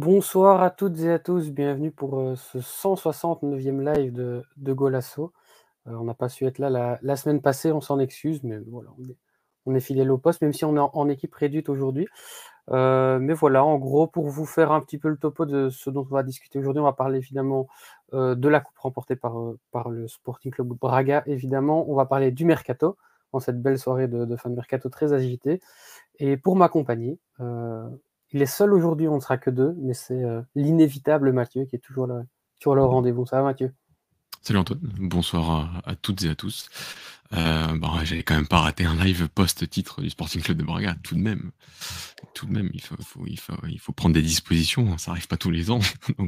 Bonsoir à toutes et à tous, bienvenue pour euh, ce 169e live de, Golasso. Euh, on n'a pas su être là la, semaine passée, on s'en excuse, mais voilà, on est, fidèle au poste, même si on est en, équipe réduite aujourd'hui. Euh, mais voilà, en gros, pour vous faire un petit peu le topo de ce dont on va discuter aujourd'hui, on va parler évidemment de la coupe remportée par, le Sporting Club Braga, évidemment. On va parler du mercato, en cette belle soirée de, de fin de mercato très agitée. Et pour m'accompagner, il est seul aujourd'hui, on ne sera que deux, mais c'est euh, l'inévitable Mathieu qui est toujours là, au rendez-vous. Ça va Mathieu? Salut Antoine, bonsoir à, toutes et à tous. Euh, bon, j'avais quand même pas raté un live post-titre du Sporting Club de Braga, tout de même. Tout de même, il faut, prendre des dispositions, hein, ça arrive pas tous les ans.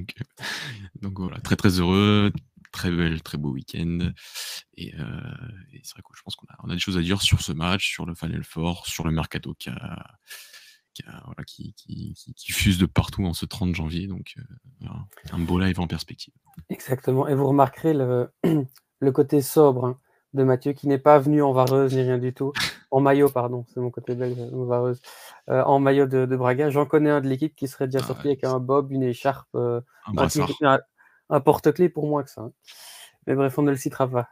donc, voilà, très très heureux, très belle, très beau week-end. Et, euh, et c'est vrai que je pense qu'on a, on a des choses à dire sur ce match, sur le Final Four, sur le Mercato qui a, qui, a, voilà, qui, qui, qui, fuse de partout en ce 30 janvier. Donc, euh, un beau live en perspective. Exactement. Et vous remarquerez le, le côté sobre hein, de Mathieu qui n'est pas venu en vareuse ni rien du tout. En maillot, pardon, c'est mon côté belge, en vareuse. Euh, en maillot de, de Braga. J'en connais un de l'équipe qui serait déjà ah, sorti ouais, avec un bob, une écharpe, euh, un, un, un porte-clés pour moi que ça. Hein. Mais bref, on ne le citera pas.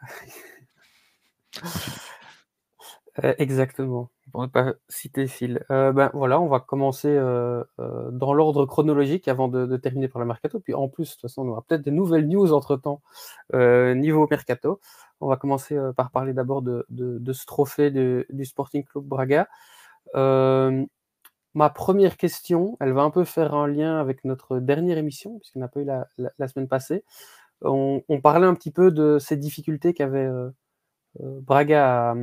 euh, exactement pour ne pas citer Phil. Euh, ben voilà, on va commencer euh, euh, dans l'ordre chronologique avant de, terminer par le mercato. Puis en plus, de toute façon, on aura peut-être des nouvelles news entre temps niveau mercato. On va commencer par parler d'abord de, ce trophée du Sporting Club Braga. Ma première question, elle va un peu faire un lien avec notre dernière émission, puisqu'on n'a pas eu la, semaine passée. On, parlait un petit peu de ces difficultés qu'avait Braga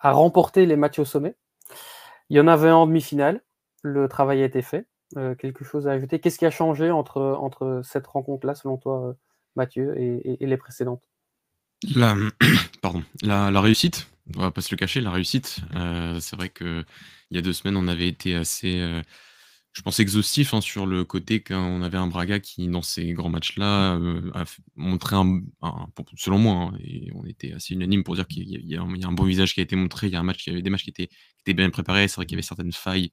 à remporter les matchs au sommet. Il y en avait un en demi-finale. Le travail a été fait. Euh, quelque chose à ajouter Qu'est-ce qui a changé entre, entre cette rencontre-là, selon toi, Mathieu, et, les précédentes? La, pardon, la, réussite, on va pas se le cacher, la réussite. Euh, c'est vrai que il y a deux semaines, on avait été assez, euh, je pense, exhaustif hein, sur le côté qu'on avait un Braga qui, dans ces grands matchs-là, euh, a montré un, selon moi, hein, et on était assez unanime pour dire qu'il y, a un bon visage qui a été montré. Il y a un match, il y avait des matchs qui étaient, bien préparés. C'est vrai qu'il y avait certaines failles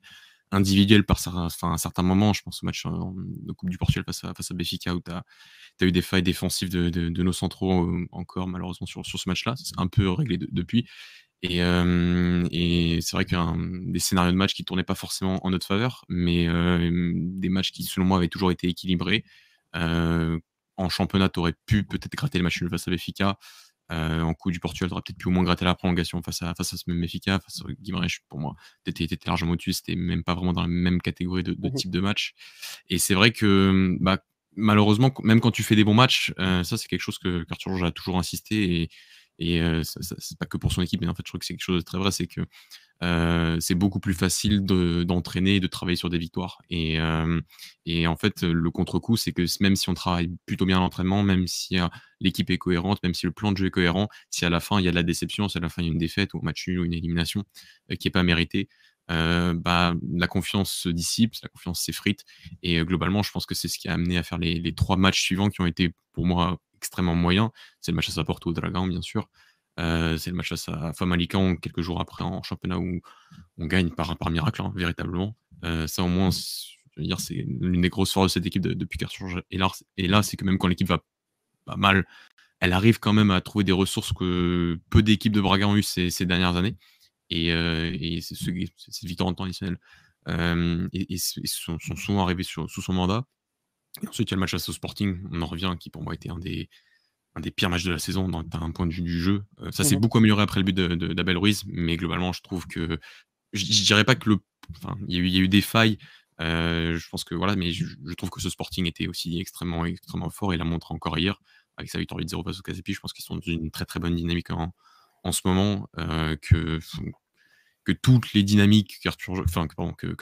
individuelles par enfin, un certain moment. Je pense au match de Coupe du Portugal face à, face à Béfica où tu as, eu des failles défensives de, nos centraux euh, encore, malheureusement, sur, sur ce match-là. C'est un peu réglé de, depuis. Et, euh, et c'est vrai a des scénarios de match qui tournaient pas forcément en notre faveur, mais euh, des matchs qui, selon moi, avaient toujours été équilibrés. Euh, en championnat, tu aurais pu peut-être gratter le match nul face à. Euh, en coup du Portugal, tu aurais peut-être pu au moins gratter la prolongation face à, face à ce même Béfica, face à Guimarães, pour moi. Tu étais, largement au-dessus, c'était même pas vraiment dans la même catégorie de, de mmh type de match. Et c'est vrai que bah, malheureusement, même quand tu fais des bons matchs, ça c'est quelque chose que Arthur Georges a toujours insisté et et c'est pas que pour son équipe, mais en fait, je trouve que c'est quelque chose de très vrai, c'est que c'est beaucoup plus facile d'entraîner de, et de travailler sur des victoires. Et, en fait, le contre-coup, c'est que même si on travaille plutôt bien à l'entraînement, même si l'équipe est cohérente, même si le plan de jeu est cohérent, si à la fin il y a de la déception, si à la fin il y a une défaite ou un match nul ou une élimination qui est pas méritée, bah, la confiance se dissipe, la confiance s'effrite. Et globalement, je pense que c'est ce qui a amené à faire les, trois matchs suivants qui ont été pour moi extrêmement moyen. C'est le match à Porto au Dragon, bien sûr. Euh, c'est le match à Famalican quelques jours après en championnat où on gagne par, par miracle, hein, véritablement. Euh, ça, au moins, dire, c'est l'une des grosses forces de cette équipe de, depuis qu'Arthur Et là, et là c'est que même quand l'équipe va pas mal, elle arrive quand même à trouver des ressources que peu d'équipes de Braga ont eu ces, dernières années. Et, euh, et c'est ce, cette victoire en temps additionnel. Euh, et, sont, souvent arrivés sous son mandat. Et ensuite, il y a le match à au Sporting, on en revient, qui pour moi était un des, un des pires matchs de la saison dans un point de vue du jeu. Euh, ça s'est mmh. beaucoup amélioré après le but d'Abel Ruiz, mais globalement, je trouve que. Je, je dirais pas que le. Enfin, il y, a eu, il y a eu des failles. Euh, je pense que voilà, mais je, je, trouve que ce Sporting était aussi extrêmement, extrêmement fort et l'a montré encore hier avec sa victoire 8-0 face au Casepi. Je pense qu'ils sont dans une très très bonne dynamique en, en ce moment. Euh, que que toutes les dynamiques qu'Arthur, enfin, que, pardon, que,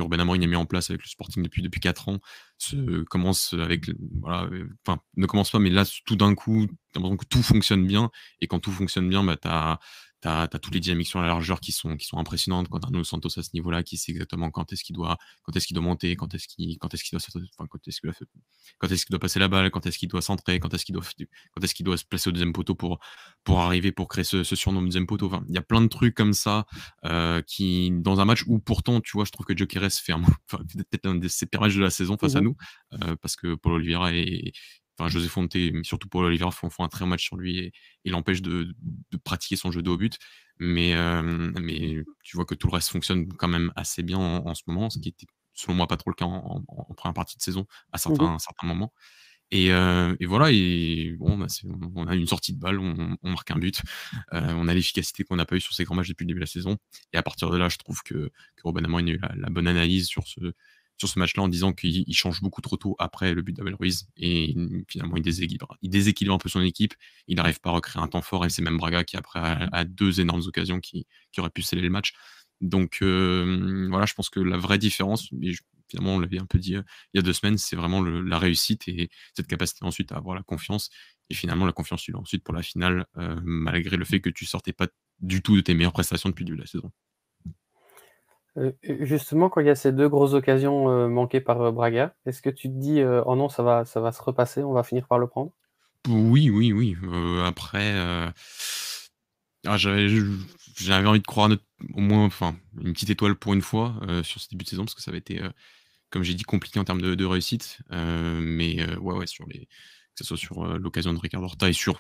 a mis en place avec le Sporting depuis depuis quatre ans se commence avec voilà, enfin ne commence pas, mais là tout d'un coup, que tout fonctionne bien et quand tout fonctionne bien, bah t'as tu as, toutes les dynamiques sur la largeur qui sont, qui sont impressionnantes. Quand un Santos à ce niveau-là, qui sait exactement quand est-ce qu'il doit, quand est-ce qu'il doit monter, quand est-ce qu'il, quand est-ce qu'il doit, enfin, quand est-ce qu'il doit, quand est-ce qu'il doit passer la balle, quand est-ce qu'il doit centrer, quand est-ce qu'il doit, quand est-ce qu'il doit se placer au deuxième poteau pour, pour arriver, pour créer ce, surnom deuxième poteau. Enfin, il y a plein de trucs comme ça euh, qui, dans un match où pourtant, tu vois, je trouve que Jokeres fait un, peut-être un des pires matchs de la saison face à mmh nous, euh, parce que Paul Oliveira est, enfin José Fonte, mais surtout pour Oliveira, font, font, un très bon match sur lui et, il l'empêche de, pratiquer son jeu de haut but. Mais, euh, mais tu vois que tout le reste fonctionne quand même assez bien en, ce moment, ce qui était selon moi pas trop le cas en, première partie de saison à certains, certains moments. Et, euh, et, voilà, et bon, bah, on a une sortie de balle, on, marque un but, euh, on a l'efficacité qu'on n'a pas eu sur ces grands matchs depuis le début de la saison. Et à partir de là, je trouve que, que Robin a eu la, bonne analyse sur ce, sur ce match-là en disant qu'il change beaucoup trop tôt après le but d'Abel Ruiz et finalement il déséquilibre, il déséquilibre un peu son équipe, il n'arrive pas à recréer un temps fort et c'est même Braga qui après a, deux énormes occasions qui, qui pu sceller le match. Donc euh, voilà, je pense que la vraie différence, et finalement on l'avait un peu dit euh, il y a deux semaines, c'est vraiment la réussite et cette capacité ensuite à avoir la confiance. Et finalement la confiance tu l'as ensuite pour la finale, euh, malgré le fait que tu sortais pas du tout de tes meilleures prestations depuis le début de la saison. Euh, justement, quand il y a ces deux grosses occasions euh, manquées par euh, Braga, est-ce que tu te dis oh non, ça va, ça va se repasser, on va finir par le prendre? Oui, oui, oui. après, ah, j'avais envie de croire au moins enfin, une petite étoile pour une fois sur ce début de saison, parce que ça avait été, comme j'ai dit, compliqué en termes de, réussite. mais ouais, ouais, sur les, que ce soit sur l'occasion de Ricardo Horta et sur,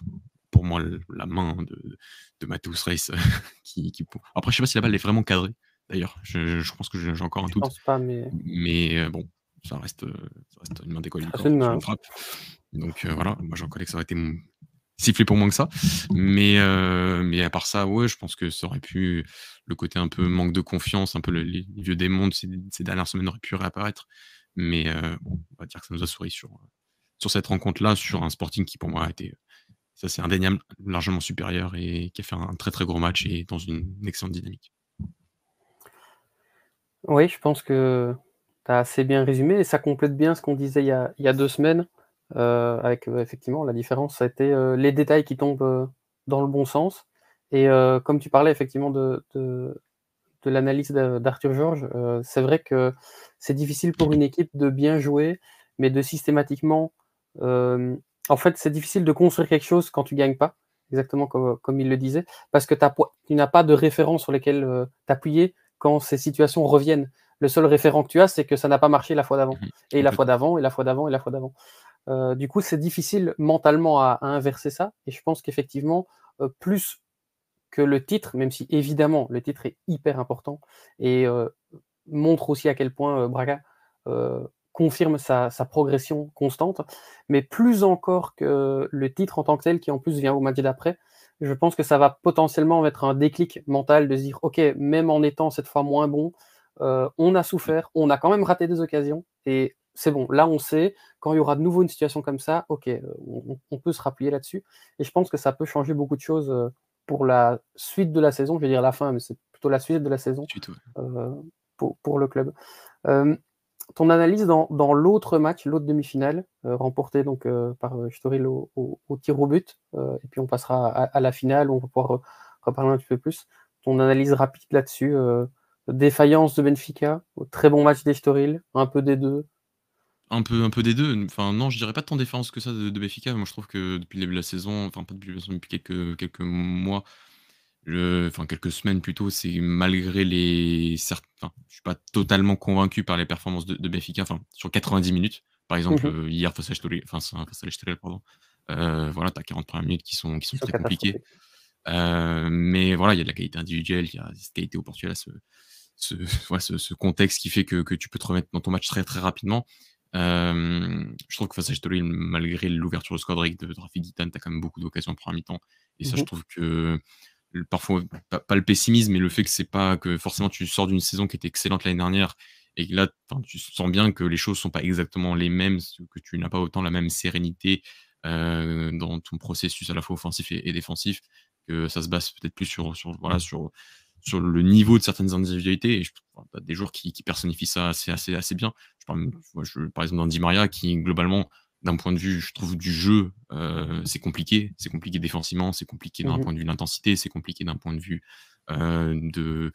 pour moi, la main de, de Matheus Reis. qui, qui... Après, je sais pas si la balle est vraiment cadrée d'ailleurs. Je, pense que j'ai encore un doute. pense pas, mais. Mais euh, bon, ça reste, ça reste une main d'école une frappe. Donc euh, voilà, moi j'en connais que ça aurait été sifflé pour moins que ça. Mais, euh, mais à part ça, ouais, je pense que ça aurait pu. Le côté un peu manque de confiance, un peu les, vieux démons de ces, ces, dernières semaines auraient pu réapparaître. Mais bon, on va dire que ça nous a souri sur, sur cette rencontre-là, sur un sporting qui pour moi a été. Ça, c'est indéniable, largement supérieur et qui a fait un très très gros match et dans une excellente dynamique. Oui, je pense que tu as assez bien résumé et ça complète bien ce qu'on disait il y a, deux semaines, euh, avec euh, effectivement la différence, ça a été euh, les détails qui tombent dans le bon sens. Et comme tu parlais effectivement de, l'analyse d'Arthur Georges, c'est vrai que c'est difficile pour une équipe de bien jouer, mais de systématiquement. en fait, c'est difficile de construire quelque chose quand tu gagnes pas, exactement comme, comme il le disait, parce que tu n'as pas de référence sur lesquelles t'appuyer quand ces situations reviennent. Le seul référent que tu as, c'est que ça n'a pas marché la fois d'avant, mhm. et la fois d'avant, et la fois d'avant, et la fois d'avant. Euh, du coup, c'est difficile mentalement à, inverser ça, et je pense qu'effectivement, euh, plus que le titre, même si évidemment le titre est hyper important et euh, montre aussi à quel point Braga confirme sa, progression constante, mais plus encore que le titre en tant que tel, qui en plus vient au match d'après, je pense que ça va potentiellement être un déclic mental de se dire, OK, même en étant cette fois moins bon, euh, on a souffert, on a quand même raté des occasions, et c'est bon, là on sait, quand il y aura de nouveau une situation comme ça, OK, euh, on, peut se rappuyer là-dessus, et je pense que ça peut changer beaucoup de choses euh, pour la suite de la saison, je vais dire la fin, mais c'est plutôt la suite de la saison pour, pour, le club ton analyse dans, l'autre match, l'autre demi-finale, euh, remportée donc euh, par euh, Sturil au, au, tir au but, et puis on passera à, la finale où on va pouvoir reparler un petit peu plus. Ton analyse rapide là-dessus, défaillance de Benfica, très bon match d'Estoril, un peu des deux. Un peu, un peu des deux. Enfin, non, je dirais pas tant défaillance que ça de, Benfica. Moi, je trouve que depuis le début de la saison, enfin, pas depuis, depuis quelques mois, enfin quelques semaines plutôt, c'est malgré les certains, je suis pas totalement convaincu par les performances de, de Benfica, enfin sur 90 minutes, par exemple mmh hier face à enfin face à pardon, euh, voilà, t'as 40 premières minutes qui sont qui sont très compliquées. Euh, mais voilà, il y a de la qualité individuelle, il y a cette qualité au Portugal, ce, ce, ce, ce, contexte qui fait que, que, tu peux te remettre dans ton match très très rapidement. Euh, je trouve que face à Estoril, malgré l'ouverture de squad de, de Rafi tu as quand même beaucoup d'occasions en première mi-temps. Et ça, je mmh trouve que parfois pas, le pessimisme, mais le fait que c'est pas que forcément tu sors d'une saison qui était excellente l'année dernière et que là tu sens bien que les choses sont pas exactement les mêmes, que tu n'as pas autant la même sérénité euh, dans ton processus à la fois offensif et, défensif, que ça se base peut-être plus sur, sur, voilà, sur, sur le niveau de certaines individualités. Et je, des joueurs qui, personnifient ça assez, assez, assez bien. Je parle, par exemple, dans Di Maria qui globalement d'un point de vue, je trouve, du jeu, c'est compliqué. C'est compliqué défensivement, c'est compliqué d'un Mmh point de vue de l'intensité, c'est compliqué d'un point de vue de,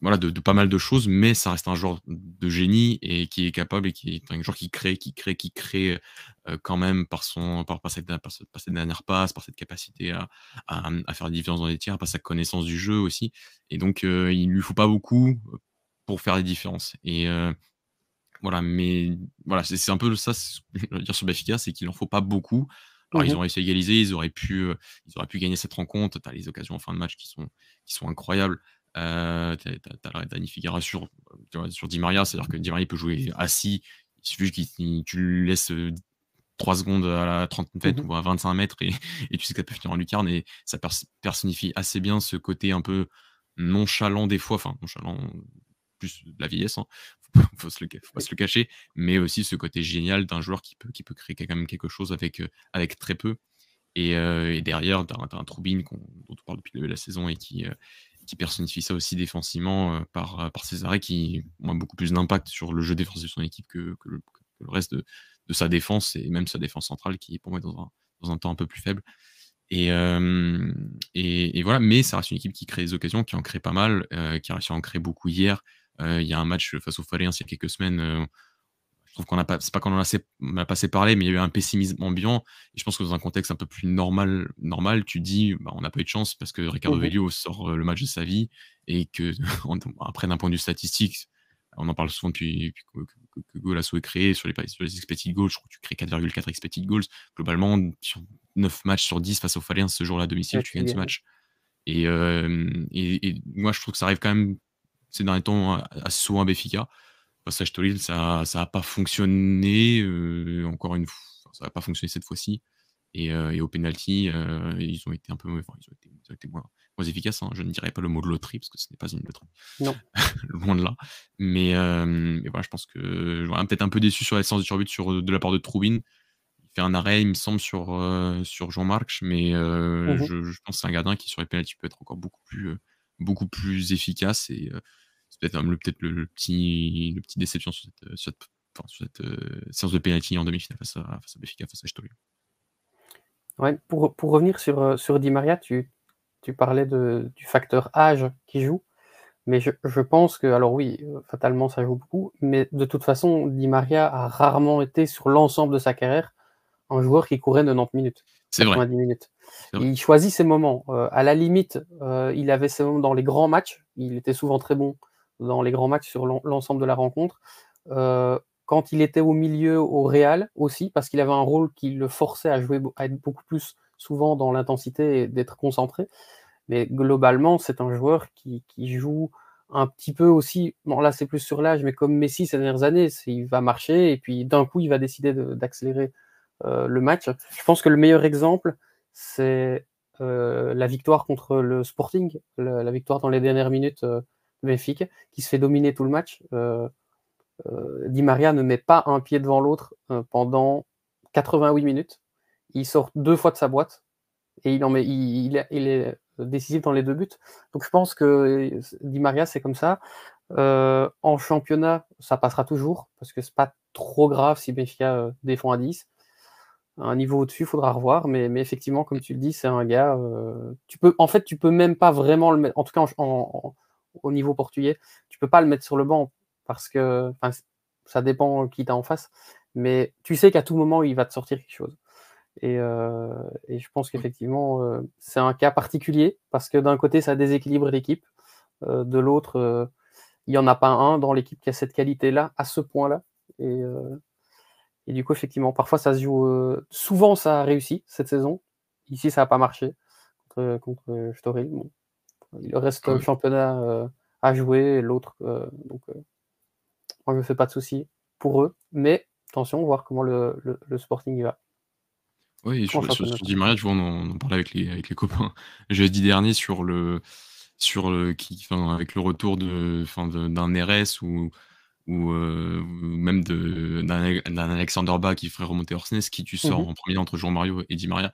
voilà, de, pas mal de choses, mais ça reste un joueur de génie et qui est capable et qui est un joueur qui crée, qui crée, qui crée quand même par, son, par, par, cette, par, cette, dernière passe, par cette capacité à, à, faire la différence dans les tiers, par sa connaissance du jeu aussi. Et donc, il lui faut pas beaucoup pour faire les différences. Et voilà, mais voilà, c'est un peu ça, ce que je veux dire sur Benfica, c'est qu'il en faut pas beaucoup. Alors, ils ont réussi à égaliser, ils auraient pu, ils auraient pu gagner cette rencontre. Tu as les occasions en fin de match qui sont, qui sont incroyables. Euh, tu as, l'arrêt d'Annie Figueira sur, sur Di Maria, c'est-à-dire que Di Maria peut jouer assis. Il suffit que tu lui laisses 3 secondes à la 30 mètres mmh ou à 25 mètres et, et, tu sais que ça peut finir en lucarne. Et ça personnifie assez bien ce côté un peu nonchalant des fois, enfin nonchalant plus de la vieillesse, hein. faut, se le, faut pas se le cacher, mais aussi ce côté génial d'un joueur qui peut, qui peut créer quand même quelque chose avec, avec très peu. Et, et derrière, tu as, un Troubine dont on parle depuis le début de la saison et qui, qui personnifie ça aussi défensivement par, par ses arrêts qui ont beaucoup plus d'impact sur le jeu défensif de son équipe que, le, reste de, de, sa défense et même sa défense centrale qui est pour moi dans un, dans un temps un peu plus faible. Et, et, voilà, mais ça reste une équipe qui crée des occasions, qui en crée pas mal, qui a réussi à en créer beaucoup hier. Il y a un match face au Fariens il y a quelques semaines. je trouve qu'on a pas, c'est pas qu'on en a, assez, a pas assez parlé, mais il y a eu un pessimisme ambiant. Et je pense que dans un contexte un peu plus normal, normal tu dis, bah, on n'a pas eu de chance parce que Ricardo mmh Velio sort le match de sa vie et que, après, d'un point de vue statistique, on en parle souvent depuis, que, que, Golasso est créé sur les, sur les expected goals. Je crois que tu crées 4,4 expected goals. Globalement, sur 9 matchs sur 10 face au Faliens ce jour-là à domicile, tu gagnes ce match. Et, et, et, moi, je trouve que ça arrive quand même ces derniers temps assez souvent à Béfica. Passage Tolil, ça n'a pas fonctionné. encore une fois, ça n'a pas fonctionné cette fois-ci. Et, et, au penalty, ils ont été un peu ils ont été, ils ont été moins, moins, efficaces. Hein. Je ne dirais pas le mot de loterie parce que ce n'est pas une loterie. Non. Loin de là. Mais, mais, voilà, je pense que voilà, peut-être un peu déçu sur la séance de sur, de la part de Troubine. Il fait un arrêt, il me semble, sur, sur Jean-Marc, mais mmh je, je, pense que c'est un gardien qui sur les penalty peut être encore beaucoup plus, beaucoup plus efficace. Et c'est peut-être peut le, petit, le petit déception sur cette, sur cette, enfin, sur cette séance de penalty en demi-finale face à, face à Béfica, face à Stoli. Ouais, pour, pour, revenir sur, sur Di Maria, tu, tu parlais de, du facteur âge qui joue. Mais je, je, pense que, alors oui, fatalement, ça joue beaucoup. Mais de toute façon, Di Maria a rarement été, sur l'ensemble de sa carrière, un joueur qui courait 90 minutes. C'est vrai. minutes. Il choisit ses moments. Euh, à la limite, euh, il avait ses moments dans les grands matchs. Il était souvent très bon dans les grands matchs sur l'ensemble de la rencontre. Euh, quand il était au milieu, au Real aussi, parce qu'il avait un rôle qui le forçait à jouer, à être beaucoup plus souvent dans l'intensité et d'être concentré. Mais globalement, c'est un joueur qui, qui, joue un petit peu aussi. Bon, là, c'est plus sur l'âge, mais comme Messi ces dernières années, il va marcher et puis d'un coup, il va décider d'accélérer le match. Je pense que le meilleur exemple, c'est euh, la victoire contre le Sporting, la, victoire dans les dernières minutes euh, de Benfica, qui se fait dominer tout le match. Euh, Di Maria ne met pas un pied devant l'autre pendant 88 minutes. Il sort deux fois de sa boîte et il, en met, il, est décisif dans les deux buts. Donc je pense que Di Maria, c'est comme ça. En championnat, ça passera toujours parce que c'est pas trop grave si Benfica défend à 10. Un niveau au-dessus, il faudra revoir, mais, mais, effectivement, comme tu le dis, c'est un gars. Euh, tu peux, en fait, tu peux même pas vraiment le mettre, en tout cas en, en, au niveau portugais, tu peux pas le mettre sur le banc parce que ça dépend qui t'as en face, mais tu sais qu'à tout moment, il va te sortir quelque chose. Et, euh, et je pense qu'effectivement, euh, c'est un cas particulier parce que d'un côté, ça déséquilibre l'équipe, euh, de l'autre, il n'y en a pas un dans l'équipe qui a cette qualité-là, à ce point-là. Et, et, du coup, effectivement, parfois, ça se joue. souvent, ça a réussi cette saison. Ici, ça n'a pas marché contre, contre Storil. Bon. Il reste le championnat à jouer, l'autre. donc, moi, je ne fais pas de soucis pour eux. Mais attention, voir comment le, le, le Sporting va. Oui, sur, sur, sur Di Maria, tu vois, on en, on en parlait avec les, avec les copains jeudi dernier sur le, sur le, qui, enfin, avec le retour de, enfin, d'un RS ou, ou, euh, même d'un Alexander Bach qui ferait remonter Orsnes, qui tu sors Mhm. en premier entre Jean Mario et Di Maria.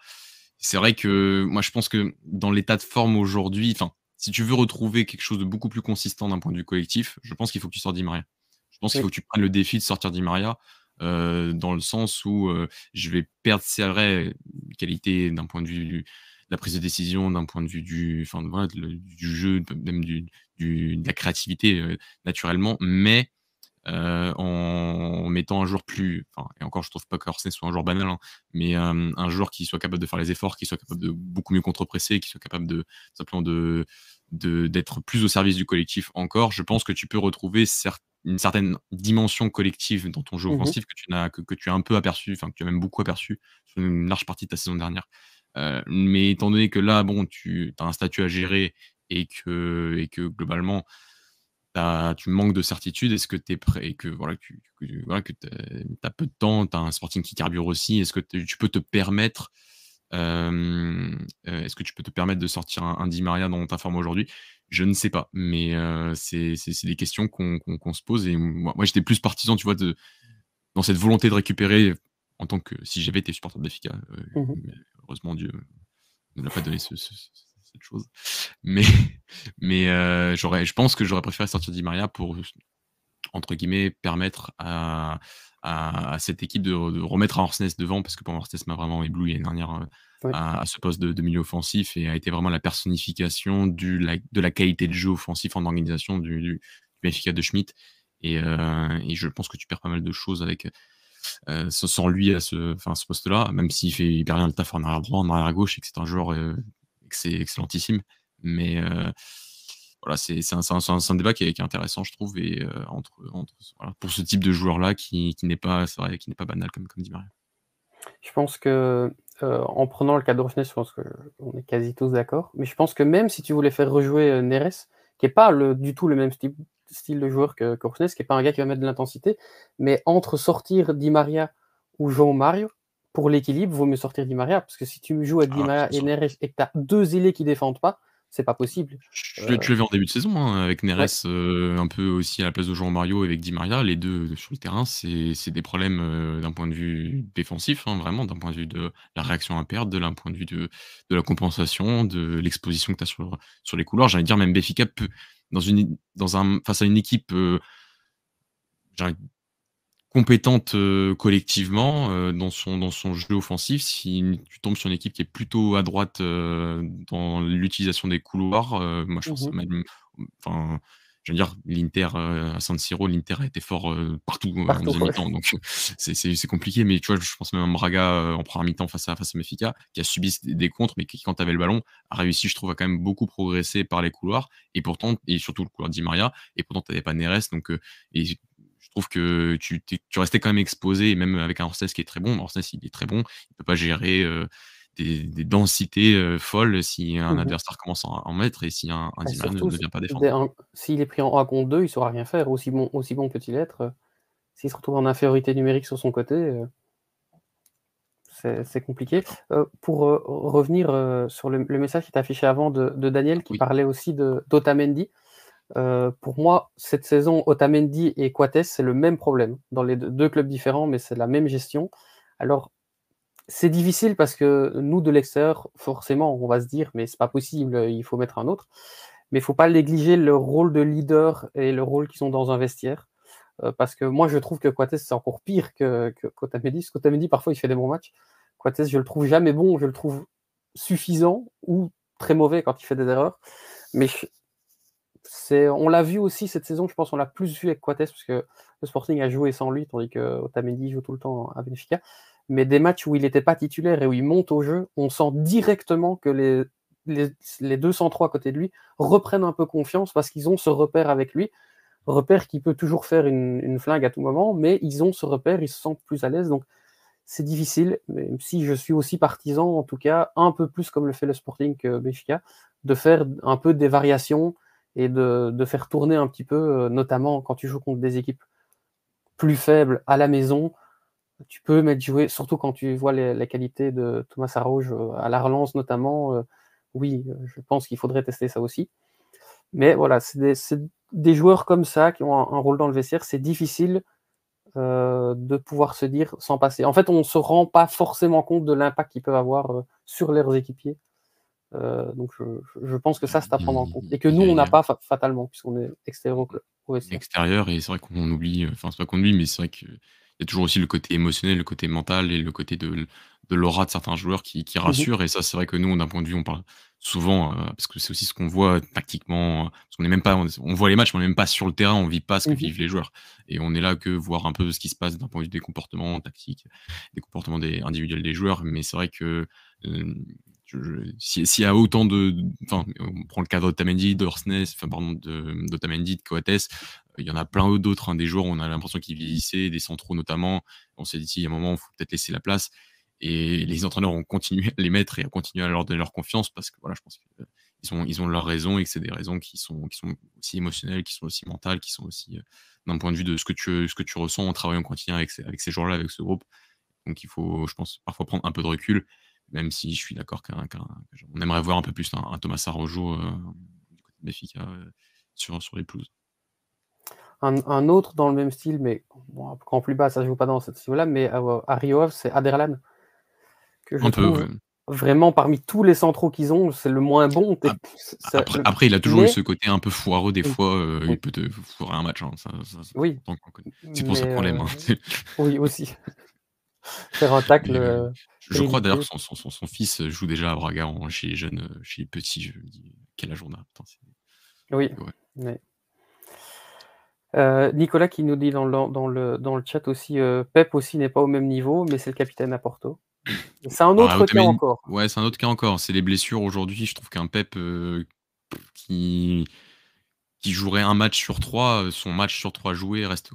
C'est vrai que moi, je pense que dans l'état de forme aujourd'hui, enfin, si tu veux retrouver quelque chose de beaucoup plus consistant d'un point de vue collectif, je pense qu'il faut que tu sortes Di Maria. Je pense qu'il faut que tu prennes le défi de sortir Di Maria. dans le sens où je vais perdre, c'est vrai, qualité d'un point de vue la prise de décision, d'un point de vue du, enfin, du jeu, même du, du, de la créativité naturellement, mais en mettant un joueur plus, enfin, et encore je trouve pas que Orsnes soit un joueur banal, hein, mais un joueur qui soit capable de faire les efforts, qui soit capable de beaucoup mieux contre-presser, qui soit capable de simplement de d'être plus au service du collectif encore, je pense que tu peux retrouver une certaine dimension collective dans ton jeu mmh offensif que tu as que, tu as un peu aperçu, enfin que tu as même beaucoup aperçu sur une large partie de ta saison dernière. mais étant donné que là, bon, tu as un statut à gérer et que, et que globalement, tu manques de certitude, est-ce que tu es prêt et que voilà, que, voilà, que tu as, peu de temps, tu as un sporting qui carbure aussi, est-ce que tu peux te permettre est-ce que tu peux te permettre de sortir un, Di Maria dans ta forme aujourd'hui? Je ne sais pas, mais c'est des questions qu'on se pose. Et moi, j'étais plus partisan, tu vois, de, dans cette volonté de récupérer, en tant que si j'avais été supporter de FICA. Mmh heureusement, Dieu ne l'a pas donné cette chose. Mais, mais je pense que j'aurais préféré sortir Di Maria pour, entre guillemets, permettre à, à, cette équipe de, remettre Orsnes devant, parce que pour Orsnes m'a vraiment ébloui l'année dernière euh, à, ce poste de, milieu offensif et a été vraiment la personnification du, de la qualité de jeu offensif en organisation du, du, de Schmidt. Euh, et, je pense que tu perds pas mal de choses avec euh, sans lui à ce, ce poste-là, même s'il fait hyper bien le taf en arrière droit, en arrière gauche, et que c'est un joueur excellentissime. Mais voilà, c'est un, débat qui est, intéressant, je trouve, et, euh, entre, pour ce type de joueur-là qui, qui n'est pas, qui n'est pas banal, comme, comme dit Maria. Je pense que, euh, en prenant le cas d'Orfnes, je pense qu'on est quasi tous d'accord, mais je pense que même si tu voulais faire rejouer euh, Neres, qui n'est pas le, du tout le même style, de joueur que Orfnes, qui n'est pas un gars qui va mettre de l'intensité, mais entre sortir Di Maria ou Jean Mario, pour l'équilibre, vaut mieux sortir Di Maria, parce que si tu joues avec Di ah, Maria et Neres et que tu as deux ailés qui défendent pas, c'est pas possible. Tu l'as vu en début de saison, hein, avec Neres euh, un peu aussi à la place de Jean Mario avec Di Maria. Les deux sur le terrain, c'est des problèmes euh, d'un point de vue défensif, hein, vraiment, d'un point de vue de la réaction à perdre, d'un point de vue de, de la compensation, de l'exposition que tu as sur, sur les couloirs. J'allais dire, même Béfica peut, dans une, dans un, face à une équipe. Euh, compétente collectivement dans, son, dans son jeu offensif. Si tu tombes sur une équipe qui est plutôt à droite dans l'utilisation des couloirs, moi je pense mmh même. Enfin, je veux dire, l'Inter à San Siro, l'Inter a été fort partout, partout en mi-temps, donc c'est compliqué. Mais tu vois, je pense même à Braga en première mi-temps face à face à Mefica, qui a subi des, contres, mais qui, quand tu avais le ballon, a réussi, je trouve, à quand même beaucoup progresser par les couloirs, et pourtant, et surtout le couloir d'I Maria, et pourtant tu n'avais pas Neres, donc et trouve que tu, tu, restais quand même exposé, même avec un Orsnes qui est très bon. Orsnes, il est très bon. Il peut pas gérer euh, des, densités euh, folles si un mmh adversaire commence à en mettre et si un, un bah, ne, vient pas défendre. S'il est pris en 1 contre 2, il saura rien faire. Aussi bon, aussi bon peut-il être. Euh, s'il se retrouve en infériorité numérique sur son côté, c'est compliqué. pour revenir sur le, message qui est affiché avant de, Daniel, qui parlait aussi d'Otamendi. Euh, pour moi, cette saison, Otamendi et Coates, c'est le même problème dans les deux, clubs différents, mais c'est la même gestion. Alors, c'est difficile parce que nous, de l'extérieur, forcément, on va se dire, mais c'est pas possible, il faut mettre un autre. Mais il faut pas négliger le rôle de leader et le rôle qu'ils ont dans un vestiaire. Euh, parce que moi, je trouve que Coates, c'est encore pire que, que Qu'Otamendi, parfois, il fait des bons matchs. Coates, je le trouve jamais bon, je le trouve suffisant ou très mauvais quand il fait des erreurs. Mais on l'a vu aussi cette saison, je pense on l'a plus vu avec Coates, parce que le Sporting a joué sans lui, tandis que Otamendi joue tout le temps à Benfica. Mais des matchs où il n'était pas titulaire et où il monte au jeu, on sent directement que les, les, les 203 à côté de lui reprennent un peu confiance parce qu'ils ont ce repère avec lui. Repère qui peut toujours faire une, flingue à tout moment, mais ils ont ce repère, ils se sentent plus à l'aise. Donc c'est difficile, même si je suis aussi partisan, en tout cas, un peu plus comme le fait le Sporting que Benfica, de faire un peu des variations et de, faire tourner un petit peu, euh, notamment quand tu joues contre des équipes plus faibles à la maison. Tu peux mettre jouer, surtout quand tu vois les, qualités de Thomas Arauge euh, à la relance notamment. Euh, oui, je pense qu'il faudrait tester ça aussi. Mais voilà, c'est des, joueurs comme ça qui ont un, rôle dans le vestiaire. C'est difficile de pouvoir se dire sans passer. En fait, on ne se rend pas forcément compte de l'impact qu'ils peuvent avoir sur leurs équipiers euh, donc je, pense que ça, c'est à prendre en compte. Et que nous, on n'a pas fatalement, puisqu'on est extérieur au club. Extérieur, et c'est vrai qu'on oublie, enfin, c'est pas qu'on oublie, mais c'est vrai qu'il il y a toujours aussi le côté émotionnel, le côté mental et le côté de de l'aura de certains joueurs qui qui Mmh mh. rassurent et ça, c'est vrai que nous, d'un point de vue, on parle souvent, heu, parce que c'est aussi ce qu'on voit tactiquement, parce qu'on est même pas on on voit les matchs, mais on est même pas sur le terrain, on vit pas ce que Mmh mh. vivent les joueurs et on est là que voir un peu ce qui se passe d'un point de vue des comportements tactiques, des comportements des individuels des joueurs. Mais c'est vrai que, je si s'il y a autant de enfin, on prend le cas d'Otamendi, d'Orsnes, enfin pardon, de d'Otamendi, de Coates, il y en a plein d'autres, hein, des joueurs, on a l'impression qu'ils vieillissaient, des centraux notamment. On s'est dit: «Il y a un moment, il faut peut-être laisser la place» et les entraîneurs ont continué à les mettre et à continuer à leur donner leur confiance parce que voilà, je pense qu'ils ont ils ont leurs raisons et que c'est des raisons qui sont qui sont aussi émotionnelles, qui sont aussi mentales, qui sont aussi, heu, d'un point de vue de ce que tu ce que tu ressens en travaillant au quotidien avec avec ces joueurs-là, avec ce groupe. Donc il faut, je pense, parfois prendre un peu de recul, même si je suis d'accord qu'un qu'un on aimerait voir un peu plus un un Thomas du côté de Benfica, heu, sur sur les pelouses. Un un autre dans le même style, mais bon, cran plus bas, ça se joue pas dans ce niveau-là, mais à à Rio, c'est Aderlan. Que je Un peu, trouve ouais. vraiment parmi tous les centraux qu'ils ont, c'est le moins bon, après le après, il a toujours eu ce côté un peu foireux des Oui, fois, heu, il peut te foirer un match, hein, ça ça Oui, qu'on. C'est pour ça qu'on l'aime, hein, oui aussi. Faire un tacle, Mais heu, je crois d'ailleurs son son son son fils joue déjà à Braga en chez les jeunes, heu, chez les petits, je me dis: «Quel âge on a?» Putain, c'est Oui, ouais. Heu, Nicolas qui nous dit dans le dans le dans le chat aussi, heu, Pep aussi n'est pas au même niveau, mais c'est le capitaine à Porto. C'est un Ah, autre cas encore. ouais, c'est un autre cas encore, c'est les blessures aujourd'hui, je trouve qu'un Pep, qui qui jouerait 1 match sur 3, heu, son match sur 3 joués reste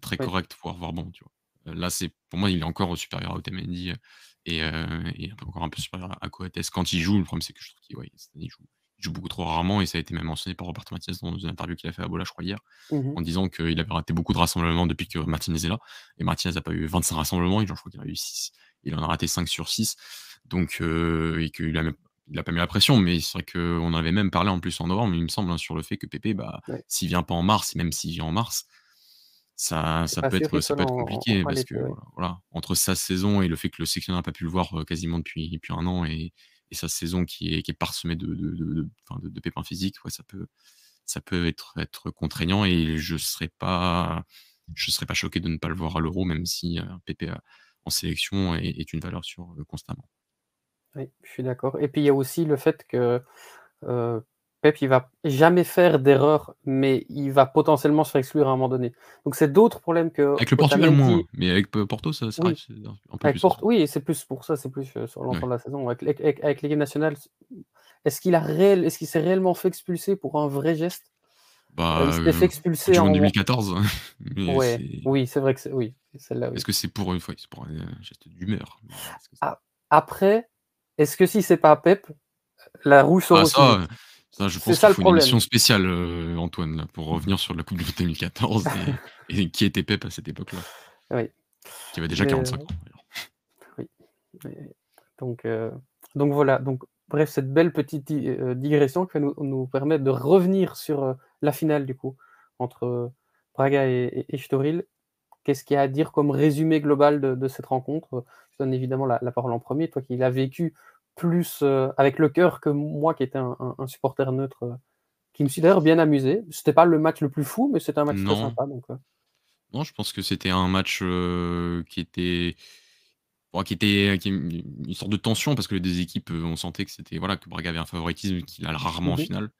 très correct, voire voire bon, tu vois? Heu, là, c'est pour moi, il est encore supérieur à Otamendi, heu et heu et encore un peu supérieur à Coates quand il joue. Le problème, c'est que je trouve qu'il ouais, il joue il joue beaucoup trop rarement et ça a été même mentionné par Roberto Martinez dans une interview qu'il a fait à Bola, je crois hier, Mmh en disant qu'il avait raté beaucoup de rassemblements depuis que Martinez est là et Martinez a pas eu 25 rassemblements genre je crois qu'il en a eu 6. Il en a raté 5 sur 6 donc heu et qu'il a même il a pas mis la pression, mais c'est vrai qu'on avait même parlé en plus en novembre, il me semble, hein, sur le fait que Pepe, bah, Ouais. s'il vient pas en mars et même s'il vient en mars, ça ça peut être ça peut être en en compliqué parce que ouais. voilà entre sa saison et le fait que le sélectionneur a pas pu le voir, quasiment depuis depuis 1 an et et sa saison qui est qui est parsemée de de de de enfin de de pépins physiques, ouais, ça peut ça peut être être contraignant et je serais pas je serais pas choqué de ne pas le voir à l'Euro, même si, Pepe, heu, en sélection est est une valeur sûre, constamment. Oui, je suis d'accord et puis il y a aussi le fait que, Pep, il va jamais faire d'erreur, mais il va potentiellement se faire exclure à un moment donné. Donc c'est d'autres problèmes Avec le Portugal moins, mais avec Porto, ça arrive, Oui, c'est un peu avec plus oui c'est plus pour ça, c'est plus, heu, sur Ouais. l'ensemble de la saison. Avec avec avec l'équipe nationale, est-ce qu'il a réel est-ce qu'il s'est réellement fait expulser pour un vrai geste? Il Bah, fait heu, Coupe expulser du monde en 2014, mais Ouais, c'est oui, c'est vrai que c'est oui, celle-là, est-ce que c'est pour une fois c'est pour un geste d'humeur? Que c'est après, est-ce que si c'est pas Pep, la rouge Ah ça, je C'est pense ça qu'il faut une émission spéciale, heu, Antoine, là, pour revenir sur la coupe du monde 2014 et et qui était Pep à cette époque-là? Oui, Qui avait déjà mais 45 heu, ans, oui, donc heu, donc voilà, donc bref, cette belle petite heu, digression qui va nous nous permettre de revenir sur, heu, la finale du coup, entre Braga et et Estoril. Qu'est-ce qu'il y a à dire comme résumé global de de cette rencontre? Je donne évidemment la la parole en 1er, toi qui l'as vécu plus, heu, avec le cœur que moi qui étais un un un supporter neutre, heu, qui me suis d'ailleurs bien amusé. C'était pas le match le plus fou, mais c'était un match très sympa donc Non, je pense que c'était un match, heu, qui était bon, qui était qui une sorte de tension parce que les 2 équipes, on sentait que c'était voilà, que Braga avait un favoritisme qu'il a rarement Mmh en mh. finale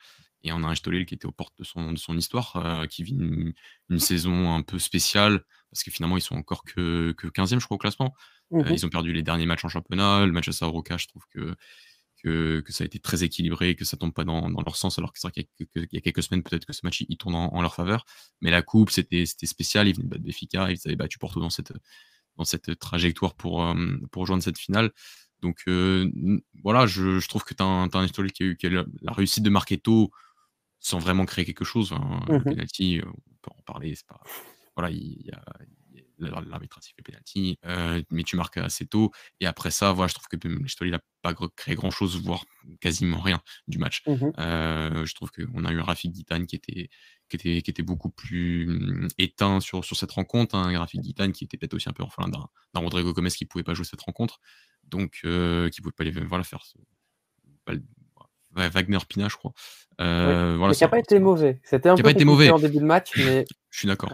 et on a un Estoril qui était aux portes de son de son histoire, qui vit une une saison un peu spéciale parce que finalement ils sont encore que que 15e je crois au classement. Mmh Heu, mh. ils ont perdu les derniers matchs en championnat. Le match à Sao Roca, je trouve que que que ça a été très équilibré, que ça tombe pas dans dans leur sens alors que c'est vrai qu'il y y a quelques semaines, peut-être que ce match, il tourne en en leur faveur. Mais la coupe, c'était spécial, ils venaient de battre Benfica, ils avaient battu Porto dans cette, dans cette trajectoire pour, hem, pour rejoindre cette finale. Donc heu, n voilà, je je trouve que tu as un tu as un Estoril qui a eu qui a eu la la réussite de marquer tôt, sans vraiment créer quelque chose, hein. Mmh Le mh. penalty, on peut en parler, c'est pas voilà, il y a l'arbitre a sifflé penalty, heu, mais tu marques assez tôt et après ça, voilà, je trouve que l'Estoril a pas créé grand-chose, voire quasiment rien du match. Mmh mh. Heu, je trouve qu'on a eu un Rafik Guitane qui était qui était qui était beaucoup plus, mmh, éteint sur sur cette rencontre, un Rafik Guitane qui était peut-être aussi un peu orphelin d'un d'un Rodrigo Gomes qui pouvait pas jouer cette rencontre. Donc heu, qui pouvait pas les voilà, faire ce pas l ouais, Wagner Pina, je crois. Oui, Heu, voilà, mais qui a ça pas été mauvais. C'était un peu pas été mauvais. en début de match, mais Je suis d'accord.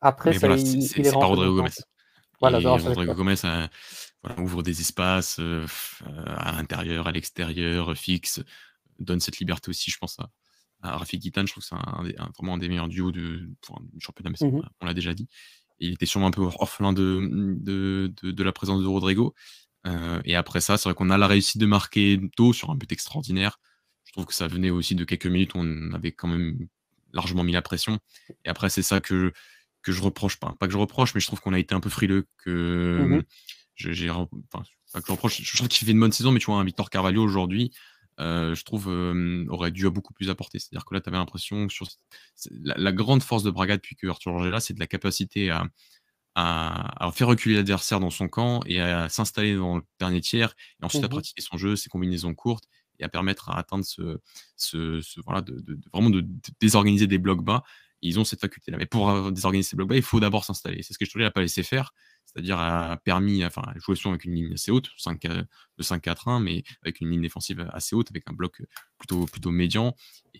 Après, ça, voilà, il, c'est pas Rodrigo Gomez. Voilà, Rodrigo Gomez ouvre des espaces à l'intérieur, à l'extérieur, fixe, donne cette liberté aussi, je pense, à, à Rafi je trouve que c'est un, vraiment un des meilleurs duos un championnat, mais mmh on l'a déjà dit. il était sûrement un peu orphelin de, de, de, la présence de Rodrigo. Euh, et après ça, c'est vrai qu'on a la réussite de marquer tôt sur un but extraordinaire. Je trouve que ça venait aussi de quelques minutes où on avait quand même largement mis la pression. Et après, c'est ça que, que je reproche, pas, pas que je reproche, mais je trouve qu'on a été un peu frileux. Que mmh j'ai, enfin, pas que je reproche, je trouve qu'il fait une bonne saison, mais tu vois, un Victor Carvalho aujourd'hui, euh, je trouve, aurait dû beaucoup plus apporter. C'est-à-dire que là, tu avais l'impression que sur la, grande force de Braga depuis que Arthur est là, c'est de la capacité à, à, faire reculer l'adversaire dans son camp et à s'installer dans le dernier tiers, et ensuite à mmh pratiquer son jeu, ses combinaisons courtes, et à permettre à atteindre ce, ce, voilà, de, vraiment de, désorganiser des blocs bas. Ils ont cette faculté-là. Mais pour désorganiser ces blocs bas, il faut d'abord s'installer. C'est ce que je te dis, pas laissé faire c'est-à-dire a permis, enfin, jouer souvent avec une ligne assez haute, 5, de 5-4-1, mais avec une ligne défensive assez haute, avec un bloc plutôt, plutôt médian.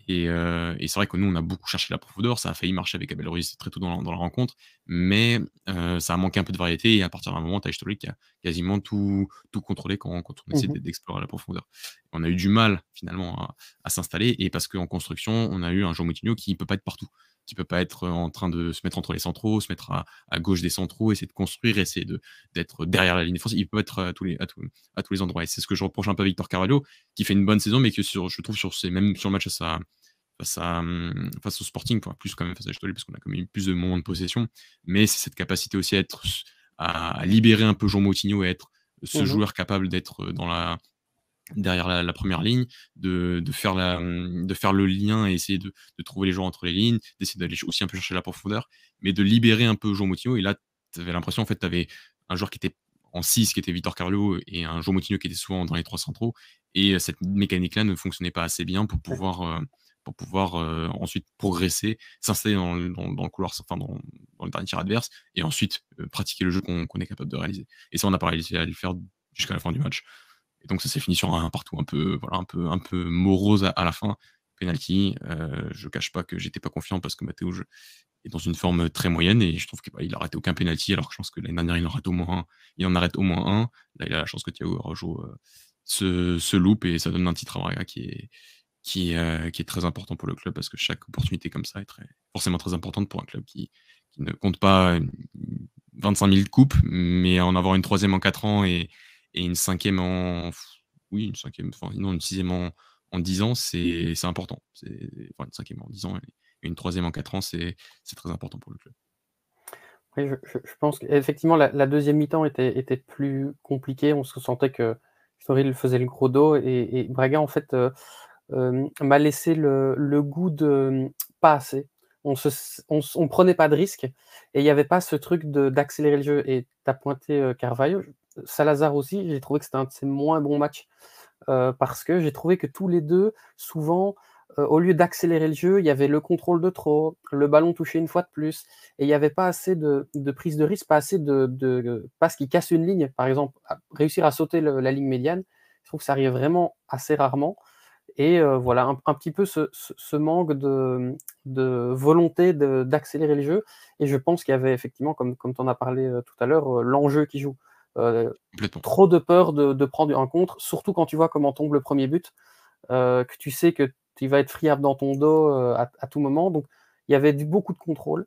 Et, euh, c'est vrai que nous, on a beaucoup cherché la profondeur, ça a failli marcher avec Abel Ruiz très tôt dans la, rencontre, mais euh, ça a manqué un peu de variété, et à partir d'un moment, tu as qui a quasiment tout, tout contrôlé quand, quand on essaie mmh d'explorer la profondeur. On a eu du mal, finalement, à, s'installer, et parce qu'en construction, on a eu un Jean Moutinho qui ne peut pas être partout qui peut pas être en train de se mettre entre les centraux, se mettre à, gauche des centraux, essayer de construire, essayer d'être derrière la ligne défensive. Il peut être à tous les, à tous, à tous les endroits. Et c'est ce que je reproche un peu à Victor Carvalho, qui fait une bonne saison, mais que sur, je trouve sur ces, même sur le match face, à, hum, face, au Sporting, plus quand même face à Château parce qu'on a quand même eu plus de moments de possession. Mais c'est cette capacité aussi à être à libérer un peu Jean Moutinho et être ce mmh joueur capable d'être dans la derrière la, première ligne, de, faire la, de faire le lien et essayer de, trouver les joueurs entre les lignes, d'essayer d'aller aussi un peu chercher la profondeur, mais de libérer un peu Jean Moutinho. Et là, tu avais l'impression, en fait, tu avais un joueur qui était en 6, qui était Victor Carlo, et un Jean Moutinho qui était souvent dans les trois centraux. Et cette mécanique-là ne fonctionnait pas assez bien pour pouvoir, euh, pour pouvoir euh, ensuite progresser, s'installer dans, le couloir, enfin dans, le dernier tir adverse, et ensuite euh, pratiquer le jeu qu'on est capable de réaliser. Et ça, on n'a pas réussi à le faire jusqu'à la fin du match. Et donc ça s'est fini sur un partout un peu, voilà, un peu, un peu morose à, la fin. Penalty. Euh, je cache pas que j'étais pas confiant parce que Mathéo est dans une forme très moyenne et je trouve qu'il bah, a raté aucun penalty alors que je pense que l'année dernière il en arrête au moins un. Il en arrête au moins un. Là il a la chance que Thiago Rojo euh, se, loupe et ça donne un titre à qui est, euh, qui est très important pour le club parce que chaque opportunité comme ça est forcément très importante pour un club qui, qui ne compte pas 25 000 coupes, mais en avoir une troisième en 4 ans et, et une cinquième en. Oui, une cinquième, enfin, non, une sixième en, en 10 ans, c'est important. Enfin, une cinquième en 10 ans et une troisième en 4 ans, c'est très important pour le club. Oui, je, je pense qu'effectivement, la, la, deuxième mi-temps était, était, plus compliquée. On se sentait que Storil faisait le gros dos et, Braga, en fait, euh, euh, m'a laissé le, le, goût de pas assez. On ne on, prenait pas de risques et il n'y avait pas ce truc d'accélérer le jeu. Et tu as pointé euh, Carvalho, Salazar aussi, j'ai trouvé que c'était un de ses moins bons matchs euh, parce que j'ai trouvé que tous les deux, souvent, euh, au lieu d'accélérer le jeu, il y avait le contrôle de trop, le ballon touché une fois de plus, et il n'y avait pas assez de, prise de risque, pas assez de, de passe qui casse une ligne, par exemple, réussir à sauter la ligne médiane. Je trouve que ça arrive vraiment assez rarement. Et euh, voilà, un, petit peu ce, manque de, volonté d'accélérer le jeu. Et je pense qu'il y avait effectivement, comme, comme tu en as parlé tout à l'heure, l'enjeu qui joue. Euh, trop de peur de, prendre un contre, surtout quand tu vois comment tombe le premier but, euh, que tu sais que tu vas être friable dans ton dos euh, à, tout moment. Donc il y avait du, beaucoup de contrôle.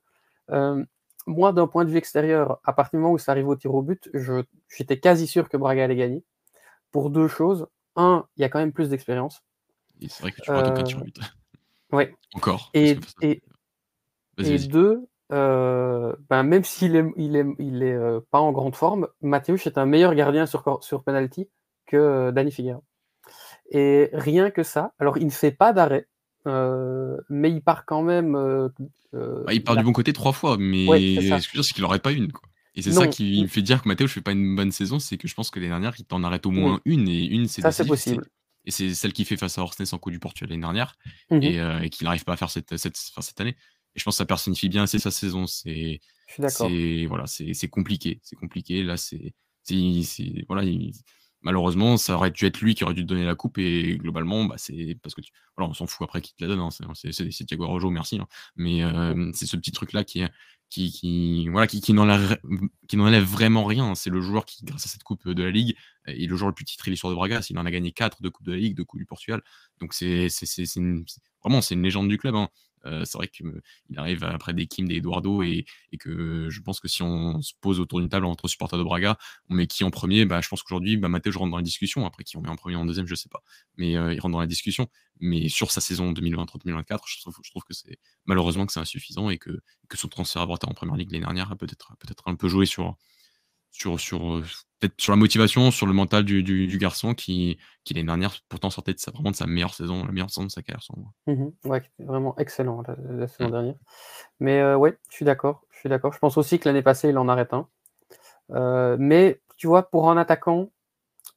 moi, d'un point de vue extérieur, à partir du moment où ça arrive au tir au but, j'étais quasi sûr que Braga allait gagner. Pour deux choses. Un, il y a quand même plus d'expérience. C'est vrai que tu vois tir au but. Oui. Encore. Et, et, et deux, euh, ben même s'il est, il est, il est euh, pas en grande forme, Mathéus est un meilleur gardien sur, sur penalty que euh, Danny Figueroa. Et rien que ça, alors il ne fait pas d'arrêt, mais il part quand même. Bah, il part du bon côté trois fois, mais ce que je c'est qu'il n'aurait pas une. Quoi. Et c'est ça qui me fait dire que Mathéo ne fait pas une bonne saison, c'est que je pense que l'année dernière, il t'en arrête au moins une, et une, c'est Ça, c'est possible. Et c'est celle qui fait face à Horsness en coup du Portugal l'année dernière, mmh et, et qu'il n'arrive pas à faire cette, cette, cette année. Et je pense que ça personnifie bien assez sa saison. C'est, voilà, c'est compliqué, c'est compliqué. Là, c'est, voilà, malheureusement, ça aurait dû être lui qui aurait dû donner la coupe et globalement, bah, c'est parce que tu voilà, on s'en fout après qui te la donne, hein, c'est Thiago Rojo, merci, hein. Mais c'est ce petit truc-là qui qui qui voilà, qui qui n'enlève vraiment rien. C'est le joueur qui, grâce à cette coupe de la Ligue, est le joueur le plus titré de l'histoire de Braga. Il en a gagné 4 de coupe de la Ligue, de coupe du Portugal. Donc c'est vraiment, c'est une légende du club, hein. Euh, c'est vrai qu'il arrive après des Kim, des Eduardo, et, que je pense que si on se pose autour d'une table entre supporters de Braga, on met qui en premier bah, Je pense qu'aujourd'hui, bah, je rentre dans la discussion. Après, qui on met en premier en deuxième, je sais pas. Mais euh, il rentre dans la discussion. Mais sur sa saison 2023-2024, je trouve, que c'est malheureusement que c'est insuffisant et que, que son transfert à en première ligue l'année dernière a peut-être peut un peu joué sur, sur, sur euh, peut-être sur la motivation, sur le mental du, du, garçon qui, qui l'année dernière pourtant sortait de sa, vraiment de sa meilleure saison, la meilleure saison de sa carrière. Mmh ouais, vraiment excellent la, saison mmh. dernière. Mais euh, ouais, je suis d'accord. Je suis d'accord. Je pense aussi que l'année passée, il en arrête un. Euh, mais tu vois, pour un attaquant,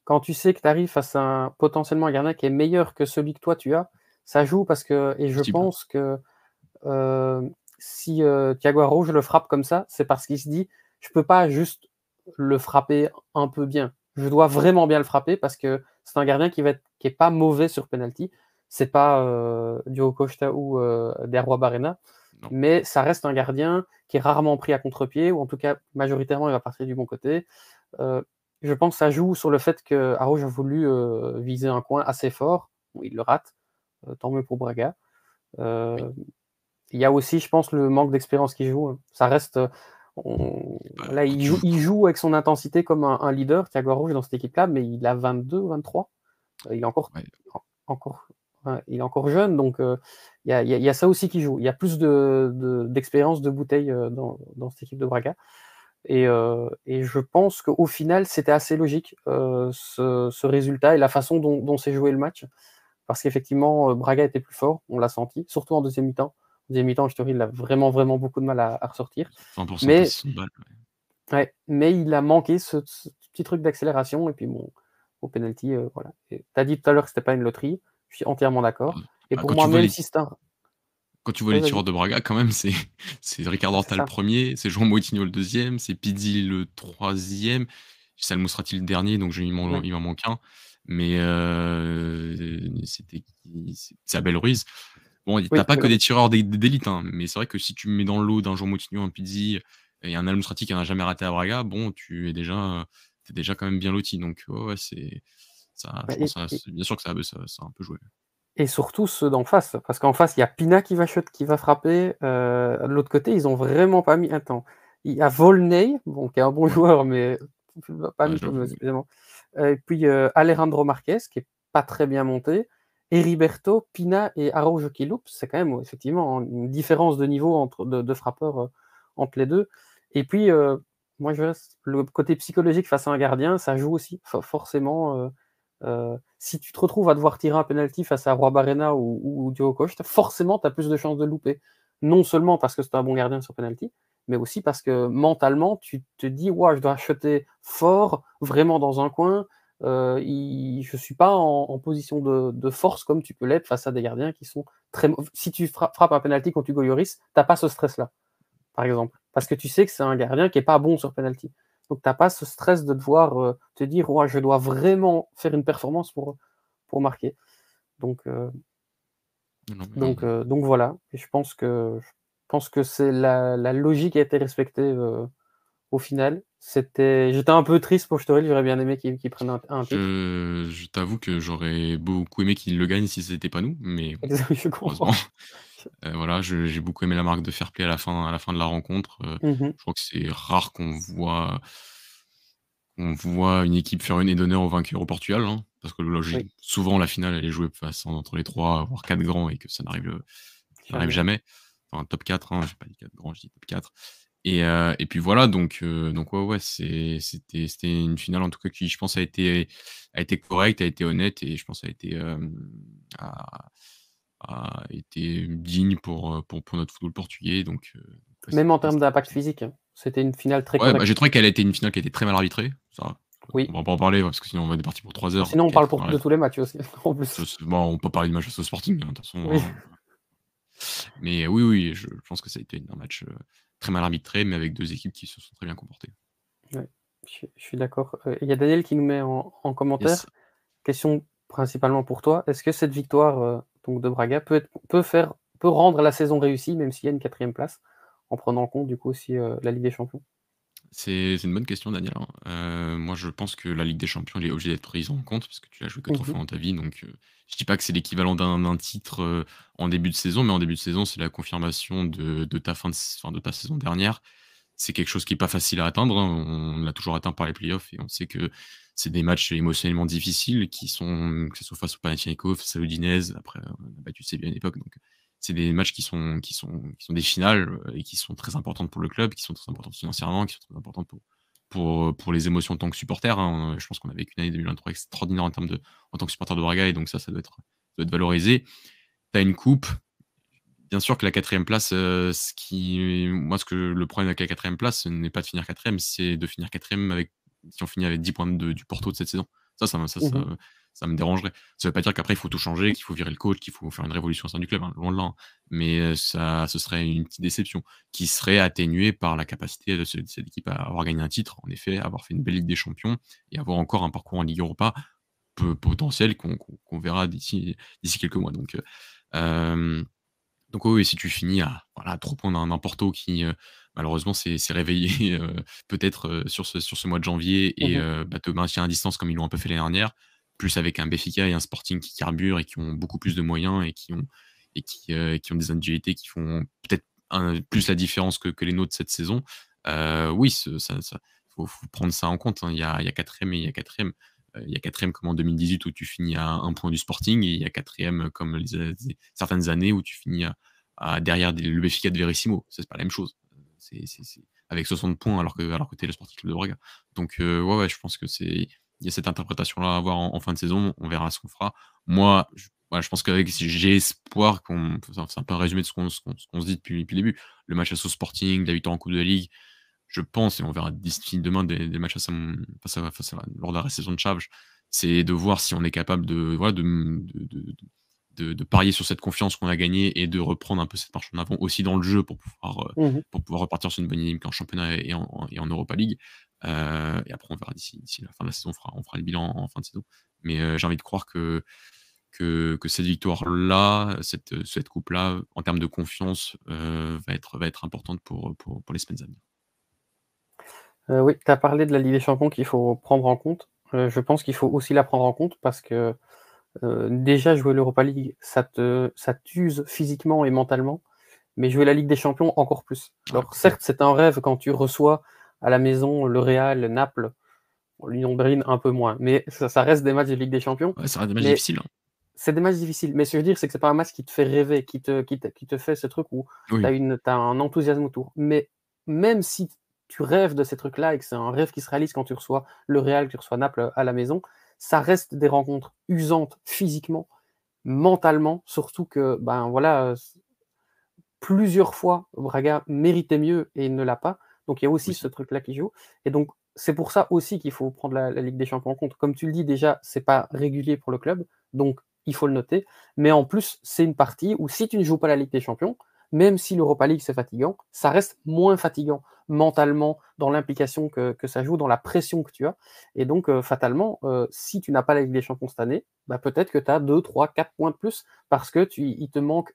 quand tu sais que tu arrives face à un potentiellement un gardien qui est meilleur que celui que toi tu as, ça joue parce que et je pense que si Thiago Rouge le frappe comme ça, c'est parce qu'il se dit je peux pas juste le frapper un peu bien. Je dois vraiment bien le frapper parce que c'est un gardien qui va être, qui est pas mauvais sur penalty. C'est pas euh, Diogo Costa ou euh, Derwa Barena, mais ça reste un gardien qui est rarement pris à contre-pied ou en tout cas majoritairement il va partir du bon côté. Euh, je pense que ça joue sur le fait que Arouche a voulu euh, viser un coin assez fort. il le rate. tant mieux pour Braga. Il y a aussi, je pense, le manque d'expérience qui joue. Ça reste bah, là, il joue, il joue, avec son intensité comme un, leader, Thiago Rouge dans cette équipe-là, mais il a 22, 23. Euh, il est encore, encore, il est encore jeune, donc euh, il, y a, ça aussi qui joue. Il y a plus d'expérience de, de, bouteille euh, dans, dans, cette équipe de Braga. Et, et je pense qu'au final, c'était assez logique ce, ce, résultat et la façon dont, dont s'est joué le match. Parce qu'effectivement, Braga était plus fort, on l'a senti, surtout en deuxième mi-temps deuxième mi-temps, il a vraiment, vraiment beaucoup de mal à, ressortir. mais, ouais, mais il a manqué ce, petit truc d'accélération. Et puis, bon, au penalty, euh, voilà. Tu as dit tout à l'heure que c'était pas une loterie. Je suis entièrement d'accord. Et bah, pour moi, même si c'est un. Quand tu vois les tireurs de Braga, quand même, c'est Ricardo Horta le premier, c'est Jean Moutinho le deuxième, c'est Pizzi le troisième, Salmo le dernier, donc il m'en manque un. Mais euh, c'était Isabelle Ruiz. Bon, t'as pas que des tireurs d'élite, hein, mais c'est vrai que si tu mets dans l'eau d'un Jean Moutinho, un Pizzi et un Almostrati qui n'a jamais raté à Braga, bon, tu es déjà, es déjà quand même bien loti. Donc, ouais, c'est ça, bah, bien sûr que ça, ça, ça, a un peu joué. Et surtout ceux d'en face, parce qu'en face, il y a Pina qui va, qui va frapper. Euh, de l'autre côté, ils ont vraiment pas mis. Attends, il y a Volney, bon, qui est un bon joueur, mais pas mis évidemment. Et puis euh, Alejandro Marquez, qui est pas très bien monté. Heriberto, Pina et Araujo qui c'est quand même effectivement une différence de niveau entre de, frappeurs euh, entre les deux. Et puis, euh, moi, je le côté psychologique face à un gardien, ça joue aussi forcément. Euh, si tu te retrouves à devoir tirer un penalty face à Roi Barena ou, ou, Diogo Costa, forcément, tu as plus de chances de louper. Non seulement parce que c'est un bon gardien sur penalty, mais aussi parce que mentalement, tu te dis, ouais, je dois acheter fort, vraiment dans un coin, euh, je ne suis pas en, position de, force comme tu peux l'être face à des gardiens qui sont très. Si tu frappes, un penalty contre Hugo Lloris, tu n'as pas ce stress-là, par exemple. Parce que tu sais que c'est un gardien qui n'est pas bon sur penalty. Donc tu n'as pas ce stress de devoir euh, te dire ouais, je dois vraiment faire une performance pour, pour marquer. Donc, euh, donc, donc voilà. Et je pense que je pense que c'est la, la, logique a été respectée au final. C'était, j'étais un peu triste pour Sturil, j'aurais bien aimé qu'il prenne un, un titre. Je, t'avoue que j'aurais beaucoup aimé qu'il le gagne si c'était pas nous, mais je comprends. Euh, voilà, j'ai beaucoup aimé la marque de fair play à la fin, à la fin de la rencontre. Euh, mmh je crois que c'est rare qu'on voit, on voit une équipe faire une aide d'honneur au vainqueur au Portugal, hein, parce que souvent la finale elle est jouée face entre les trois, voire quatre grands, et que ça n'arrive, n'arrive jamais. Enfin, top 4, hein, j'ai pas dit 4 grands, je dis top 4. Et, euh, et puis voilà, donc, euh, donc ouais, ouais, c'était, une finale en tout cas qui, je pense, a été, a été correcte, a été honnête et je pense a été, euh, a, a été digne pour, pour, pour, notre football portugais. Donc, Même en termes d'impact physique, hein. c'était une finale très ouais, bah, j'ai trouvé qu'elle a été une finale qui a été très mal arbitrée. Ça. Oui. On va pas en parler parce que sinon on va être parti pour 3 heures. Sinon on parle pour, de tous les matchs aussi. En plus. Bon, on peut parler de match au Sporting, hein, de toute façon. Hein. Mais oui, oui, je pense que ça a été un match très mal arbitré, mais avec deux équipes qui se sont très bien comportées. Ouais, Je suis d'accord. il y a Daniel qui nous met en commentaire: «Question principalement pour toi, est-ce que cette victoire, donc de Braga peut être peut faire peut rendre la saison réussie même s'il y a une quatrième place, en prenant en compte du coup aussi, la Ligue des champions?» C'est une bonne question Daniel, hein. moi je pense que la Ligue des champions, elle est obligée d'être prise en compte parce que tu l'as joué que 3 Mmh fois dans ta vie donc je dis pas que c'est l'équivalent d'un titre, en début de saison, mais en début de saison, c'est la confirmation de de ta fin de de ta saison dernière. C'est quelque chose qui est pas facile à atteindre, hein. On l'a toujours atteint par les playoffs et on sait que c'est des matchs émotionnellement difficiles qui sont que ce soit face au Panathinaikos, face à l'Udinese, après on a battu Séville à une époque donc c'est des matchs qui sont qui sont qui sont des finales, et qui sont très importantes pour le club, qui sont très importantes financièrement, qui sont très importantes pour pour, pour les émotions en tant que supporter, hein. Je pense qu'on a vécu une année 2023 extraordinaire en termes de en tant que supporter de Braga et donc ça, ça doit être doit être valorisé. Tu as une coupe, bien sûr que la quatrième place, ce qui moi ce que le problème avec la quatrième place, ce n'est pas de finir quatrième, c'est de finir quatrième avec si on finit avec 10 points de du Porto de cette saison. Ça ça ça Mmh ça me dérangerait. Ça veut pas dire qu'après il faut tout changer, qu'il faut virer le coach, qu'il faut faire une révolution au sein du club, hein, loin de là, hein. Mais ça ce serait une petite déception qui serait atténuée par la capacité de cette équipe à avoir gagné un titre, en effet, avoir fait une belle Ligue des champions et avoir encore un parcours en Ligue Europa potentiel qu'on verra d'ici quelques mois donc donc oui, si tu finis à voilà, trop points d'un Porto qui, malheureusement s'est réveillé, peut-être, sur ce sur ce mois de janvier et Mmh bah, te maintient à distance comme ils l'ont un peu fait l'année dernière, plus avec un Benfica et un Sporting qui carburent et qui ont beaucoup plus de moyens et qui ont et qui, qui ont des individualités qui font peut-être plus la différence que les nôtres cette saison. oui, ce ça ça faut prendre ça en compte, hein. Il y a il y a 4 et il y a 4 il y a 4 comme en 2018 où tu finis à un point du Sporting et il y a 4 comme certaines années où tu finis à derrière le Benfica de Verissimo. C'est pas la même chose. C'est avec 60 points alors que alors que le Sporting Club de Braga. Donc ouais, ouais, je pense que c'est il y a cette interprétation-là à avoir en fin de saison. On verra ce qu'on fera. Moi, je je pense qu'avec j'ai espoir qu'on c'est un peu un résumé de ce qu'on se dit depuis depuis le début. Le match face au Sporting, la victoire en coupe de la Ligue, je pense, et on verra d'ici demain des, des matchs face à, face à, lors de la récession de Chaves, c'est de voir si on est capable de, voilà, de, de, de, de parier sur cette confiance qu'on a gagnée et de reprendre un peu cette marche en avant aussi dans le jeu pour pouvoir, Mmh pour pouvoir repartir sur une bonne dynamique en championnat et en, et en Europa League. Euh, et après, on verra d'ici la fin de la saison, on fera, on fera le bilan en, fin de saison. Mais euh, j'ai envie de croire que, que, que cette victoire-là, cette, cette coupe-là, en termes de confiance, euh, va, être, va être importante pour, pour, pour les semaines à venir. Oui, tu as parlé de la Ligue des champions qu'il faut prendre en compte. Je pense qu'il faut aussi la prendre en compte parce que, déjà jouer l'Europa League, ça te ça t'use physiquement et mentalement, mais jouer la Ligue des champions encore plus. Ah, Alors certes, c'est un rêve quand tu reçois à la maison le Real, Naples, l'Union Berlin un peu moins, mais ça ça reste des matchs de Ligue des champions. Ouais, ça reste des matchs difficiles, hein. C'est des matchs difficiles, mais ce que je veux dire, c'est que c'est pas un match qui te fait rêver, qui te qui te qui te fait ce truc où tu as une tu as un enthousiasme autour. Mais même si tu rêves de ces trucs-là et que c'est un rêve qui se réalise quand tu reçois le Real, que tu reçois Naples à la maison, ça reste des rencontres usantes physiquement, mentalement, surtout que, ben voilà, plusieurs fois, Braga méritait mieux et ne l'a pas. Donc il y a aussi Oui. ce truc-là qui joue. Et donc c'est pour ça aussi qu'il faut prendre la, la Ligue des Champions en compte. Comme tu le dis déjà, c'est pas régulier pour le club, donc il faut le noter. Mais en plus, c'est une partie où si tu ne joues pas la Ligue des Champions, même si l'Europa League c'est fatigant, ça reste moins fatigant mentalement dans l'implication que, que, ça joue, dans la pression que tu as. Et donc, euh, fatalement, euh, si tu n'as pas la Ligue des Champions cette année, bah, peut-être que tu as 2, 3, 4 points de plus parce que tu, il te manque,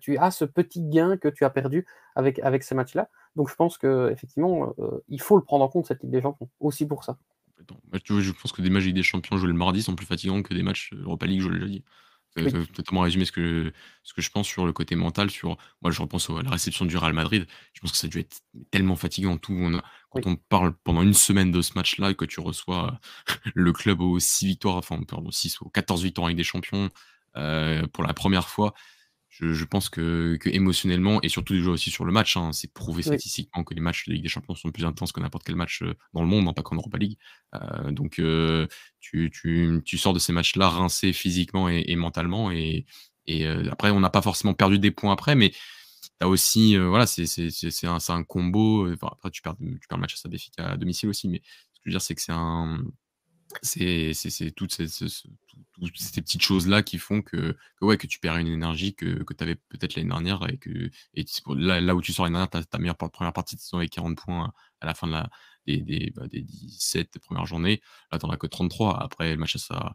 tu as ce petit gain que tu as perdu avec, avec ces matchs-là. Donc, je pense qu'effectivement, euh, il faut le prendre en compte, cette Ligue des Champions, aussi pour ça. Tu je pense que des matchs Ligue des Champions joués le mardi sont plus fatigants que des matchs Europa League joués le jeudi. Oui. Totalement résumé ce que, ce que je pense sur le côté mental. Sur, moi, je repense à la réception du Real Madrid. Je pense que ça a dû être tellement fatigant. Tout, on a, quand Oui. on parle pendant une semaine de ce match-là et que tu reçois le club aux 6 victoires, enfin, pardon, 6 ou 14 victoires avec des champions euh, pour la première fois, je, je pense que, que, émotionnellement et surtout déjà aussi sur le match, hein, c'est prouvé Oui. statistiquement que les matchs de Ligue des Champions sont plus intenses que n'importe quel match euh, dans le monde, hein, pas qu'en Europa League. Euh, donc euh, tu, tu, tu, sors de ces matchs-là rincé physiquement et, et mentalement et, et euh, après on n'a pas forcément perdu des points après, mais T'as aussi, euh, voilà, c'est un, un, combo. Enfin, après, tu perds, tu perds le match à sa défique à domicile aussi, mais ce que je veux dire, c'est que c'est un, c'est toutes ces, toutes ces petites choses là qui font que, que, ouais que tu perds une énergie que, que tu avais peut-être l'année dernière et que et là, là où tu sors l'année dernière ta, ta meilleure première partie de saison avec 40 points à la fin de la, des, des, bah, des 17 premières journées. Là, t'en as que 33. Après, le match, ça.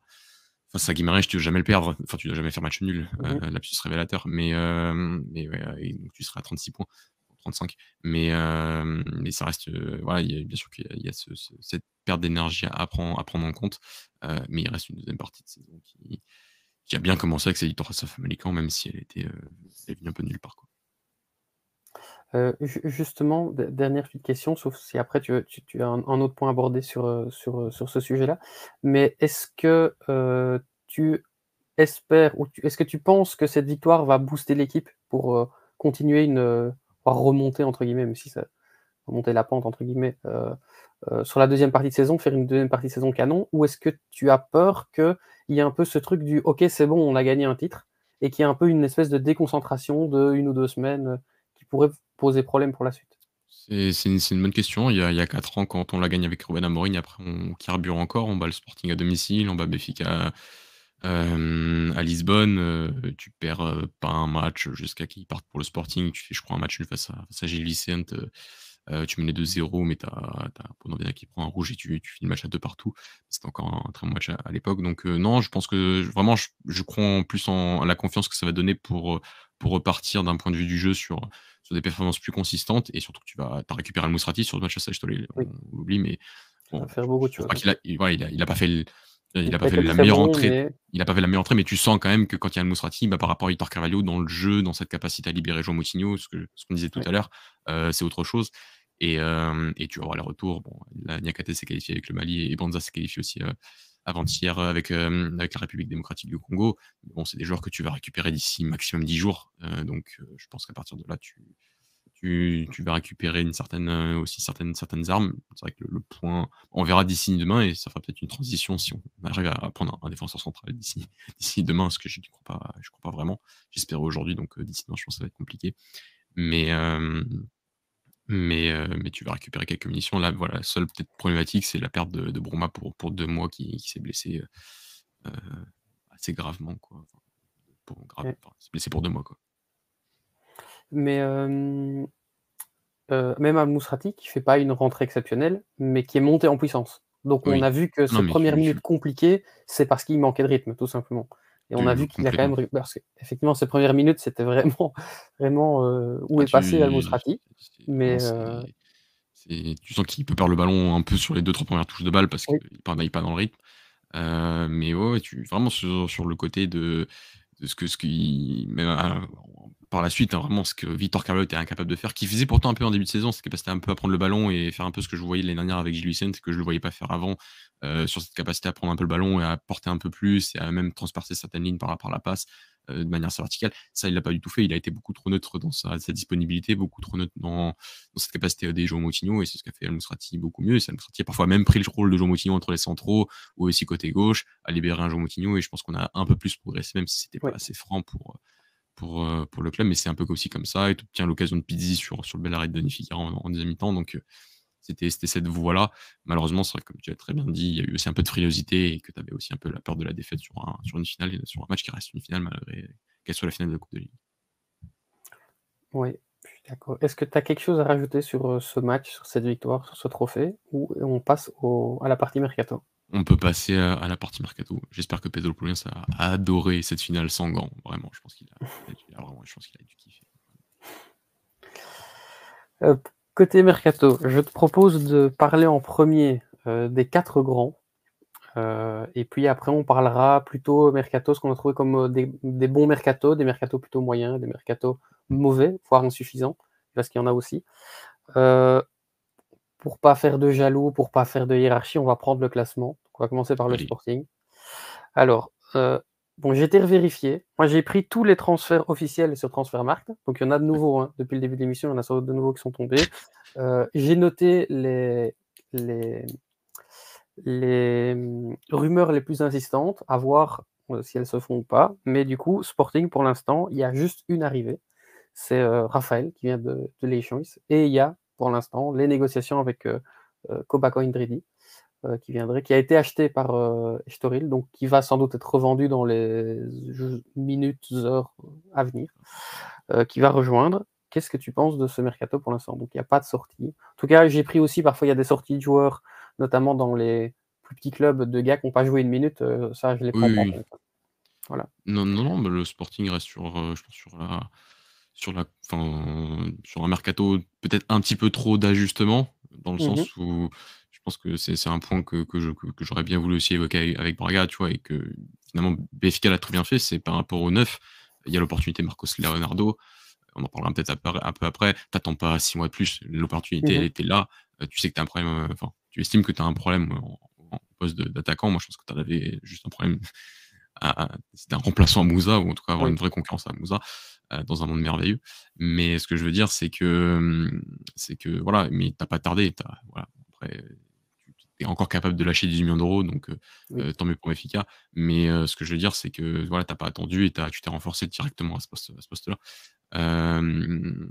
Face à Guimarães, tu ne dois jamais le perdre. Enfin, tu ne dois jamais faire match nul. Mmh euh, là, révélateur. Mais, euh, mais ouais, donc tu seras à 36 points. 35. Mais, euh, mais ça reste. voilà, y a, bien sûr qu'il y a, cette perte d'énergie à, prendre, à prendre en compte. mais il reste une deuxième partie de saison qui, a bien commencé avec victoire face à Famalicão, même si elle était elle venue un peu nulle part. Quoi. Euh, justement, dernière petite question, sauf si après tu, as un, autre point abordé sur, euh, sur, euh, sur ce sujet-là. Mais est-ce que tu espères ou est-ce que tu penses que cette victoire va booster l'équipe pour continuer une remonter entre guillemets, même si ça remonter la pente entre guillemets sur la deuxième partie de saison, faire une deuxième partie de saison canon, ou est-ce que tu as peur qu'il y ait un peu ce truc du OK, c'est bon, on a gagné un titre, et qu'il y ait un peu une espèce de déconcentration de une ou deux semaines qui pourrait poser problème pour la suite? C'est une, bonne question. Il y, a, il 4 ans, quand on la gagne avec Ruben Amorim, après on carbure encore, on bat le Sporting à domicile, on bat Béfica euh, à Lisbonne, euh, tu perds euh, pas un match jusqu'à qu'ils partent pour le Sporting, tu fais je crois un match face à, face à Gilles Vicente, tu menais 2-0, mais tu as, qui prend un rouge et tu, finis le match à deux partout. C'était encore un, très bon match à, l'époque. Donc non, je pense que vraiment, je, crois en plus en, la confiance que ça va donner pour, pour repartir d'un point de vue du jeu sur, sur des performances plus consistantes et surtout que tu vas as récupéré le Mousrati sur le match à Sage on l'oublie, mais bon, faire beaucoup, tu vois. Il, a, il, a, pas fait il a pas fait la meilleure entrée. Il a pas fait la meilleure entrée, mais tu sens quand même que quand il y a le Mousrati, bah, par rapport à Victor Carvalho, dans le jeu, dans cette capacité à libérer Jean Moutinho, ce qu'on ce disait tout à l'heure, euh, c'est autre chose. Et, euh, et, tu vas voir les retours. Bon, là, Niakate s'est qualifié avec le Mali et Banza s'est qualifié aussi euh, avant-hier avec, avec la République démocratique du Congo. Bon, c'est des joueurs que tu vas récupérer d'ici maximum 10 jours. donc, je pense qu'à partir de là, tu, tu, vas récupérer une certaine, aussi certaines, certaines armes. C'est vrai que le, point, on verra d'ici demain et ça fera peut-être une transition si on arrive à prendre un, défenseur central d'ici, d'ici demain, ce que je ne crois pas, je crois pas vraiment. J'espère aujourd'hui, donc d'ici demain, je pense que ça va être compliqué. Mais, mais, mais tu vas récupérer quelques munitions. Là, voilà, la seule peut-être problématique, c'est la perte de, de Bruma pour, pour deux mois qui, s'est blessé assez gravement. Quoi. Pour, grave, s'est blessé pour deux mois. Quoi. Mais même Al Mousrati, qui fait pas une rentrée exceptionnelle, mais qui est monté en puissance. Donc on a vu que ces premières minutes compliquées, c'est parce qu'il manquait de rythme, tout simplement. Et on a vu qu'il a quand même. Parce qu'effectivement, ces premières minutes, c'était vraiment, vraiment où ah, est passé Al Mousrati. Mais. Tu sens qu'il peut perdre le ballon un peu sur les deux, trois premières touches de balle parce qu'il n'aille pas dans le rythme. mais ouais, tu, vraiment sur, le côté de, de ce que ce qui par la suite, hein, vraiment ce que Victor Carvalho était incapable de faire, qui faisait pourtant un peu en début de saison, cette capacité un peu à prendre le ballon et faire un peu ce que je voyais l'année dernière avec Gilles Vicente, que je ne le voyais pas faire avant, euh, sur cette capacité à prendre un peu le ballon et à porter un peu plus et à même transpercer certaines lignes par la passe euh, de manière assez verticale. Ça, il l'a pas du tout fait. Il a été beaucoup trop neutre dans sa, disponibilité, beaucoup trop neutre dans, cette capacité à aider João Moutinho et c'est ce qu'a fait El Mousrati beaucoup mieux. El Mousrati a parfois même pris le rôle de João Moutinho entre les centraux ou aussi côté gauche, à libérer un João Moutinho et je pense qu'on a un peu plus progressé, même si c'était pas assez franc pour pour, euh, pour le club, mais c'est un peu aussi comme ça. Et tu obtiens l'occasion de Pizzi sur, sur le bel arrêt de Denis en, deuxième mi-temps. Donc, euh, c'était cette voie-là. Malheureusement, c'est vrai, comme tu as très bien dit, il y a eu aussi un peu de frilosité et que tu avais aussi un peu la peur de la défaite sur, un, sur une finale, sur un match qui reste une finale, malgré qu'elle soit la finale de la Coupe de Ligue. Oui, je suis d'accord. Est-ce que tu as quelque chose à rajouter sur euh, ce match, sur cette victoire, sur ce trophée, ou on passe au, à la partie mercato? On peut passer à, la partie mercato. J'espère que Pedro Poulins a, adoré cette finale sans gants. Vraiment, je pense qu'il a. Euh, côté mercato, je te propose de parler en premier euh, des quatre grands. Euh, et puis après, on parlera plutôt mercato, ce qu'on a trouvé comme des, bons mercato, des mercato plutôt moyens, des mercato mauvais, voire insuffisants, parce qu'il y en a aussi pour pas faire de jaloux, pour pas faire de hiérarchie, on va prendre le classement. on va commencer par le Sporting. Alors, euh, bon, j'ai été revérifié. Moi, j'ai pris tous les transferts officiels sur Transfermarkt. Donc, il y en a de nouveaux. Hein. Depuis le début de l'émission, il y en a de nouveaux qui sont tombés. Euh, j'ai noté les, les, les hum, rumeurs les plus insistantes, à voir euh, si elles se font ou pas. Mais du coup, Sporting, pour l'instant, il y a juste une arrivée. C'est Raphaël qui vient de, de Et il y a pour l'instant les négociations avec euh, euh, Kobako Indridi, euh, qui viendrait, qui a été acheté par Estoril, donc qui va sans doute être revendu dans les minutes, heures à venir, qui va rejoindre. qu'est-ce que tu penses de ce mercato pour l'instant? Donc il n'y a pas de sortie. En tout cas, j'ai pris aussi, parfois il y a des sorties de joueurs, notamment dans les plus petits clubs de gars qui n'ont pas joué une minute, ça je les prends pas. Voilà. Non, non, non, mais le Sporting reste sur, je pense sur la sur la sur un mercato peut-être un petit peu trop d'ajustements, dans le mmh sens où je pense que c'est un point que, que j'aurais bien voulu aussi évoquer avec Braga, tu vois, et que finalement BFK l'a très bien fait, c'est par rapport au neuf. Il y a l'opportunité Marcos Leonardo, on en parlera peut-être un peu après. T'attends pas six mois de plus, l'opportunité, mmh était là. Euh, tu sais que tu as un problème, euh, enfin, tu estimes que tu as un problème en, poste d'attaquant. Moi, je pense que tu avais juste un problème. C'était un remplaçant à Moussa, ou en tout cas avoir une vraie concurrence à Moussa. Euh, dans un monde merveilleux. Mais ce que je veux dire, c'est que, hum, c'est que voilà, mais t'as pas tardé. As, voilà, après, tu es encore capable de lâcher 18 millions d'euros, donc euh, euh, tant mieux pour Mefika. Mais ce que je veux dire, c'est que voilà, t'as pas attendu et as, tu t'es renforcé directement à ce poste, à ce poste-là. le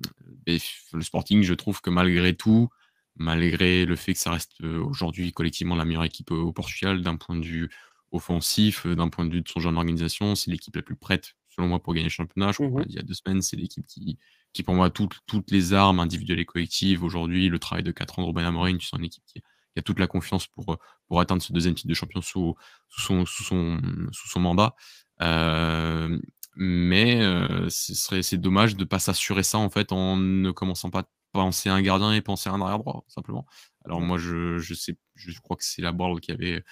Sporting, je trouve que malgré tout, malgré le fait que ça reste aujourd'hui collectivement la meilleure équipe au Portugal d'un point de vue offensif, d'un point de vue de son genre d'organisation, c'est l'équipe la plus prête selon moi, pour gagner le championnat. Je crois mmh il y a deux semaines, c'est l'équipe qui, qui, pour moi, toutes, toutes les armes individuelles et collectives. Aujourd'hui, le travail de 4 ans de Robin Amorim, tu sens une équipe qui, a toute la confiance pour, pour atteindre ce deuxième titre de champion sous, sous, son, sous, son, sous son mandat. Euh, mais euh, c'est dommage de ne pas s'assurer ça en fait en ne commençant pas à penser à un gardien et penser à un arrière droit simplement. Alors moi je, je sais je crois que c'est la Borle qui avait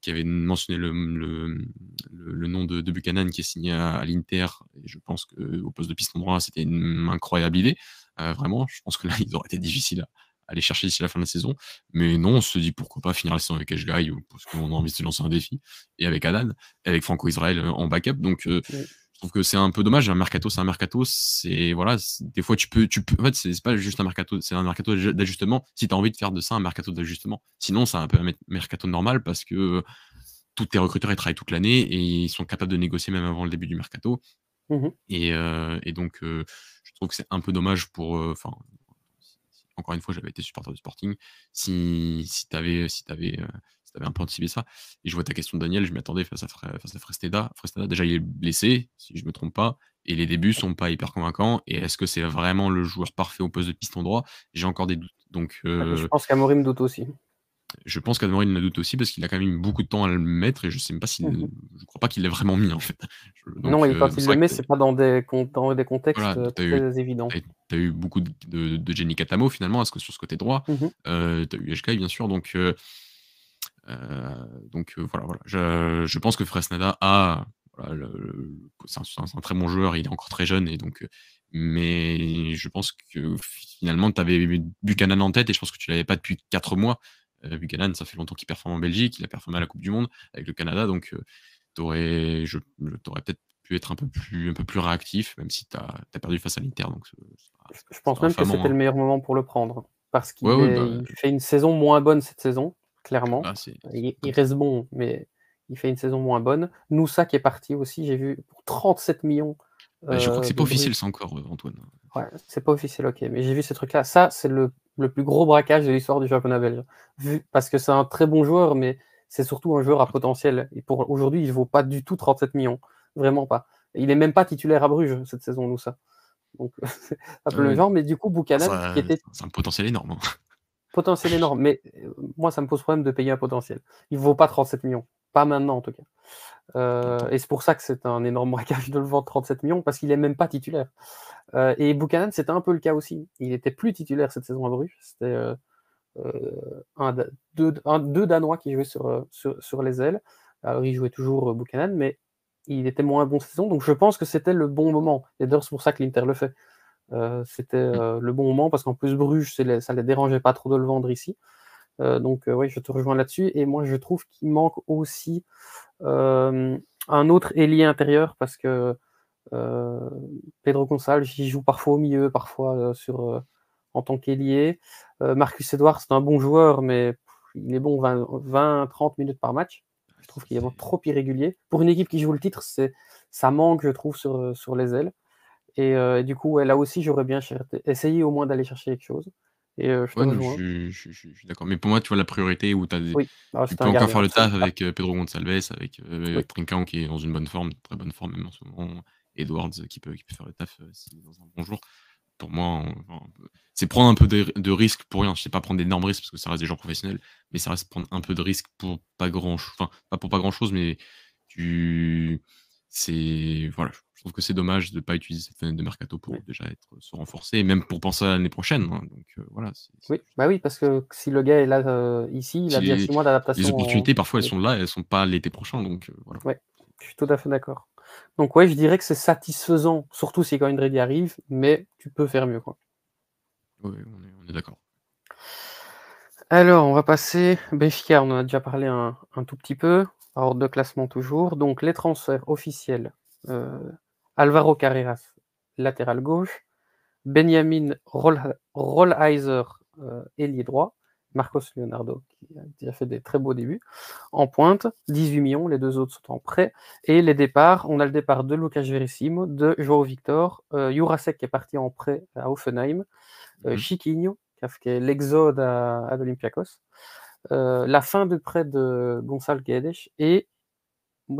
qui avait mentionné le, nom de, de, Buchanan qui est signé à, l'Inter. Et je pense qu'au poste de piston droit, c'était une incroyable idée. Euh, vraiment, je pense que là, il aurait été difficile à, aller chercher d'ici la fin de la saison. Mais non, on se dit pourquoi pas finir la saison avec Ashguy parce qu'on a envie de se lancer un défi. Et avec Adan, avec Franco Israël en backup. Donc, euh, trouve que c'est un peu dommage. Un mercato, c'est un mercato. C'est voilà, des fois tu peux, tu peux. En fait, c'est pas juste un mercato, c'est un mercato d'ajustement. Si tu as envie de faire de ça un mercato d'ajustement, sinon c'est un peu un mercato normal parce que tous tes recruteurs ils travaillent toute l'année et ils sont capables de négocier même avant le début du mercato. Mmh et, euh, et, donc, euh, je trouve que c'est un peu dommage pour. Euh, enfin, encore une fois, j'avais été supporter du Sporting. Si, si tu avais, si avais, tu avais un peu anticipé ça. Et je vois ta question, Daniel, je m'attendais face à, face à Fresteda. Fresteda, déjà, il est blessé, si je ne me trompe pas, et les débuts sont pas hyper convaincants. Et est-ce que c'est vraiment le joueur parfait au poste de piston droit? J'ai encore des doutes. Donc, euh, Je pense qu'Amorim doute aussi. Je pense qu'Amorim le doute aussi parce qu'il a quand même eu beaucoup de temps à le mettre et je sais même pas si mmh je crois pas qu'il l'ait vraiment mis en fait. non, et quand euh, il le met, c'est pas dans des, dans des contextes très évidents. Tu as eu beaucoup de, de, Jenny Katamo finalement, ce que sur ce côté droit. Euh, tu as eu HK bien sûr, donc euh, donc euh, voilà, voilà. Je, je, pense que Fresnada a c'est un, très bon joueur, il est encore très jeune et donc euh, mais je pense que finalement tu avais Buchanan en tête et je pense que tu l'avais pas depuis 4 mois. Buchanan, ça fait longtemps qu'il performe en Belgique, il a performé à la Coupe du Monde avec le Canada, donc tu aurais, peut-être pu être un peu plus, un peu plus réactif, même si tu as, perdu face à l'Inter. Donc je pense même que c'était le meilleur moment pour le prendre, parce qu'il bah fait une saison moins bonne cette saison clairement. Ah, il, reste bon, mais il fait une saison moins bonne. Noussa qui est parti aussi, j'ai vu pour 37 millions. Bah, je crois que c'est pas officiel ça encore, euh, Antoine. Ouais, c'est pas officiel, ok. Mais j'ai vu ces trucs-là. Ça, c'est le, plus gros braquage de l'histoire du championnat belge. Vu, parce que c'est un très bon joueur, mais c'est surtout un joueur à potentiel. Et pour aujourd'hui, il vaut pas du tout 37 millions. Vraiment pas. Il est même pas titulaire à Bruges cette saison, Noussa. Donc, c'est un peu le genre, mais du coup, Buchanan, qui était. C'est un potentiel énorme. Hein potentiel énorme, mais euh, moi, ça me pose problème de payer un potentiel. Il ne vaut pas 37 millions. Pas maintenant, en tout cas. Euh, et c'est pour ça que c'est un énorme braquage de le vendre 37 millions, parce qu'il n'est même pas titulaire. Euh, et Buchanan, c'était un peu le cas aussi. Il n'était plus titulaire cette saison à Bruges. C'était deux, Danois qui jouaient sur, sur, les ailes. Alors, il jouait toujours Buchanan, mais il était moins bon cette saison. Donc, je pense que c'était le bon moment. Et d'ailleurs, c'est pour ça que l'Inter le fait. Euh, c'était mmh. euh, le bon moment parce qu'en plus Bruges, ça ne les dérangeait pas trop de le vendre ici. Euh, donc oui, je te rejoins là-dessus. Et moi, je trouve qu'il manque aussi un autre ailier intérieur parce que Pedro Gonçalves, il joue parfois au milieu, parfois sur, en tant qu'ailier. Marcus Edouard, c'est un bon joueur, mais il est bon 20-30 minutes par match. Je trouve qu'il est trop irrégulier. Pour une équipe qui joue le titre, ça manque, je trouve, sur, sur les ailes. Et du coup, là aussi, j'aurais bien essayé au moins d'aller chercher quelque chose. Et je je, suis d'accord. Mais pour moi, tu vois, la priorité où as des... Ah, tu peux encore faire le taf avec Pedro Gonçalves, avec Trincao qui est dans une bonne forme, très bonne forme même en ce moment, Edwards qui peut, qui peut faire le taf est dans un bon jour. pour moi, c'est prendre un peu de, risque pour rien. Je sais pas prendre d'énormes risques parce que ça reste des gens professionnels, mais ça reste prendre un peu de risque pour pas grand chose. Enfin, pas pour pas grand chose, mais tu. C'est. Voilà. Je trouve que c'est dommage de ne pas utiliser cette fenêtre de mercato pour déjà être se renforcer, et même pour penser à l'année prochaine. Hein. Donc euh, voilà. Oui, bah oui, parce que si le gars est là euh, ici, il a bien six mois d'adaptation. Les opportunités, parfois, elles sont là, elles sont pas l'été prochain. Donc euh, voilà. Ouais, je suis tout à fait d'accord. Donc ouais, je dirais que c'est satisfaisant, surtout si quand ready arrive, mais tu peux faire mieux. Quoi. Oui, on est, d'accord. Alors, on va passer. Benfica, on en a déjà parlé un, tout petit peu. Ordre de classement toujours. Donc, les transferts officiels. Euh, Alvaro Carreras, latéral gauche. Benjamin Rollheiser, euh, ailier droit. Marcos Leonardo, qui a fait des très beaux débuts, en pointe, 18 millions, les deux autres sont en prêt. Et les départs, on a le départ de Lucas Verissimo, de Joao Victor, euh, Jurasek qui est parti en prêt à Offenheim, euh, mhm. Chiquinho, qui est l'exode à, à Olympiakos, euh, la fin de prêt de Gonçalo Guedes, et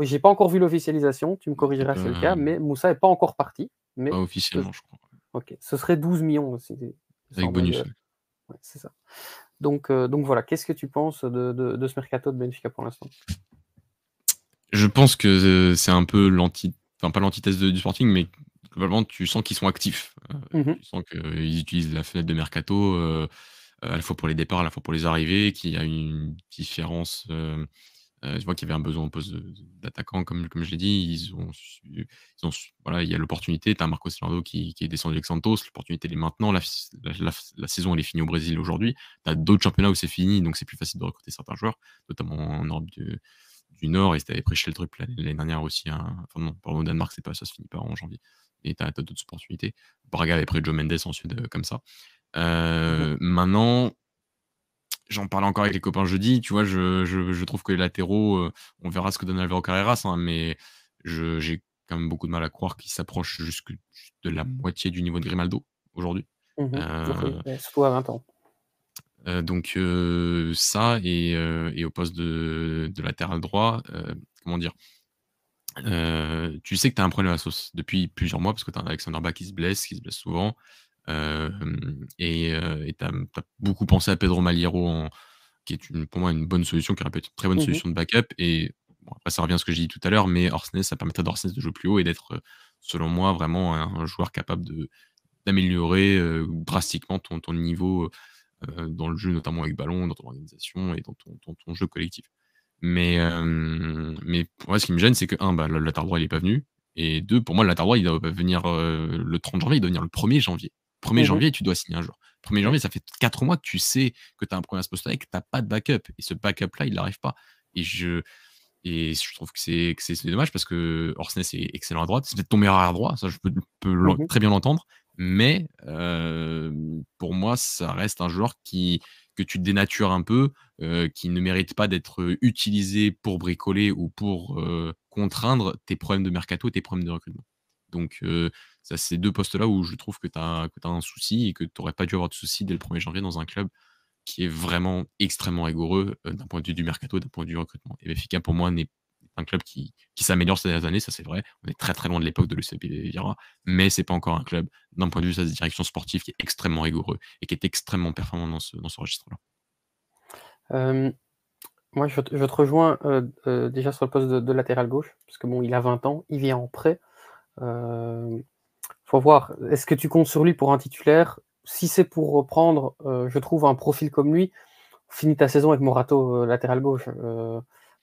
j'ai pas encore vu l'officialisation, tu me corrigeras si c'est le cas, mais Moussa n'est pas encore parti. Mais pas officiellement, je crois. Ok, ce serait 12 millions aussi. Avec bonus. c'est ça. Donc, euh, donc voilà, qu'est-ce que tu penses de, de, ce mercato de Benfica pour l'instant? Je pense que euh, c'est un peu l'anti, enfin pas l'antithèse du Sporting, mais globalement tu sens qu'ils sont actifs. Mmh tu sens qu'ils utilisent la fenêtre de mercato à la fois pour les départs, à la fois pour les arrivées, qu'il y a une différence euh, je vois qu'il y avait un besoin au poste d'attaquant, comme, comme je l'ai dit. Ils ont, ils ont, voilà, il y a l'opportunité. Tu as Marcos Leonardo qui, qui, est descendu avec Santos. L'opportunité, elle est maintenant. La, la, saison, elle est finie au Brésil aujourd'hui. Tu as d'autres championnats où c'est fini, donc c'est plus facile de recruter certains joueurs, notamment en Europe du, du Nord. Et c'était prêché le truc l'année dernière aussi. Hein. Enfin, non, pardon, au Danemark, c'est pas, ça se finit pas en janvier. Et tu as, d'autres opportunités. Braga avait pris Joe Mendes en Suède comme ça. Euh, mmh maintenant, j'en parlais encore avec les copains jeudi, tu vois, je, je, trouve que les latéraux, euh, on verra ce que donne Alvaro Carreras, hein, mais j'ai quand même beaucoup de mal à croire qu'il s'approche jusque de la moitié du niveau de Grimaldo aujourd'hui. Mmh euh, surtout à 20 ans. Euh, donc ça, et, et, au poste de, de latéral droit, comment dire tu sais que tu as un problème à la sauce depuis plusieurs mois parce que tu as Alexander Bach qui se blesse, qui se blesse souvent et tu as, beaucoup pensé à Pedro Maliero, qui est pour moi une bonne solution, qui aurait pu être une très bonne mmh solution de backup. Et après, ça revient à ce que j'ai dit tout à l'heure, mais Orsnes, ça permettrait d'Orsnes de jouer plus haut et d'être, selon moi, vraiment un, joueur capable d'améliorer drastiquement ton, ton niveau dans le jeu, notamment avec ballon, dans ton organisation et dans ton, ton, jeu collectif. Mais, mais pour moi, ce qui me gêne, c'est que, un, bah, le latéral droit, il n'est pas venu. Et deux, pour moi, le droit, il doit venir le 30 janvier, il doit venir le 1er janvier. 1er mmh janvier, tu dois signer un joueur. 1er janvier, ça fait 4 mois que tu sais que tu as un problème à ce poste-là et que tu n'as pas de backup. Et ce backup-là, il n'arrive pas. Et je, et je trouve que c'est, dommage parce que Orsnes est excellent à droite. C'est peut-être ton meilleur à droite, ça je peux, mmh très bien l'entendre. Mais pour moi, ça reste un joueur qui, que tu dénatures un peu, qui ne mérite pas d'être utilisé pour bricoler ou pour contraindre tes problèmes de mercato et tes problèmes de recrutement. Donc, c'est ces deux postes-là où je trouve que tu as, un souci et que tu n'aurais pas dû avoir de souci dès le 1er janvier dans un club qui est vraiment extrêmement rigoureux d'un point de vue du mercato, d'un point de vue du recrutement. Et Benfica, pour moi, n'est un club qui, s'améliore ces dernières années, ça c'est vrai. On est très très loin de l'époque de l'ECP Vira, mais c'est pas encore un club d'un point de vue de sa direction sportive qui est extrêmement rigoureux et qui est extrêmement performant dans ce, dans registre-là. moi, je, te rejoins déjà sur le poste de, de, latéral gauche, parce que bon, il a 20 ans, il vient en prêt. Euh, faut voir. Est-ce que tu comptes sur lui pour un titulaire? Si c'est pour reprendre, euh, je trouve un profil comme lui, finis ta saison avec Morato euh, latéral gauche,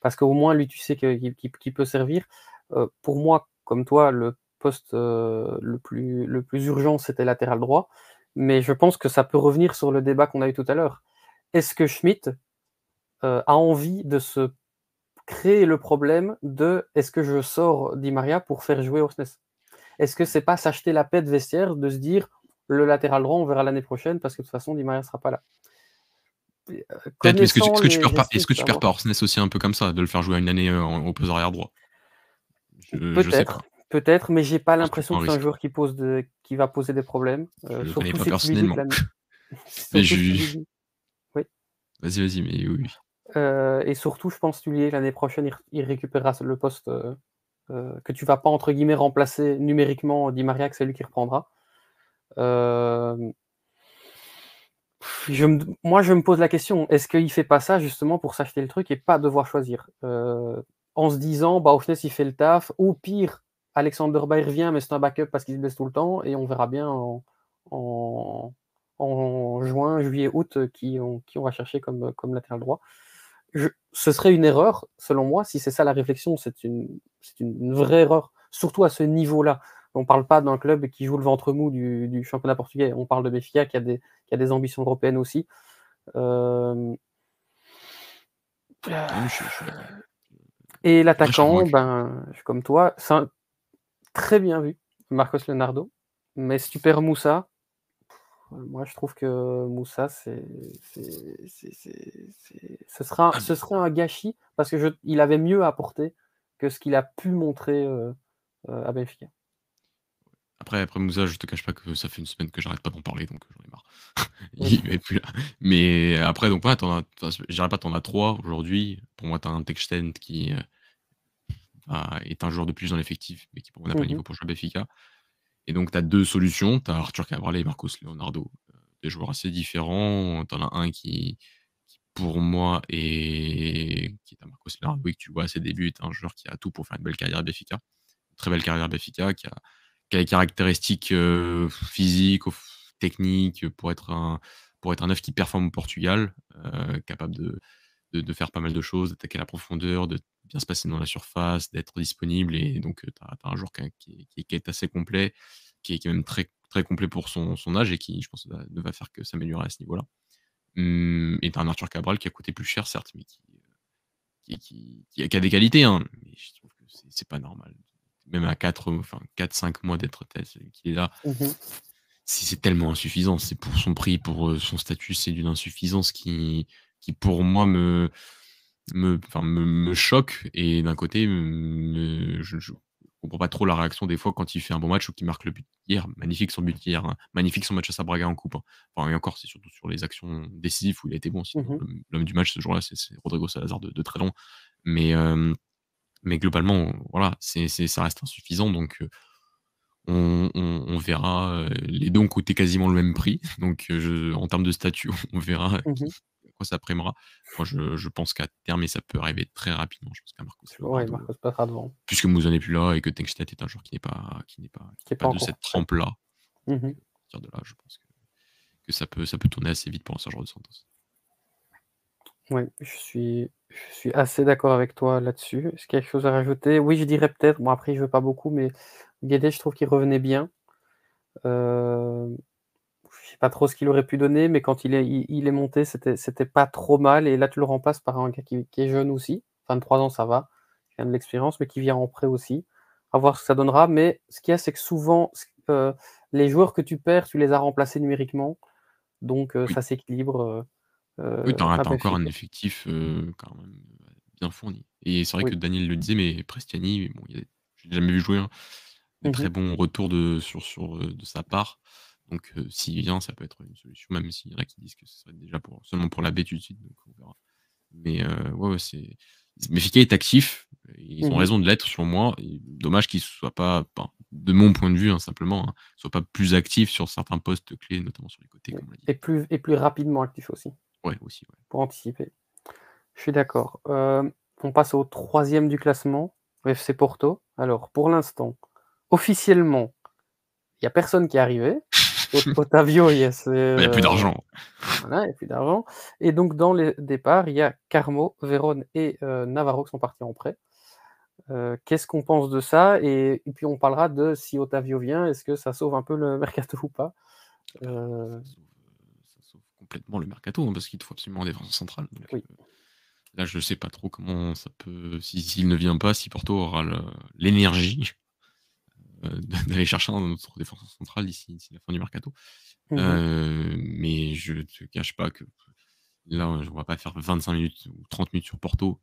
parce qu'au moins lui, tu sais qu'il peut servir. pour moi, comme toi, le poste le, plus, urgent, c'était latéral droit. Mais je pense que ça peut revenir sur le débat qu'on a eu tout à l'heure. Est-ce que Schmidt a envie de se créer le problème de est-ce que je sors Di Maria pour faire jouer Osnes est-ce que c'est pas s'acheter la paix de vestiaire de se dire le latéral droit, on verra l'année prochaine parce que de toute façon, Di Maria ne sera pas là euh, Peut-être, est-ce que tu, perds pas, est-ce que tu perds pas Orsnes aussi un peu comme ça, de le faire jouer une année euh, au poste arrière droit? Peut-être, peut-être, mais j'ai pas l'impression que c'est un joueur qui, pose de, qui va poser des problèmes. Euh, je ne connais pas personnellement. mais je... Oui. Vas-y, vas-y, mais oui. et surtout, je pense que l'année prochaine, il, récupérera le poste euh, que tu vas pas entre guillemets remplacer numériquement Di Maria, que c'est lui qui reprendra. moi, je me pose la question, est-ce qu'il fait pas ça justement pour s'acheter le truc et pas devoir choisir? En se disant, bah, au final, il fait le taf, ou pire, Alexander Bay revient, mais c'est un backup parce qu'il se blesse tout le temps, et on verra bien en, juin, juillet, août qui on, va chercher comme latéral droit. ce serait une erreur, selon moi, si c'est ça la réflexion, c'est une, une vraie erreur, surtout à ce niveau-là. On ne parle pas d'un club qui joue le ventre mou du, championnat portugais. On parle de Benfica qui a des, qui a des ambitions européennes aussi. Euh, et l'attaquant, ben, comme toi, c'est très bien vu, Marcos Leonardo. Mais si tu perds Moussa, moi je trouve que Moussa, c'est, ce, sera, ah, ce serait un gâchis parce que il avait mieux à apporter que ce qu'il a pu montrer euh, euh, à Benfica. Après, après Moussa, je te cache pas que ça fait une semaine que j'arrête pas d'en parler, donc j'en ai marre. Il plus là. Mais après, donc, ouais, t'en dirais pas t'en as trois aujourd'hui. Pour moi, t'as un Texten qui euh, est un joueur de plus dans l'effectif, mais qui pour moi n'a pas le mmh niveau pour jouer à Benfica. Et donc, tu as deux solutions. Tu as Arthur Cabral et Marcos Leonardo, des joueurs assez différents. Tu en as un qui, pour moi, est, qui est un Marcos Leonardo, que tu vois à ses débuts, est un joueur qui a tout pour faire une belle carrière à Benfica. Une très belle carrière à Benfica, qui a qui a les caractéristiques euh, physiques, techniques pour être un pour être un qui performe au Portugal, euh, capable de, de, faire pas mal de choses, d'attaquer la profondeur, de bien se passer dans la surface, d'être disponible. Et donc, tu as, un joueur qui, qui, est assez complet, qui est, même très, très complet pour son, son âge et qui, je pense, ne va faire que s'améliorer à ce niveau-là. Hum, et un Arthur Cabral qui a coûté plus cher, certes, mais qui, qui, qui, a, des qualités. Hein, mais je trouve que c'est pas normal même à 4, enfin 4-5 mois d'être qui est là, mmh c'est tellement insuffisant. C'est pour son prix, pour euh, son statut, c'est d'une insuffisance qui, qui pour moi me, me, me, me choque. Et d'un côté, je, ne comprends pas trop la réaction des fois quand il fait un bon match ou qu'il marque le but hier. Magnifique son but hier, hein. magnifique son match à Sabraga en coupe. Hein. Enfin, et encore, c'est surtout sur les actions décisives où il a été bon. Mmh l'homme du match ce jour-là, c'est Rodrigo Salazar de, de, très long. Mais euh, mais globalement, voilà, c'est, ça reste insuffisant. Donc, on, verra. Les dons coûtaient quasiment le même prix. Donc, en termes de statut, on verra mmh quoi ça primera. Moi, je, pense qu'à terme, et ça peut arriver très rapidement, je pense qu'à Marcos. Ouais, Marcos passera devant. Puisque Mouzon n'est plus là et que Tenkstedt est un joueur qui n'est pas, qui n'est pas, pas, de cette trempe-là. À partir de là, je pense que, ça, peut, ça peut tourner assez vite pour un joueur de Santos. Oui, je suis, je suis assez d'accord avec toi là-dessus. Est-ce qu'il y a quelque chose à rajouter? Oui, je dirais peut-être, bon après je veux pas beaucoup, mais Guedes, je trouve qu'il revenait bien. Euh, je sais pas trop ce qu'il aurait pu donner, mais quand il est, il, est monté, c'était, c'était pas trop mal. Et là, tu le remplaces par un gars qui, est jeune aussi. 23 ans, ça va. Il a de l'expérience, mais qui vient en prêt aussi. À voir ce que ça donnera. Mais ce qu'il y a, c'est que souvent, euh, les joueurs que tu perds, tu les as remplacés numériquement. Donc, euh, ça s'équilibre. Oui, tu as encore un effectif quand même bien fourni. Et c'est vrai que Daniel le disait, mais Prestiani, bon, je l'ai jamais vu jouer, hein. Mmh très bon retour de, sur, sur, de sa part. Donc, s'il vient, ça peut être une solution, même s'il y en a qui disent que ce serait déjà pour, seulement pour la B tout de suite. Donc, on verra. Mais ouais, ouais, c'est. Benfica est actif. Ils ont mmh raison de l'être, selon moi. dommage qu'ils ne soient pas, de mon point de vue, hein, simplement, hein, soient pas plus actifs sur certains postes clés, notamment sur les côtés, comme Et plus, et plus rapidement actifs aussi. Ouais, aussi. Pour anticiper. Je suis d'accord. Euh, on passe au troisième du classement, FC Porto. Alors, pour l'instant, officiellement, il n'y a personne qui est arrivé. Otavio, il y a, plus d'argent. Voilà, il n'y a plus d'argent. Et donc, dans les départs, il y a Carmo, Vérone et euh, Navarro qui sont partis en prêt. Euh, qu'est-ce qu'on pense de ça? Et, puis, on parlera de si Otavio vient, est-ce que ça sauve un peu le mercato ou pas? Complètement le mercato, hein, parce qu'il te faut absolument un défenseur central. Euh, là, je ne sais pas trop comment ça peut. S'il ne vient pas, si Porto aura l'énergie d'aller chercher un autre défenseur central d'ici la fin du mercato. Mmh euh, mais je ne te cache pas que là, je ne va pas faire 25 minutes ou 30 minutes sur Porto.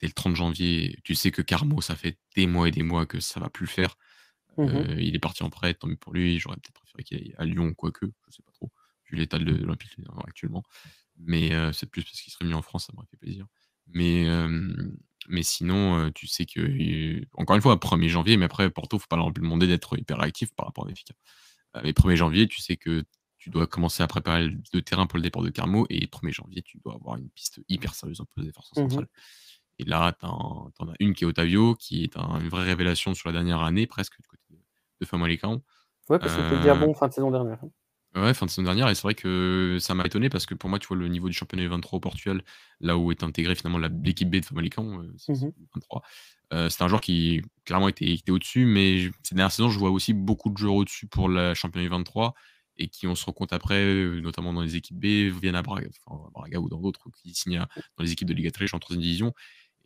dès le 30 janvier, tu sais que Carmo, ça fait des mois et des mois que ça va plus le faire. Mmh il est parti en prêt, tant mieux pour lui. J'aurais peut-être préféré qu'il aille à Lyon, quoique, je sais pas trop l'état de l'Olympique actuellement. Mais c'est plus parce qu'il serait mis en France, ça m'aurait fait plaisir. Mais, mais sinon, tu sais que, encore une fois, 1er janvier, mais après, Porto, faut pas leur demander d'être hyper réactif par rapport à Benfica. mais 1er janvier, tu sais que tu dois commencer à préparer le terrain pour le départ de Carmo et 1er janvier, tu dois avoir une piste hyper sérieuse en pose des forces Mmh centrales. Et là, tu en as une qui est Otavio, qui est un une vraie révélation sur la dernière année presque du côté de de Famalicão. Ouais, parce qu'il était déjà bon fin de saison dernière, hein. Ouais, fin de saison dernière et c'est vrai que ça m'a étonné parce que pour moi, tu vois, le niveau du championnat U23 au Portugal, là où est intégré finalement la l'équipe B de Famalicão, c'est Mmh c'est mh. U23. Heu, c'est un joueur qui clairement était était au-dessus, mais j ces dernières saisons, je vois aussi beaucoup de joueurs au-dessus pour la championnat U23 et qui, on se rend compte après, heu, notamment dans les équipes B, viennent à Braga, enfin à Braga ou dans d'autres, ou qui signent à dans les équipes de Liga 3 en 3e division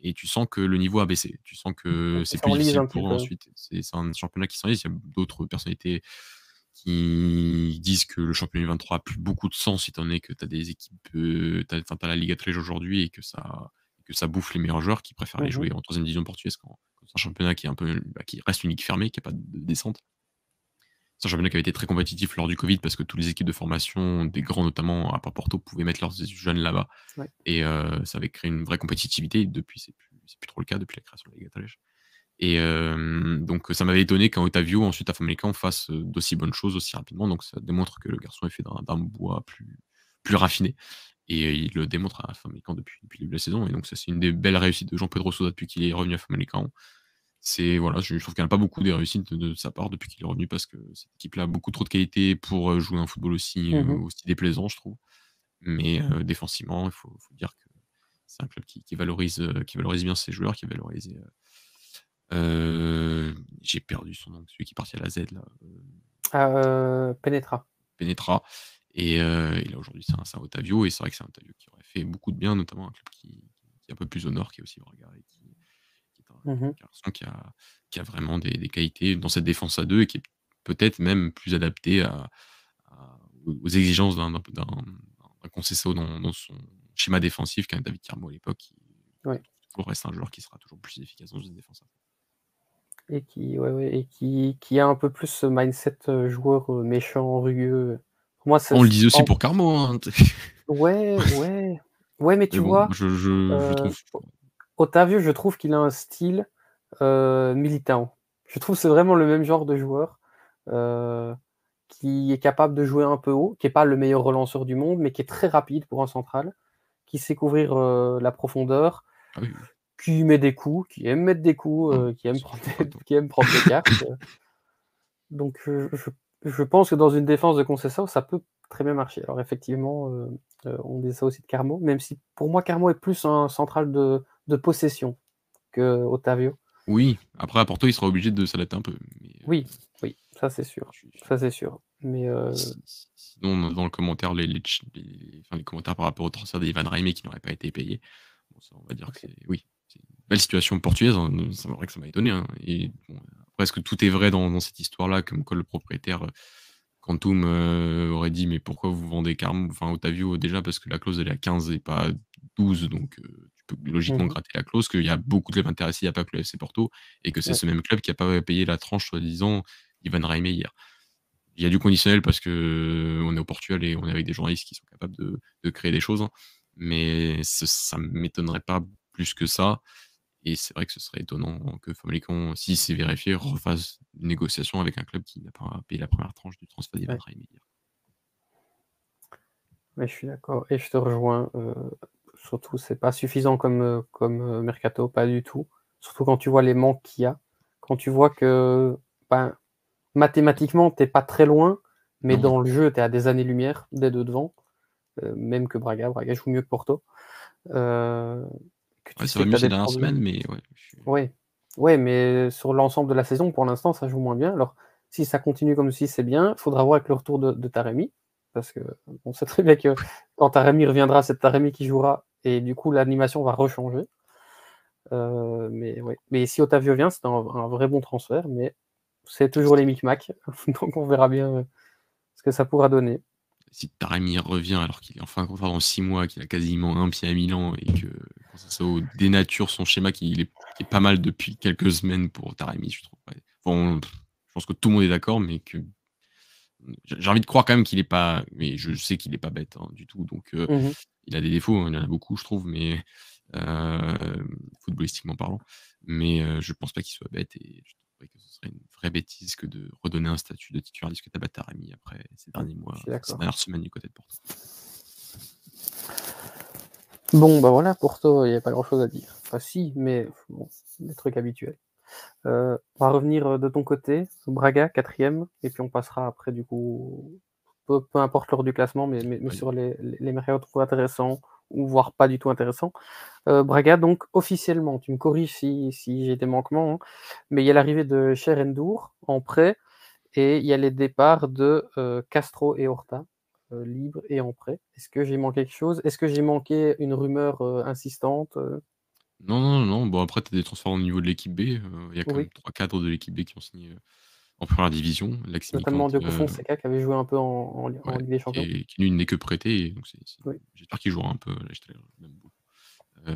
et tu sens que le niveau a baissé. Tu sens que Qui c'est plus s'enlise difficile un petit pour eux peu. ensuite. C'est c'est un championnat qui s'enlise. Il y a d'autres personnalités qui disent que le championnat U23 a plus beaucoup de sens étant donné que tu as des équipes, tu as as la Liga 3 aujourd'hui et que ça que ça bouffe les meilleurs joueurs qui préfèrent aller Mmh mh. jouer en 3e division portugaise quand quand c'est un championnat qui est un peu, bah, qui reste une ligue fermée, qui a pas de descente. C'est un championnat qui avait été très compétitif lors du covid parce que toutes les équipes de formation, des grands notamment, à Porto, pouvaient mettre leurs jeunes là-bas Ouais. et heu, ça avait créé une vraie compétitivité. Depuis, c'est plus plus trop le cas depuis la création de la Liga 3 et hem, donc ça m'avait étonné quand Otavio, ensuite à Famalicão, fasse, heu, d'aussi bonnes choses aussi rapidement. Donc ça démontre que le garçon est fait d'un bois plus plus raffiné et il le démontre à Famalicão depuis depuis le début de la saison et donc ça, c'est une des belles réussites de Jean Pedro Sousa depuis qu'il est revenu à Famalicão. C'est voilà, je trouve qu'il y en a pas beaucoup des réussites de de sa part depuis qu'il est revenu parce que cette équipe-là a beaucoup trop de qualité pour, jouer un football aussi, Mmh aussi déplaisant, je trouve. Mais défensivement, il faut faut dire que c'est un club qui qui valorise, qui valorise bien ses joueurs, qui a heu, j'ai perdu son nom, celui qui est parti à la Z là, heu Ah, heu, Penetra. Penetra et et là aujourd'hui, c'est un un Otavio et c'est vrai que c'est un Otavio qui aurait fait beaucoup de bien, notamment un club qui qui est un peu plus au nord, qui est aussi Braga et qui qui est un Mmh garçon qui a qui a vraiment des des qualités dans cette défense à 2 et qui est peut-être même plus adapté à à aux exigences d'un Conceição dans dans son schéma défensif qu'un David Carmo à l'époque qui Ouais. reste un joueur qui sera toujours plus efficace dans une défense à Et qui ouais, ouais et qui qui a un peu plus ce mindset, heu, joueur, heu, méchant, rugueux. Pour moi, On le disait aussi en pour Carmo, hein. Ouais, ouais. Ouais, mais Mais tu bon, vois, je je je heu, trouve O Otavio, je trouve qu'il a un style, Militão. Je trouve c'est vraiment le même genre de joueur, qui est capable de jouer un peu haut, qui est pas le meilleur relanceur du monde, mais qui est très rapide pour un central, qui sait couvrir, la profondeur, Ah oui. Qui met des coups, qui aime mettre des coups, Mmh, heu, qui aime prendre des qui aime prendre des cartes, donc heu, je je pense que dans une défense de Conceição, ça peut très bien marcher. Alors effectivement, heu, on dit ça aussi de Carmo, même si pour moi Carmo est plus un central de de possession qu'Otavio. Oui, après à Porto, il sera obligé de s'adapter un peu, mais Oui, oui, ça c'est sûr, ça c'est sûr. Mais sinon dans le commentaire, les les les enfin les commentaires par rapport au transfert d'Ivan Raimé qui n'aurait pas été payé, bon ça, on va dire que c'est oui, belle situation portugaise, hein, c'est vrai que ça m'a étonné, hein et bon, après est-ce que tout est vrai dans dans cette histoire-là? Comme quoi le propriétaire, heu, Quantum, heu, aurait dit: «Mais pourquoi vous vendez Carmo enfin Otavio?» déjà parce que la clause elle est à 15 et pas 12 donc heu, tu peux logiquement mh. gratter la clause, qu'il y a beaucoup de clubs intéressés, il y a pas que le FC Porto et que c'est Ouais. ce même club qui a pas payé la tranche soi-disant d'Ivan Raimé hier. Il y a du conditionnel parce qu'on est au Portugal et on est avec des journalistes qui sont capables de de créer des choses, hein, mais ce ça m'étonnerait pas plus que ça et c'est vrai que ce serait étonnant que Famalicão, si c'est vérifié, refasse une négociation avec un club qui n'a pas payé la 1re tranche du transfert d'Ivan Ouais. Hier. Ouais, je suis d'accord et je te rejoins, heu, surtout c'est pas suffisant comme, heu, comme, heu, mercato, pas du tout. Surtout quand tu vois les manques qu'il y a, quand tu vois que, ben, mathématiquement, tu es pas très loin, mais Non. dans le jeu, tu es à des années-lumière des 2 devant, heu, même que Braga. Braga joue mieux que Porto, heu, que tu Ouais, ça va que mieux ces dernières semaines, mais ouais, suis ouais, ouais, mais sur l'ensemble de la saison, pour l'instant, ça joue moins bien. Alors, si ça continue comme ceci, c'est bien. Faudra voir avec le retour de de Taremi, parce qu'on sait très bien que quand Taremi reviendra, c'est Taremi qui jouera et du coup l'animation va rechanger. Heu, mais ouais, mais si Otavio vient, c'est un un vrai bon transfert, mais c'est toujours les micmacs, donc on verra bien, heu, ce que ça pourra donner. Si Taremi revient alors qu'il est en fin de contrat dans 6 mois, qu'il a quasiment un pied à Milan et que Conceição dénature son schéma qui il est qui est pas mal depuis quelques semaines pour Taremi, je trouve, ouais. Bon, je pense que tout le monde est d'accord, mais que j'ai envie de croire quand même qu'il est pas mais je sais qu'il est pas bête, hein, du tout, donc heu, Mmh mh. il a des défauts, hein, il y en a beaucoup, je trouve, mais heu, footballistiquement parlant, mais heu, je pense pas qu'il soit bête et que ce serait une vraie bêtise que de redonner un statut de titulaire que Batarami après ces derniers mois, ces dernières semaines du côté de Porto. Bon, bah voilà, Porto, il n'y a pas grand-chose à dire. Enfin, si, mais bon, des trucs habituels. Euh, on va revenir euh, de ton côté, Braga, quatrième, et puis on passera après, du coup, peu, importe l'heure du classement, mais, mais, sur les, les, les intéressants, ou voire pas du tout intéressants. Euh, Braga, donc officiellement, tu me corriges si, si j'ai des manquements, hein, mais il y a l'arrivée de Cherendour en prêt, et il y a les départs de Castro et Horta, libres et en prêt. Est-ce que j'ai manqué quelque chose? Est-ce que j'ai manqué une rumeur insistante non, non, non. Bon, après, tu as des transferts au niveau de l'équipe B. Euh, il y a quand même trois cadres de l'équipe B qui ont signé euh, en première division. Notamment Diogo euh, Fonseca qui avait joué un peu en, Ligue des Champions. Et qui, lui, n'est que prêté. J'espère qu'il jouera un peu.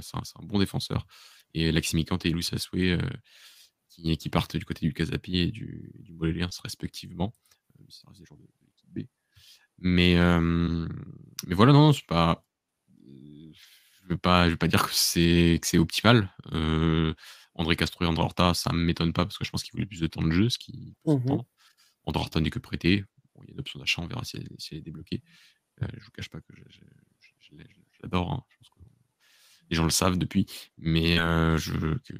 c'est un, bon défenseur. Et Laximi et Luis Asoué qui, qui, partent du côté du Casapi et du, du respectivement. ça reste des joueurs de, l'équipe B. Mais, mais voilà, non, c'est pas je vais pas, je vais pas dire que c'est que c'est optimal. Euh, André Castro et André Horta, ça me m'étonne pas parce que je pense qu'il voulait plus de temps de jeu, ce qui mmh André Horta n'est que prêté. il y a une option d'achat, on verra si elle, est débloquée. Euh, je vous cache pas que j'adore. Hein. les gens le savent depuis, mais euh,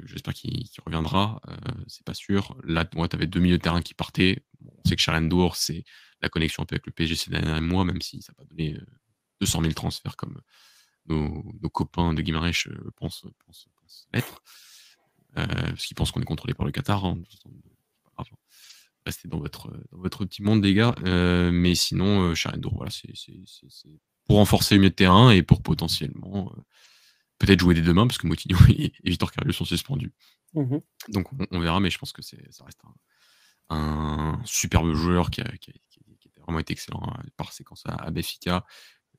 j'espère qu'il reviendra. Euh, c'est pas sûr. Là, moi, tu avais deux milieux de terrain qui partaient. on sait que Charendour, c'est la connexion un peu avec le PSG ces derniers mois, même si ça n'a pas donné 200 000 transferts comme, nos, copains de Guimarães euh, pensent, pensent, l'être. Euh, parce qu'ils pensent qu'on est contrôlé par le Qatar. Hein. Restez dans votre, dans votre petit monde, les gars. Euh, mais sinon, euh, voilà, c'est pour renforcer le milieu de terrain et pour potentiellement peut-être jouer dès demain, parce que Moutinho et, Victor Carrieux sont suspendus. Mmh Donc on, verra, mais je pense que ça reste un, superbe joueur qui a, vraiment été excellent hein, par séquence à, à Béfica,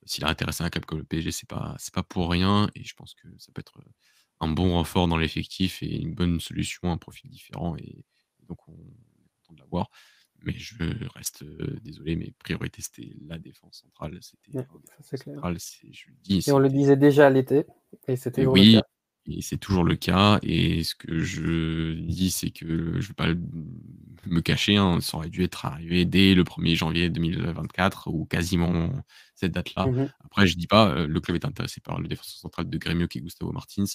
s'il a intéressé un club comme le PSG, c'est pas, c'est pas pour rien. Et je pense que ça peut être euh, un bon renfort dans l'effectif et une bonne solution, un profil différent. Et, donc, on est content de l'avoir. Mais je reste euh, désolé, mes priorités, c'était la défense centrale. C'était je dis, et on le disait déjà à l'été. Et c'était oui, et c'est toujours le cas. Et ce que je dis, c'est que je ne vais pas me cacher. Hein, ça aurait dû être arrivé dès le 1er janvier 2024 ou quasiment cette date-là. Mmh Après, je dis pas, euh, le club est intéressé par le défenseur central de Grêmio qui est Gustavo Martins.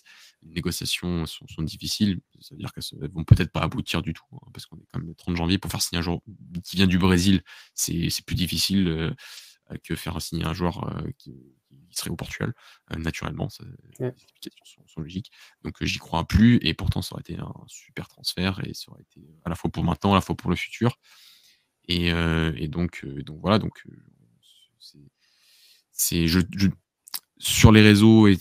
Les négociations sont, difficiles. Ça veut dire qu'elles vont peut-être pas aboutir du tout, hein, parce qu'on est quand même le 30 janvier. Pour faire signer un joueur qui vient du Brésil, c'est plus difficile euh, que faire signer un joueur euh, qui serait au Portugal, euh, naturellement. Les explications sont, logiques. Donc euh, j'y crois plus, et pourtant ça aurait été un super transfert, et ça aurait été à la fois pour maintenant, à la fois pour le futur. Et, euh, donc, donc voilà, donc c'est je, sur les réseaux et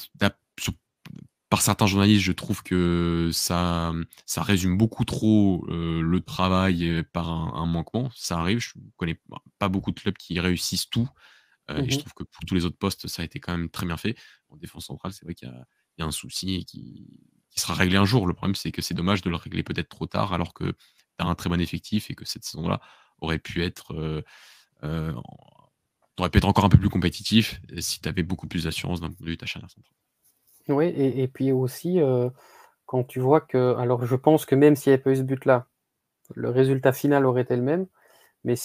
par certains journalistes, je trouve que ça, ça résume beaucoup trop le travail par un, un, manquement. Ça arrive, je ne connais pas beaucoup de clubs qui réussissent tout. Euh, et je mmh trouve que pour tous les autres postes, ça a été quand même très bien fait. En défense centrale, c'est vrai qu'il y, a un souci qui, sera réglé un jour. Le problème, c'est que c'est dommage de le régler peut-être trop tard, alors que tu as un très bon effectif et que cette saison-là aurait pu être. Euh, euh, aurait pu être encore un peu plus compétitif si tu avais beaucoup plus d'assurance d'un point de vue de ta charnière centrale. Oui, et, puis aussi, quand tu vois que. Alors, je pense que même s'il n'y avait pas eu ce but-là, le résultat final aurait été le même. Mais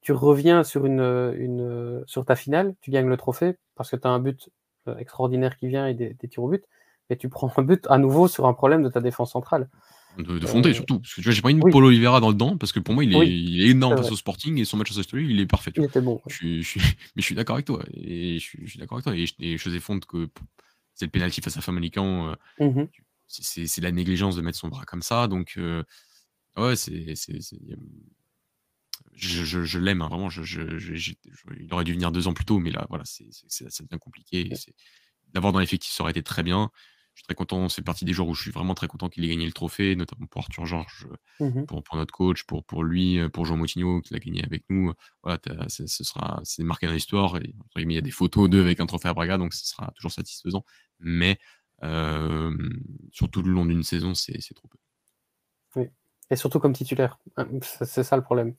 tu reviens sur, une, une, sur ta finale, tu gagnes le trophée parce que tu as un but euh, extraordinaire qui vient et des, tirs au but, mais tu prends un but à nouveau sur un problème de ta défense centrale. De, fonder euh, surtout. Parce que tu vois, j'ai pas une Paul Oliveira dans le dent parce que pour moi, il est, il est énorme face au Sporting et son match à Story, il est parfait. Il était bon. Je, mais je suis d'accord avec toi. Et je suis, d'accord avec toi. Et, je que c'est le pénalty face à Famalicão. Euh, mmh c'est la négligence de mettre son bras comme ça. Donc, ouais, c'est je, l'aime, hein, vraiment. il aurait dû venir deux ans plus tôt, mais là, voilà, c'est, ça devient compliqué. D'avoir dans l'effectif, ça aurait été très bien. Je suis très content. C'est partie des jours où je suis vraiment très content qu'il ait gagné le trophée, notamment pour Arthur Georges, mmh pour, notre coach, pour, pour lui, pour Jean Moutinho qui l'a gagné avec nous. Voilà, ce sera, c'est marqué dans l'histoire. Et, il y a des photos d'eux avec un trophée à Braga, donc ce sera toujours satisfaisant. Mais surtout le long d'une saison, c'est, trop peu. Oui. Et surtout comme titulaire. C'est ça le problème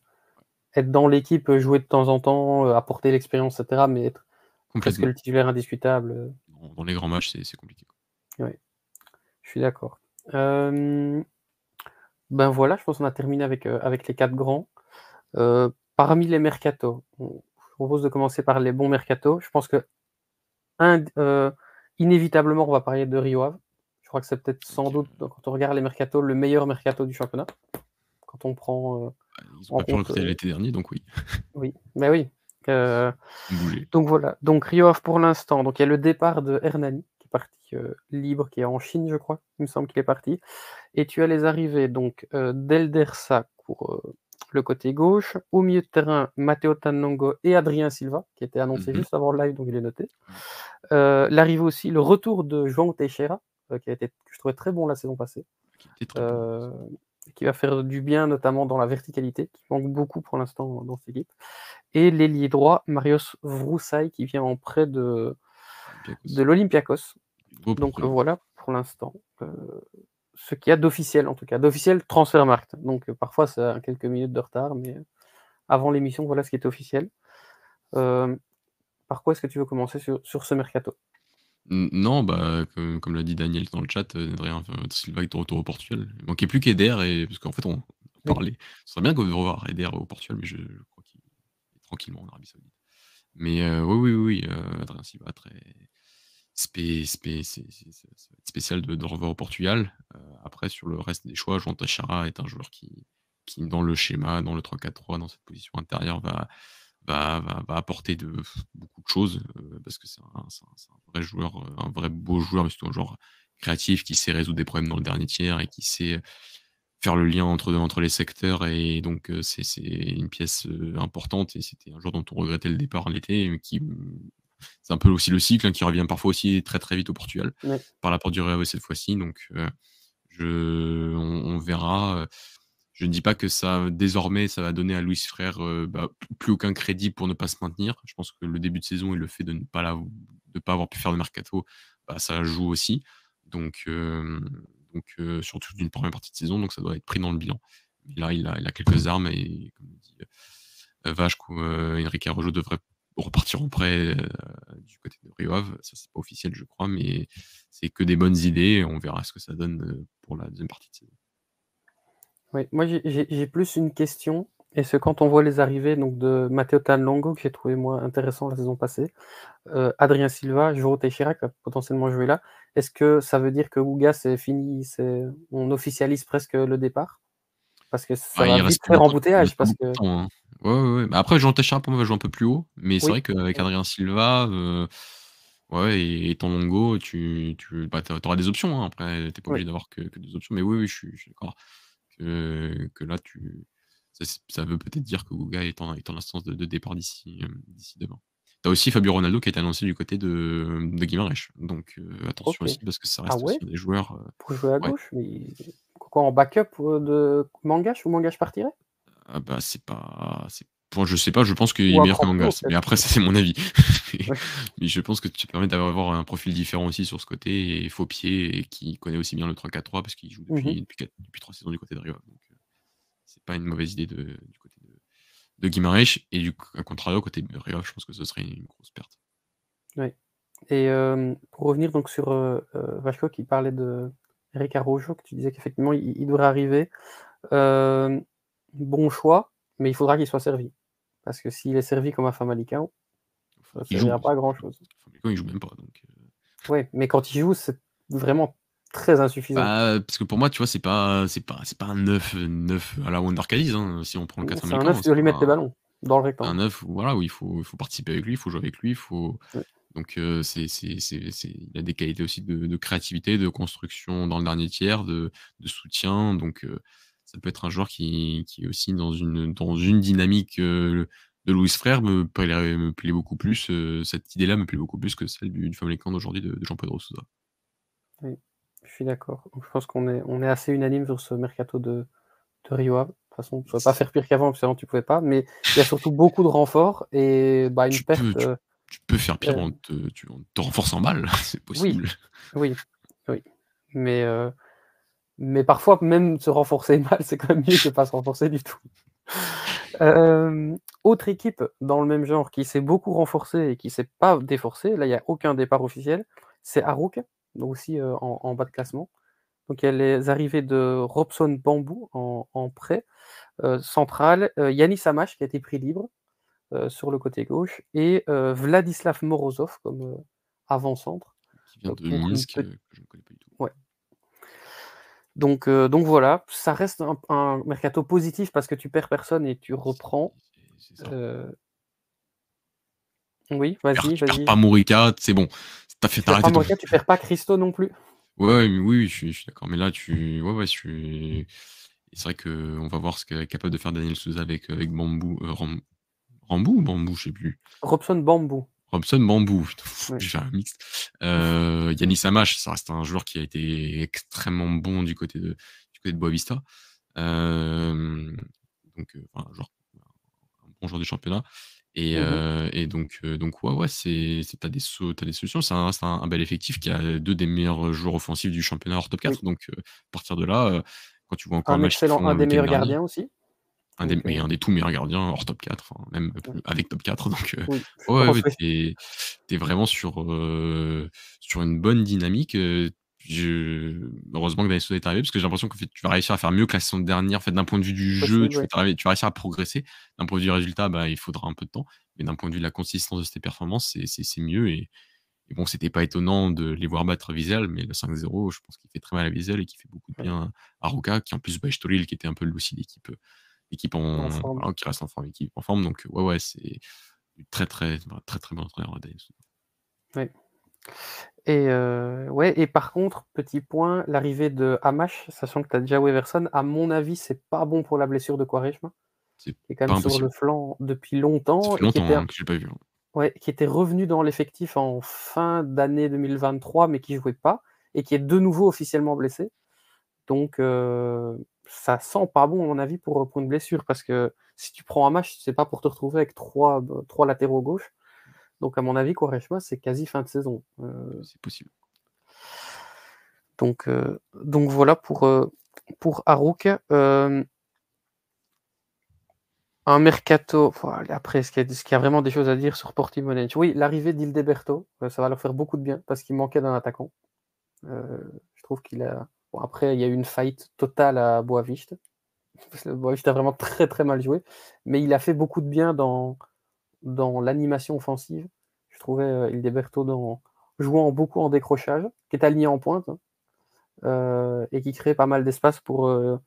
être dans l'équipe, euh, jouer de temps en temps, euh, apporter l'expérience, etc. Mais être presque le titulaire indiscutable. Euh. Dans, les grands matchs, c'est compliqué. Oui, je suis d'accord. Ben voilà, je pense qu'on a terminé avec, avec les 4 grands. Parmi les mercatos, on je propose de commencer par les bons mercatos. Je pense que un inévitablement, on va parler de Rio Ave. Je crois que c'est peut-être sans doute, quand on regarde les mercatos, le meilleur mercato du championnat. Quand on prend, heu, Bah, ils ont en pas compte, heu l'été dernier, donc oui. oui, bah oui, donc voilà. Donc Rio Ave pour l'instant, donc il y a le départ de Hernani qui est parti, heu, libre, qui est en Chine, je crois. Il me semble qu'il est parti et tu as les arrivées donc, heu, d'Eldersa pour, le côté gauche. Au milieu de terrain, Matteo Tannongo et Adrien Silva, qui était annoncé mh. juste avant le live, donc je l'ai noté. Heu, l'arrivée aussi, le retour de João Teixeira, heu, qui a été que je trouvais très bon la saison passée, Qui heu, qui va faire du bien, notamment dans la verticalité, qui manque beaucoup pour l'instant dans cette équipe et l'ailier droit, Marios Vroussaï, qui vient en prêt de de Olympiakos. l'Olympiakos. Donc, voilà pour l'instant, ce qu'il y a d'officiel en tout cas, d'officiel Transfermarkt. Donc, heu, parfois ça a quelques minutes de retard, mais, heu, avant l'émission, voilà ce qui est officiel. Hem, par quoi est-ce que tu veux commencer sur sur ce mercato? Non, bah, comme comme l'a dit Daniel dans le chat, Adrien Silva est de retour au Portugal. Il manquait plus qu'Eder et parce qu'en fait, on parlait ce serait bien de revoir Eder au Portugal, mais je je crois qu'il est tranquillement en Arabie Saoudite. Mais, oui, oui, oui, heu, Adrien Silva très spé spé spécial de de revoir au Portugal. Heu, après sur le reste des choix, João Teixeira est un joueur qui dans le schéma, dans le 3-4-3, dans cette position intérieure va apporter beaucoup de choses, heu, parce que c'est un vrai joueur, heu, un vrai beau joueur, mais surtout un joueur créatif qui sait résoudre des problèmes dans le dernier tiers et qui sait faire le lien entre les secteurs et donc, c'est une pièce, importante et c'était un joueur dont on regrettait le départ l'été, mais qui, c'est un peu aussi le cycle, hein, qui revient parfois aussi très, très vite au Portugal, Ouais. par la porte du Real cette fois-ci, donc, heu, je on on verra, je ne dis pas que ça désormais, ça va donner à Luis Freire, heu, bah, plus aucun crédit pour ne pas se maintenir. Je pense que le début de saison et le fait de ne pas l'av de pas avoir pu faire de mercato, bah, ça joue aussi. Donc, hem, donc, surtout d'une 1re partie de saison, donc ça doit être pris dans le bilan. Mais là, il a il a quelques armes et comme dit, Henrique Araujo devrait repartir en prêt, heu, du côté de Rio Ave. Ça, c'est pas officiel, je crois, mais c'est que des bonnes idées et on verra ce que ça donne, heu, pour la 2e partie de saison. Oui, moi j'ai plus une question. Est-ce que quand on voit les arrivées donc de Matteo Tannongo, que j'ai trouvé moi intéressant la saison passée, heu, Adrien Silva, João Teixeira qui va potentiellement jouer là, est-ce que ça veut dire que Guga c'est fini, c'est on officialise presque le départ? Parce que ça Ah, va vite faire embouteillage parce que temps, hein. Ouais, ouais, ouais. Bah, après João Teixeira pour moi va jouer un peu plus haut, mais c'est vrai qu'avec. Adrien Silva, ouais et et Tannongo, tu tu bah, auras des options, hein, après tu pas Oui. obligé d'avoir que que 2 options, mais oui, oui, je suis d'accord que que là tu ça veut peut-être dire que Guga est en est en instance de de départ d'ici, d'ici demain. Tu as aussi Fabio Ronaldo qui a été annoncé du côté de de Guimarães, donc, heu, attention aussi parce que ça Ah reste ouais? des joueurs, Pour jouer à gauche? Mais quoi en backup, de Mangache ou Mangache partirait? Ah bah, c'est pas pour je sais pas, je pense qu'il est meilleur que Mangas, mais après ça c'est mon avis. Mais Ouais. mais je pense que tu te permets d'avoir un profil différent aussi sur ce côté et faux pied et qui connaît aussi bien le 3-4-3 parce qu'il joue Mmh mh. depuis depuis 4 depuis 3 saisons du côté de Rio Ave, donc, heu, c'est pas une mauvaise idée de du côté de de Guimarães et du à contrario côté de Rio Ave, je pense que ce serait une grosse perte. Ouais et pour revenir donc sur, heu, Vachko qui parlait de Henrique Araujo, que tu disais qu'effectivement il il devrait arriver. Bon choix, mais il faudra qu'il soit servi. Parce que s'il est servi comme à Famalicão, ça joue, servira pas à grand chose. Famalicão il joue même pas donc, heu Ouais, mais quand il joue, c'est vraiment très insuffisant. Bah, parce que pour moi, tu vois, c'est pas c'est pas c'est pas un 9, heu, 9 à la Wonder Cadiz, hein, si on prend le cas de C'est un 9, Famalicão, tu dois c'est lui mettre un ballons dans le un rectangle. 9 où voilà, où il faut il faut participer avec lui, il faut jouer avec lui, il faut Ouais. donc, heu, c'est c'est c'est c'est il a des qualités aussi de de créativité, de construction dans le dernier tiers, de de soutien, donc, heu, ça peut être un joueur qui qui est aussi dans une dans une dynamique, heu, de Luis Freire me plairait me plaît beaucoup plus, heu, cette idée-là me plaît beaucoup plus que celle du du Famalicão d'aujourd'hui de de Jean Pedro Sousa. Oui, je suis d'accord. Je pense qu'on est on est assez unanime sur ce mercato de de Rio Ave. De toute façon, on pouvait pas faire pire qu'avant, parce qu'avant tu pouvais pas, mais il y a surtout beaucoup de renforts et bah, une Tu perte, peux tu tu peux faire pire en te tu en te renforçant mal, c'est Oui, possible. oui, oui, mais, heu, mais parfois même se renforcer mal, c'est quand même mieux que pas se renforcer du tout. Hem, autre équipe dans le même genre qui s'est beaucoup renforcée et qui s'est pas déforcée, là il y a aucun départ officiel, c'est donc aussi, heu, en en bas de classement. Donc il y a les arrivées de Robson Bambou en, prêt central, Yanis Amash qui a été pris libre sur le côté gauche et Vladislav Morozov comme avant-centre. Qui vient de Minsk, que je ne connais pas. Donc, donc voilà, ça reste un, mercato positif parce que tu perds personne et tu reprends. Oui, vas-y, vas-y. perds pas Morika, c'est bon. As fait tu perds pas Morika, tu perds pas Christo non plus. Ouais, oui, je suis, d'accord. Mais là, tu, ouais, ouais, je suis. C'est vrai qu'on va voir ce qu'est capable de faire Daniel Souza avec, avec Bambou. Euh, Rambou ou Bambou, je sais plus. Robson Bambou. Robson Bambou, j'ai fait un mix. Euh, Yanis Amash, ça reste un joueur qui a été extrêmement bon du côté de, du côté de Boavista. Euh, donc, euh, un, joueur, un bon joueur du championnat. Et, mmh euh, et donc, euh, donc ouais, ouais, c'est, t'as des, t'as des solutions. C'est un, un, bel effectif qui a deux des meilleurs joueurs offensifs du championnat hors top 4. Donc, à partir de là, quand tu vois encore un, excellent, un des meilleurs gardiens aussi. Un des, un des tout meilleurs gardiens hors top 4, même avec top 4. Donc, ouais, ouais t'es, t'es vraiment sur, sur une bonne dynamique. Heureusement que Daniel est arrivé parce que j'ai l'impression que tu vas réussir à faire mieux que la saison dernière. Fait, d'un point de vue du jeu, tu, vas réussir à progresser. D'un point de vue du résultat, bah, il faudra un peu de temps. Mais d'un point de vue de la consistance de tes performances, c'est mieux. Et, bon, c'était pas étonnant de les voir battre Wiesel, mais le 5-0, je pense qu'il fait très mal à Wiesel et qu'il fait beaucoup de bien à Ruka, qui en plus bat Stolil, qui était un peu aussi l'équipe l'équipe en, qui reste en forme, équipe en forme. Donc ouais, ouais, c'est très très très très bon entraîneur Daniel. Ouais. Et, ouais, et par contre, petit point, l'arrivée de Hamash, sachant que tu as déjà Weverson, à mon avis, c'est pas bon pour la blessure de Quaresma. Qui est quand même sur le flanc depuis longtemps. et qui était, hein, pas vu. Hein. Ouais, qui était revenu dans l'effectif en fin d'année 2023, mais qui jouait pas, et qui est de nouveau officiellement blessé. Donc, ça sent pas bon, à mon avis, pour, pour une blessure, parce que si tu prends Hamash, c'est pas pour te retrouver avec trois, trois latéraux gauche. Donc, à mon avis, Quaresma, c'est quasi fin de saison. Euh, c'est possible. Donc, euh, donc voilà pour, euh, pour Harouk. un mercato. après, est-ce qu'il y, a vraiment des choses à dire sur Portimonense Oui, l'arrivée d'Ildeberto, ça va leur faire beaucoup de bien parce qu'il manquait d'un attaquant. je trouve qu'il a. après, il y a eu une fight totale à Boaviste. Boaviste a vraiment très très mal joué, mais il a fait beaucoup de bien dans, dans l'animation offensive. Je trouvais euh, Hildeberto dans, jouant beaucoup en décrochage, qui est aligné en pointe, hein, euh, et qui crée pas mal d'espace pour euh,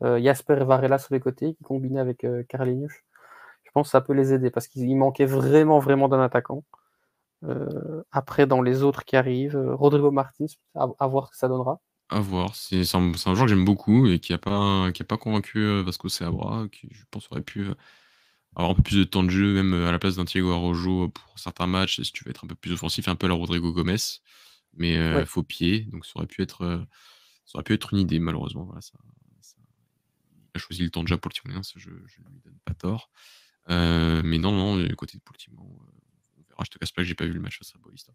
Jasper et Varela sur les côtés, qui combinait avec euh, Je pense que ça peut les aider parce qu'il manquait vraiment, vraiment d'un attaquant. après, dans les autres qui arrivent, Rodrigo Martins, à, voir ce que ça donnera. À voir. C'est un, un, joueur que j'aime beaucoup et qui n'a pas, qui a pas convaincu Vasco Seabra, qui je pense aurait pu avoir un peu plus de temps de jeu, même euh, à la place d'un Thiago Arrojo pour certains matchs, si tu veux être un peu plus offensif, un peu à la Rodrigo Gomez, mais euh, faux pied, donc ça aurait pu être, euh, ça aurait pu être une idée, malheureusement. Voilà, ça, Il a choisi le temps jeu pour le Timon, je ne lui donne pas tort. mais non, non, du côté de Poltimon, on verra, je te casse pas que j'ai pas vu le match à Saboista.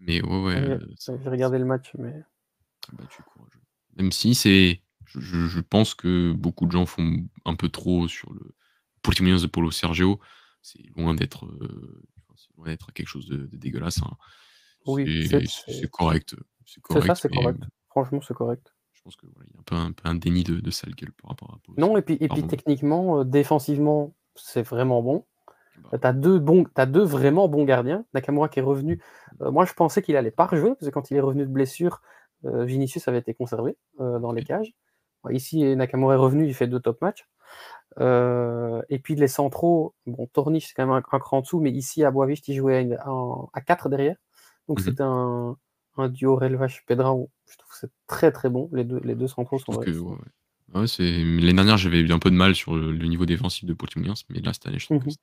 Mais ouais, ouais. j'ai regardé le match, mais. Bah, même si c'est. Je, je, pense que beaucoup de gens font un peu trop sur le, Portimonense de Polo Sergio, c'est loin d'être euh, quelque chose de, dégueulasse. Hein. Oui, c'est correct. C'est ça, c'est correct. Franchement, c'est correct. Je pense qu'il y a un peu un, peu un déni de, de, sale gueule par rapport à Polo. Non, et puis, et puis techniquement, euh, défensivement, c'est vraiment bon. Bah. Tu as, deux bons, as deux vraiment bons gardiens. Nakamura qui est revenu. Euh, moi, je pensais qu'il allait pas rejouer, parce que quand il est revenu de blessure, Vinicius avait été conservé dans les cages. Ici, Nakamura est revenu, il fait deux top matchs. Euh, et puis les centraux, bon, Torniche c'est quand même un, cran en dessous, mais ici à Boavist, il jouait à, 4 derrière. Donc mmh c'était un, un, duo Relvache Pedrao. Je trouve que c'est très très bon. Les deux, les deux centraux sont. Que, ouais, ouais. L'année dernière, j'avais eu un peu de mal sur le, niveau défensif de Portimonense, mais là cette année, je trouve que mmh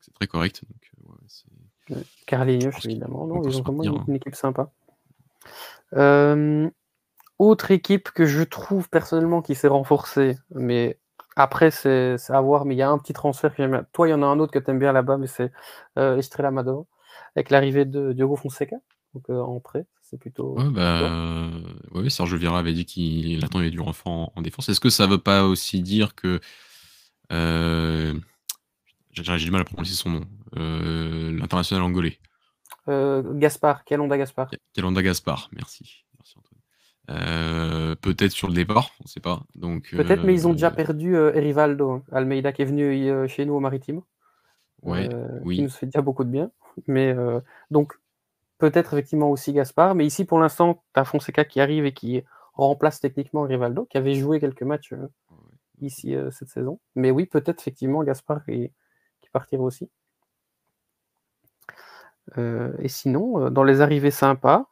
c'est très correct. Donc, euh, évidemment. Non, ils ont vraiment une, hein. équipe sympa. Euh, autre équipe que je trouve personnellement qui s'est renforcée, mais après, c'est à voir, mais il y a un petit transfert que j'aime bien. Toi, il y en a un autre que tu aimes bien là-bas, mais c'est euh, Estrella Madova, avec l'arrivée de Diogo Fonseca, donc euh, en prêt. C'est plutôt. Ouais, bah, ouais, Sergio Vieira avait dit qu'il attendait du renfort en, défense. Est-ce que ça veut pas aussi dire que. J'ai du mal à prononcer son nom. L'international angolais? Gaspard, Kalonda Gaspard? Kalonda Gaspard, merci. Merci Antoine. peut-être sur le départ, on ne sait pas. Peut-être, mais ils ont déjà perdu Erivaldo, hein. Almeida qui est venu chez nous au Maritime. Ouais, oui. Qui nous fait déjà beaucoup de bien. Mais donc, peut-être effectivement aussi Gaspard. Mais ici, pour l'instant, tu as Fonseca qui arrive et qui remplace techniquement Rivaldo, qui avait joué quelques matchs ici cette saison. Mais oui, peut-être effectivement Gaspard qui, qui partira aussi. Et sinon, dans les arrivées sympas,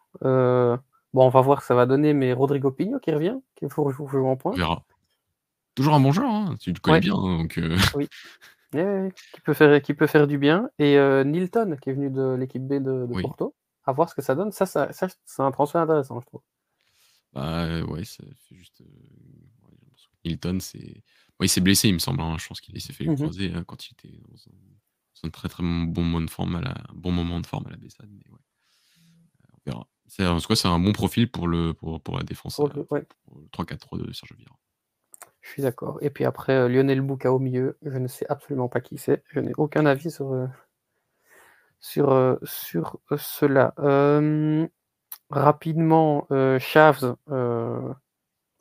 Bon, on va voir ce que ça va donner, mais Rodrigo Pigno qui revient, qui faut jouer en point. On verra. Toujours un bon joueur, hein, tu le connais bien. Hein, donc, euh. Oui. qui, peut faire, qui peut faire du bien. Et euh, Nilton, qui est venu de l'équipe B de, Porto, à voir ce que ça donne. Ça, ça, c'est un transfert intéressant, je trouve. Bah ouais, c'est juste. Euh, Nilton, c'est. il s'est blessé, il me semble. Hein. Je pense qu'il s'est fait mmh croiser quand il était dans un, très très bon moment de forme à la, bon moment de forme à la Bessade. Mais ouais. on verra. C'est, en tout cas, c'est un bon profil pour, le, pour, pour la défense. Pour le, 3-4-3 de Sergio Vieira. Je suis d'accord. Et puis après, euh, Lionel Bouka au milieu, je ne sais absolument pas qui c'est. Je n'ai aucun avis sur, euh, sur, euh, sur cela. rapidement, Chaves,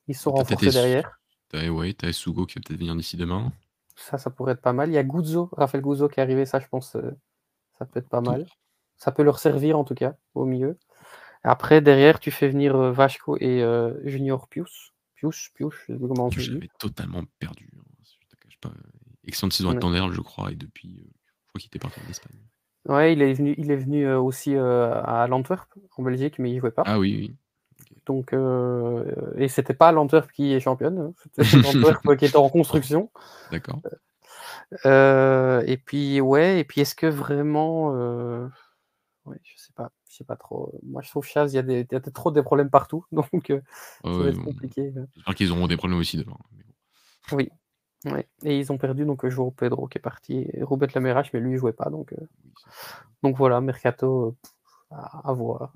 ils sont renforcés derrière. T'as, ouais, t'as Sugo qui va peut-être venir d'ici demain. Ça, ça pourrait être pas mal. Il y a Guzzo, Raphaël Guzzo qui est arrivé, ça, je pense, ça peut être pas mal. Ça peut leur servir en tout cas, au milieu. Après, derrière, tu fais venir euh, Vasco et euh, Junior Pius. Pius, Pius, je sais pas comment on dit. J'avais totalement perdu. Hein, je te cache pas. Excellente saison à je crois, et depuis, euh, je crois qu'il était parti en Espagne. Ouais, il est venu, il est venu aussi à l'Antwerp, en Belgique, mais il jouait pas. Ah oui, oui. Donc, et c'était pas l'Antwerp qui est championne, hein, c'était l'Antwerp qui était en construction. D'accord. et puis, ouais, et puis est-ce que vraiment. Ouais, je sais pas je sais pas trop. Moi, je trouve Chaz, il y a, des, trop des problèmes partout, donc euh, ça va être compliqué. J'espère qu'ils auront des problèmes aussi devant. Oui. Et ils ont perdu donc Joao Pedro qui est parti, et Robert Lamerache, mais lui il jouait pas. Donc, euh, donc voilà, Mercato à, voir.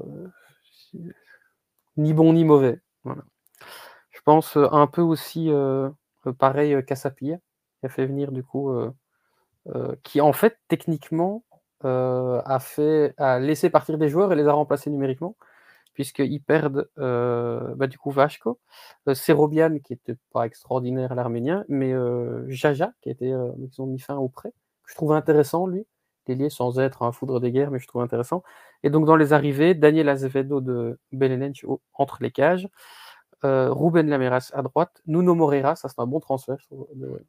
Euh, ni bon ni mauvais. Je pense un peu aussi pareil Casapia, qui a fait venir du coup, qui en fait techniquement euh, a, fait, a laissé partir des joueurs et les a remplacés numériquement, puisqu'ils perdent euh, bah, du coup Vashko, euh, Serobian qui était pas extraordinaire l'Arménien, mais Jaja qui était, ils ont mis fin au prêt, que je trouve intéressant lui, lié sans être un foudre des guerres, mais je trouve intéressant. Et donc dans les arrivées, Daniel Azevedo de Belenench entre les cages, Ruben Lameras à droite, Nuno Moreira, ça c'est un bon transfert. De,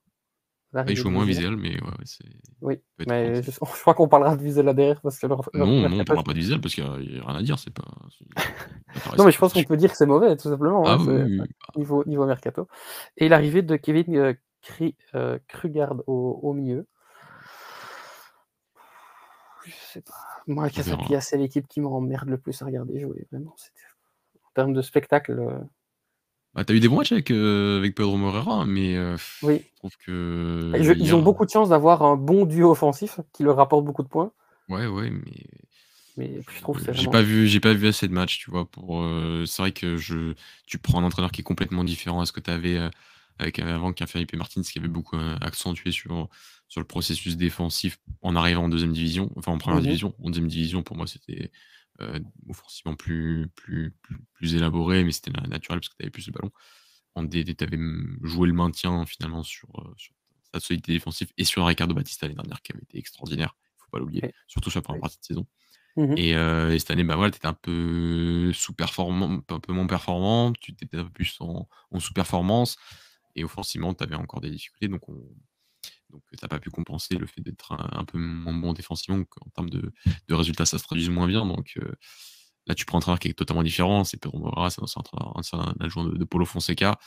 il joue moins visuel, mais ouais, c'est. Oui, mais je, crois qu'on parlera de visuel là derrière parce que non, non, on parlera pas de visuel parce qu'il n'y a, rien à dire. C'est pas. non, mais je pense qu'on peut dire que c'est mauvais, tout simplement. Ah, hein, oui, niveau, niveau mercato. Et l'arrivée de Kevin euh, euh, Krugard au, au, milieu. Pas. Moi, Casapia, c'est l'équipe qui m'emmerde le plus à regarder jouer. Vraiment, en termes de spectacle. Euh, bah, t'as eu des bons matchs avec, euh, avec Pedro Moreira, mais euh, oui. je trouve que. ils ont beaucoup de chance d'avoir un bon duo offensif qui leur rapporte beaucoup de points. Ouais, ouais, mais. Mais je trouve que j'ai pas vu, j'ai pas vu assez de matchs, tu vois. Pour, euh, c'est vrai que je, tu prends un entraîneur qui est complètement différent à ce que tu avais avec avant qu'un Felipe Martins qui avait beaucoup accentué sur sur le processus défensif en arrivant en deuxième division, enfin en première mmh division. En deuxième division, pour moi, c'était euh, offensivement plus, plus, plus, élaboré, mais c'était naturel parce que tu avais plus le ballon. En DD, tu avais joué le maintien finalement sur, euh, sur sa solidité défensive et sur Ricardo Batista l'année dernière qui avait été extraordinaire, il faut pas l'oublier, surtout sur la première partie de saison. Mmh euh, et, cette année, bah voilà, tu étais un peu sous-performant, un peu moins performant, tu étais un peu plus en, en sous-performance, et offensivement, tu avais encore des difficultés. Donc, on, donc tu n'as pas pu compenser le fait d'être un, peu moins bon défensivement. En termes de, résultats, ça se traduit moins bien. Donc euh, là, tu prends un travail qui est totalement différent. C'est Pedro Moreira, c'est un, un, adjoint de, Polo Fonseca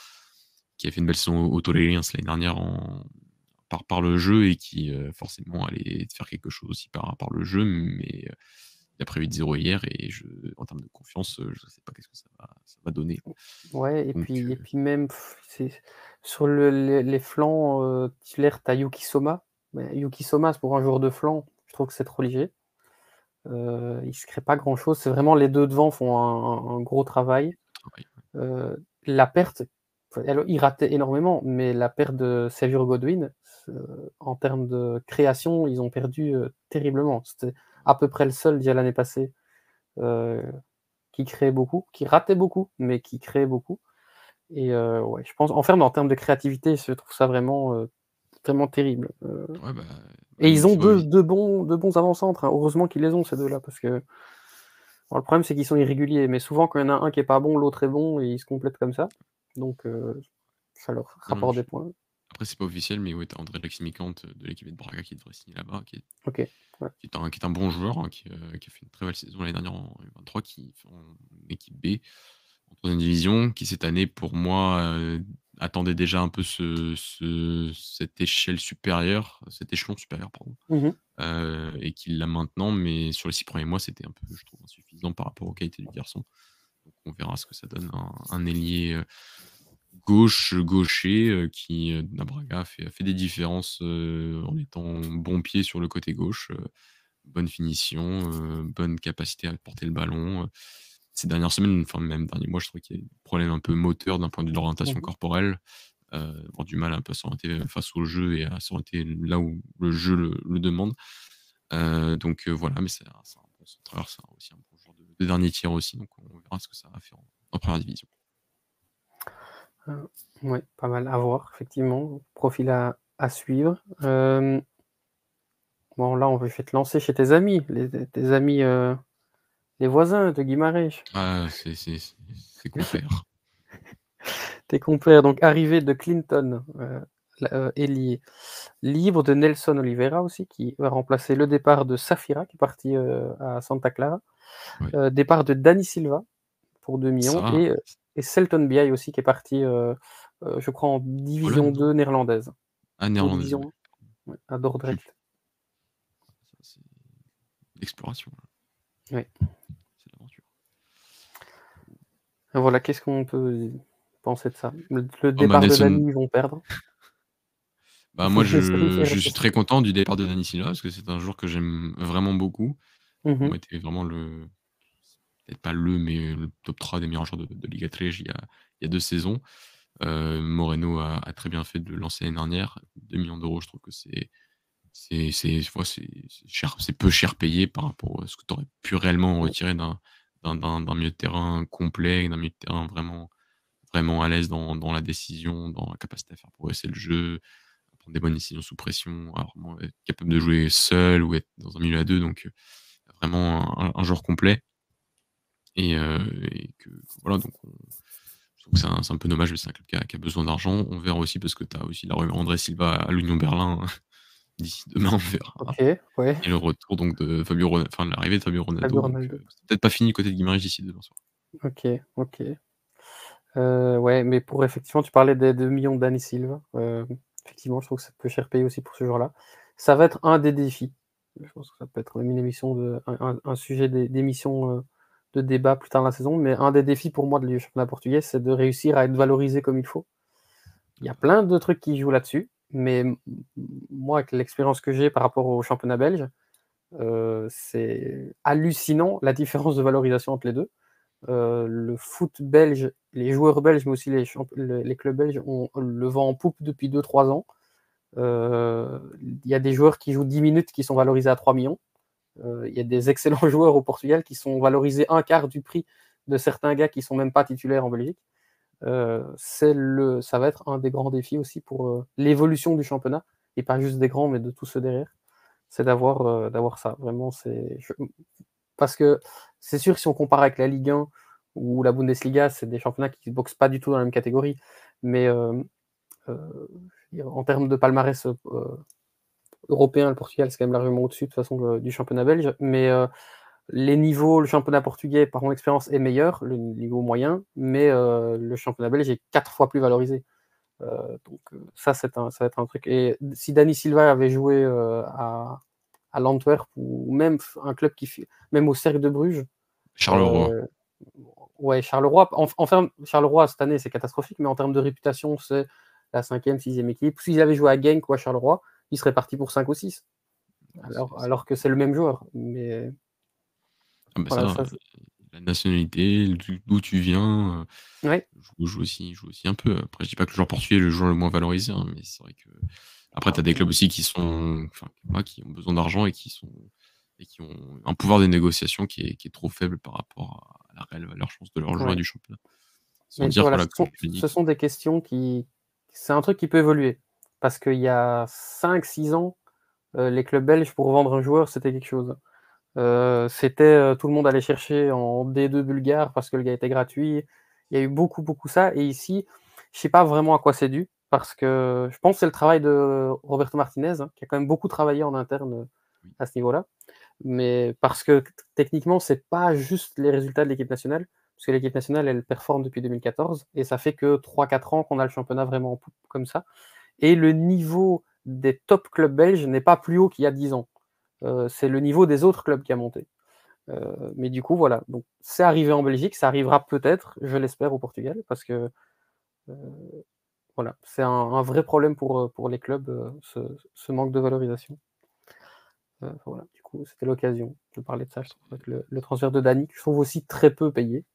qui a fait une belle saison au Tolé l'année dernière en, par, par le jeu et qui euh, forcément allait faire quelque chose aussi par, par le jeu. Mais euh, il a prévu de zéro hier et je, en termes de confiance, je ne sais pas qu'est-ce que ça va, ça va donner. Ouais, et, puis, et puis même, c'est sur le, les, flancs euh, titulaires, tu as Yuki Soma. Mais Yuki Soma, pour un joueur de flanc, je trouve que c'est trop léger. Euh, il ne se crée pas grand-chose. C'est vraiment les deux devant font un, gros travail. Euh, la perte, il ratait énormément, mais la perte de Xavier Godwin, euh, en termes de création, ils ont perdu terriblement. C'était à peu près le seul d'il l'année passée qui créait beaucoup, qui ratait beaucoup, mais qui créait beaucoup. Et ouais, je pense, en en termes de créativité, je trouve ça vraiment, vraiment terrible. Ouais, bah, et ils ont deux, bons, deux bons avant-centres. Hein. Heureusement qu'ils les ont, ces deux-là, parce que le problème, c'est qu'ils sont irréguliers. Mais souvent, quand il y en a un qui est pas bon, l'autre est bon, et ils se complètent comme ça. Donc, ça leur rapporte des points. Après, c'est pas officiel, mais ouais, t'as André Laximicante de l'équipe de Braga qui devrait signer là-bas, qui est, Ok. qui est un, qui est un bon joueur, hein, qui, euh, qui a fait une très belle saison l'année dernière en U23, qui fait en équipe B, en troisième division, qui cette année, pour moi, euh, attendait déjà un peu ce, ce- cette échelle supérieure, cet échelon supérieur, pardon, euh, et qui l'a maintenant, mais sur les six premiers mois, c'était un peu, je trouve, insuffisant par rapport aux qualités du garçon. Donc on verra ce que ça donne. Un, un ailier euh, gauche, gaucher, qui, euh, à Braga, fait, fait des différences euh, en étant bon pied sur le côté gauche, euh, bonne finition, euh, bonne capacité à porter le ballon. Ces dernières semaines, enfin même derniers mois, je trouve qu'il y a des problèmes un peu moteurs d'un point de vue de l'orientation Mhm. corporelle, euh, avoir du mal un peu à s'orienter face au jeu et à s'orienter là où le jeu le, le demande. Euh, donc euh, voilà, mais c'est un, bon centreur, c'est aussi un bon joueur de, de dernier tir aussi, donc on verra ce que ça va faire en, en première division. Ouais, pas mal à voir, effectivement. Profil à, à suivre. Bon, là, on vais te lancer chez tes amis, les, tes amis, les voisins de Guimarães. Ah, c'est c'est- c'est- confère. Tes compères, donc arrivée de Clinton, euh, euh, ailier. Libre de Nelson Oliveira aussi, qui va remplacer le départ de Safira, qui est parti euh, à Santa Clara. Euh, départ de Dani Silva pour 2 millions. Et, et Selton Biay aussi, qui est parti, je crois, en division Hollande, 2 néerlandaise. ah, Ou néerlandaise, division ouais. 1, ouais, à Dordrecht. L'exploration. Ouais. C'est l'aventure. Voilà, qu'est-ce qu'on peut penser de ça? Le, le Oh, bah, départ de Nelson, Dani, ils vont perdre. bah, moi, je, je suis très content du départ de Dani Silva parce que c'est un joueur que j'aime vraiment beaucoup. Mhm. moi, était vraiment le, peut-être pas le, mais le top 3 des meilleurs joueurs de, de Liga 13 il y a, il y a deux saisons. Euh, Moreno a, a très bien fait de lancer l'année dernière. 2 millions d'euros, je trouve que c'est c'est cher, peu cher payé par rapport à ce que tu aurais pu réellement retirer d'un milieu de terrain complet, d'un milieu de terrain vraiment vraiment à l'aise dans, dans la décision, dans la capacité à faire progresser le jeu, à prendre des bonnes décisions sous pression, à vraiment être capable de jouer seul ou être dans un milieu à deux. Donc, euh, vraiment un, un joueur complet. Et, euh, et que, voilà, donc on- je trouve que c'est un, peu dommage, mais c'est un club qui a, qui a besoin d'argent. On verra aussi parce que tu as aussi la rumeur André Silva à l'Union Berlin. D'ici demain, on verra. Ouais. Et le retour donc de Fabio Ronaldo, enfin l'arrivée de Fabio Ronaldo. Fabio donc, Ronaldo. euh, c'est peut-être pas fini côté de Guimarães d'ici demain soir. Ok, ok. Euh, ouais, mais pour effectivement, tu parlais des 2 millions d'Annie Silva. Euh, effectivement, je trouve que ça peut cher payer aussi pour ce joueur-là. Ça va être un des défis. Je pense que ça peut être une émission de, un, un- sujet d'é- d'émission euh, de débat plus tard dans la saison. Mais un des défis pour moi du championnat portugais, c'est de réussir à être valorisé comme il faut. Il y a plein de trucs qui jouent là-dessus. Mais moi, avec l'expérience que j'ai par rapport au championnat belge, euh, c'est hallucinant la différence de valorisation entre les deux. Euh, le foot belge, les joueurs belges, mais aussi les, clubs belges ont le vent en poupe depuis 2-3 ans. Euh, Il y a des joueurs qui jouent 10 minutes qui sont valorisés à 3 millions. Il y a des excellents joueurs au Portugal qui sont valorisés un quart du prix de certains gars qui sont même pas titulaires en Belgique. Euh, le, ça va être un des grands défis aussi pour euh, l'évolution du championnat, et pas juste des grands, mais de tous ceux derrière. C'est d'avoir euh, d'avoir ça. Vraiment, c'est parce que c'est sûr si on compare avec la Ligue 1 ou la Bundesliga, c'est des championnats qui ne boxent pas du tout dans la même catégorie. Mais en termes de palmarès européen, le Portugal, c'est quand même largement au-dessus de toute façon du championnat belge. Mais les niveaux, le championnat portugais, par mon expérience, est meilleur, le niveau moyen, mais euh, le championnat belge est quatre fois plus valorisé. Euh, donc euh, ça, c'est un, ça va être un truc. Et si Dani Silva avait joué euh, à, à l'Antwerp ou même un club qui même au Cercle de Bruges, Charleroi. ouais, Charleroi. en- Enfin, Charleroi cette année, c'est catastrophique, mais en termes de réputation, c'est la cinquième, sixième équipe. S'ils avaient joué à Genk ou à Charleroi, ils seraient partis pour 5 ou 6. Alors, C'est- alors que c'est le même joueur. Mais Ah bah voilà, ça, ça, c'est- la nationalité, d'où d'où tu viens, euh, ouais. joue, joue aussi, joue aussi un peu. Après, je dis pas que le joueur portugais est le joueur le moins valorisé, hein, mais c'est vrai que. Après, tu as des clubs aussi qui sont, enfin, qui ont besoin d'argent et qui sont et qui ont un pouvoir de négociation qui est, qui est trop faible par rapport à la réelle valeur, pense, de leur joueur du championnat. ce, sont, des questions qui. C'est un truc qui peut évoluer. Parce qu'il y a 5-6 ans, euh, les clubs belges, pour vendre un joueur, c'était quelque chose. Euh, c'était euh, tout le monde allait chercher en D2 bulgare parce que le gars était gratuit. Il y a eu beaucoup, beaucoup ça. Et ici, je sais pas vraiment à quoi c'est dû parce que je pense que c'est le travail de Roberto Martinez hein, qui a quand même beaucoup travaillé en interne à ce niveau-là. Mais parce que techniquement, c'est pas juste les résultats de l'équipe nationale, parce que l'équipe nationale, elle performe depuis 2014 et ça fait que 3-4 ans qu'on a le championnat vraiment comme ça. Et le niveau des top clubs belges n'est pas plus haut qu'il y a 10 ans. Euh, c'est le niveau des autres clubs qui a monté. Euh, mais du coup, voilà. Donc, c'est arrivé en Belgique, ça arrivera peut-être, je l'espère, au Portugal, parce que euh, voilà, c'est un, vrai problème pour, pour les clubs, ce, manque de valorisation. voilà, du coup, c'était l'occasion de parler de ça. Je trouve que le, transfert de Dani, je trouve aussi très peu payé.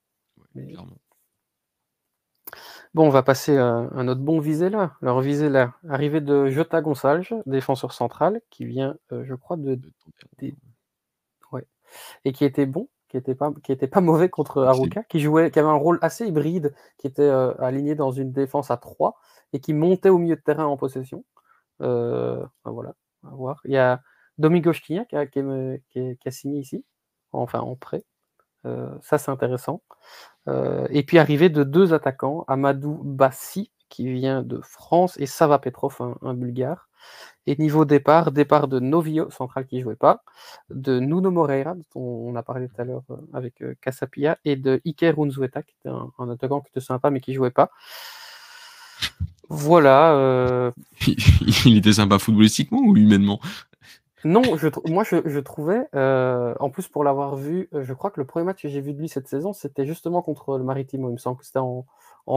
Bon, on va passer à un autre bon visé là. Alors, visé là, arrivée de Jota Gonçalves, défenseur central, qui vient, euh, je crois, de. Ouais. Et qui était bon, qui était pas, qui était pas mauvais contre Aruka, qui jouait, qui avait un rôle assez hybride, qui était euh, aligné dans une défense à 3 et qui montait au milieu de terrain en possession. Euh, voilà, on va voir. Il y a Domingo qui, a signé ici, enfin en prêt. ça, c'est intéressant. Euh, et puis arrivé de deux attaquants, Amadou Bassi, qui vient de France, et Sava Petrov, un, bulgare. Et niveau départ, départ de Novio, central qui ne jouait pas, de Nuno Moreira, dont on a parlé tout à l'heure euh, avec euh, Casapia, et de Iker Unzueta, qui était un, attaquant qui était sympa mais qui ne jouait pas. Voilà. Il était sympa footballistiquement ou humainement? Non, moi je, trouvais, euh, en plus pour l'avoir vu, euh, je crois que le premier match que j'ai vu de lui cette saison, c'était justement contre le Maritimo, il me semble que c'était en,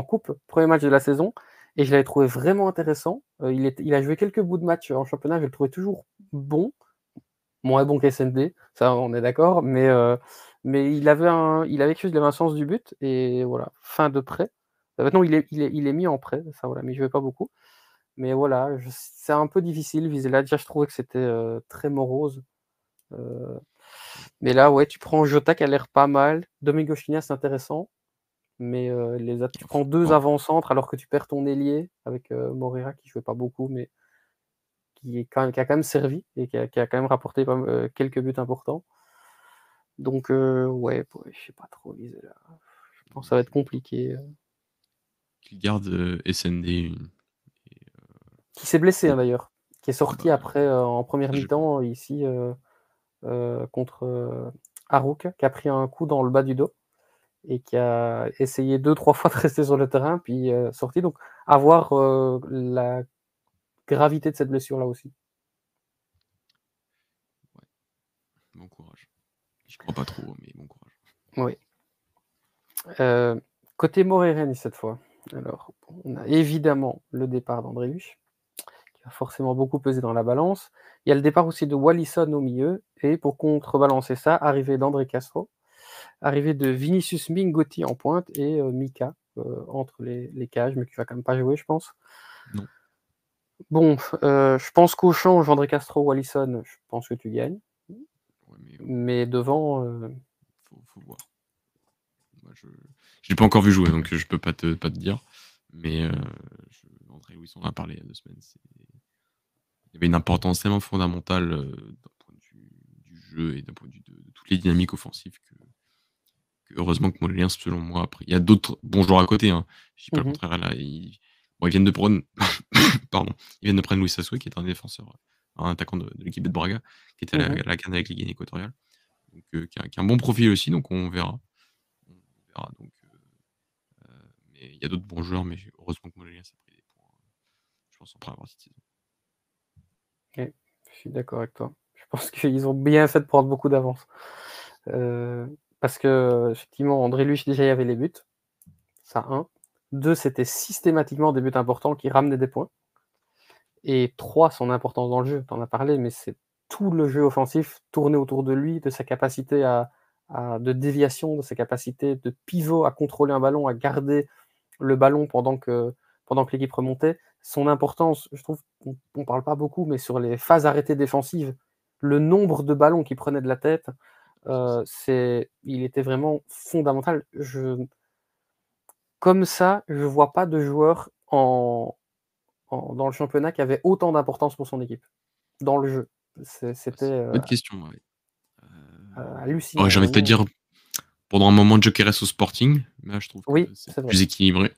coupe, premier match de la saison, et je l'avais trouvé vraiment intéressant. Euh, il, a joué quelques bouts de match en championnat, je le trouvais toujours bon, moins bon qu'SND, ça on est d'accord, mais, il avait un, il avait quelque chose, un sens du but, et voilà, fin de prêt. maintenant il est, il, est, mis en prêt, ça voilà, mais je ne jouait pas beaucoup. Mais voilà, c'est un peu difficile. Viser là, déjà, je trouvais que c'était très morose. mais là, ouais, tu prends Jota qui a l'air pas mal. Domingo China, c'est intéressant. Mais les tu prends deux avant-centres alors que tu perds ton ailier avec Moreira qui jouait pas beaucoup, mais qui, est quand même, qui a quand même servi et qui a, quand même rapporté quelques buts importants. Donc, ouais, je sais pas trop viser là. Je pense que ça va être compliqué. Qui garde SND qui s'est blessé hein, d'ailleurs, qui est sorti après euh, en première mi-temps ici euh, euh, contre Harouk, qui a pris un coup dans le bas du dos et qui a essayé deux, trois fois de rester sur le terrain, puis sorti. Donc, avoir la gravité de cette blessure-là aussi. Bon courage. Je crois pas trop, mais bon courage. Oui. côté Moréren cette fois. Alors, on a évidemment le départ d'André Forcément beaucoup pesé dans la balance. Il y a le départ aussi de Wallison au milieu, et pour contrebalancer ça, arrivée d'André Castro, arrivée de Vinicius Mingotti en pointe et euh, Mika euh, entre les, cages, mais qui va quand même pas jouer, je pense. Bon, euh, je pense qu'au change, André Castro, Wallison, je pense que tu gagnes. mais... devant. Faut, voir. je n'ai pas encore vu jouer, donc je peux pas te, pas te dire. Mais André Louis, on a parlé il y a deux semaines. Il y avait une importance tellement fondamentale euh, d'un point de vue du jeu et d'un point de vue de, toutes les dynamiques offensives que, heureusement que Mollien, selon moi, après. Il y a d'autres bons joueurs à côté. Hein. Je dis pas le mmh contraire. Là, ils... viennent de prendre. Pardon. Ils viennent de prendre Louis Sassoué, qui est un défenseur, un attaquant de, l'équipe de Braga, qui était à, la, mmh canne avec les Guinées équatoriales. Donc, euh, qui, a, un bon profil aussi, donc on verra. On verra donc, euh, il y a d'autres bons joueurs, mais heureusement que Mollien s'est pris des points, je pense, en première partie de saison je suis d'accord avec toi. Je pense qu'ils ont bien fait de prendre beaucoup d'avance. Euh, parce que, effectivement, André Luch, déjà, il y avait les buts. Ça, un. Deux, c'était systématiquement des buts importants qui ramenaient des points. Et trois, son importance dans le jeu. Tu en as parlé, mais c'est tout le jeu offensif tourné autour de lui, de sa capacité à, de déviation, de sa capacité de pivot à contrôler un ballon, à garder le ballon pendant que, pendant que l'équipe remontait son importance, je trouve qu'on ne parle pas beaucoup, mais sur les phases arrêtées défensives, le nombre de ballons qu'il prenait de la tête, c'est il était vraiment fondamental. Je comme ça, je vois pas de joueur en dans le championnat qui avait autant d'importance pour son équipe, dans le jeu. c'était, bonne question, ouais. hallucinant, j'ai envie de te dire, pendant un moment, Jokeres au Sporting, là, je trouve Oui, que c'est plus équilibré.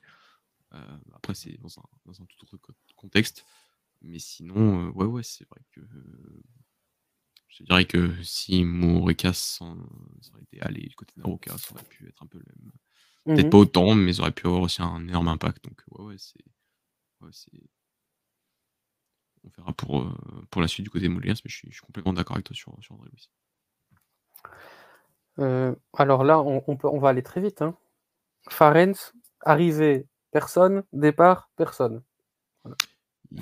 après, c'est dans un dans un tout autre co contexte. Mais sinon, ouais, ouais, c'est vrai que je dirais que si s'en ça aurait été allé du côté d'Aroca, ça aurait pu être un peu le même peut-être Mmh pas autant, mais ça aurait pu avoir aussi un énorme impact. Donc ouais, ouais, c'est ouais, on verra pour, pour la suite du côté de mais je suis je suis complètement d'accord avec toi sur sur André Luiz. Heu, alors là, on on peut on va aller très vite, hein. Farens, arrivée, personne, départ, personne. Voilà.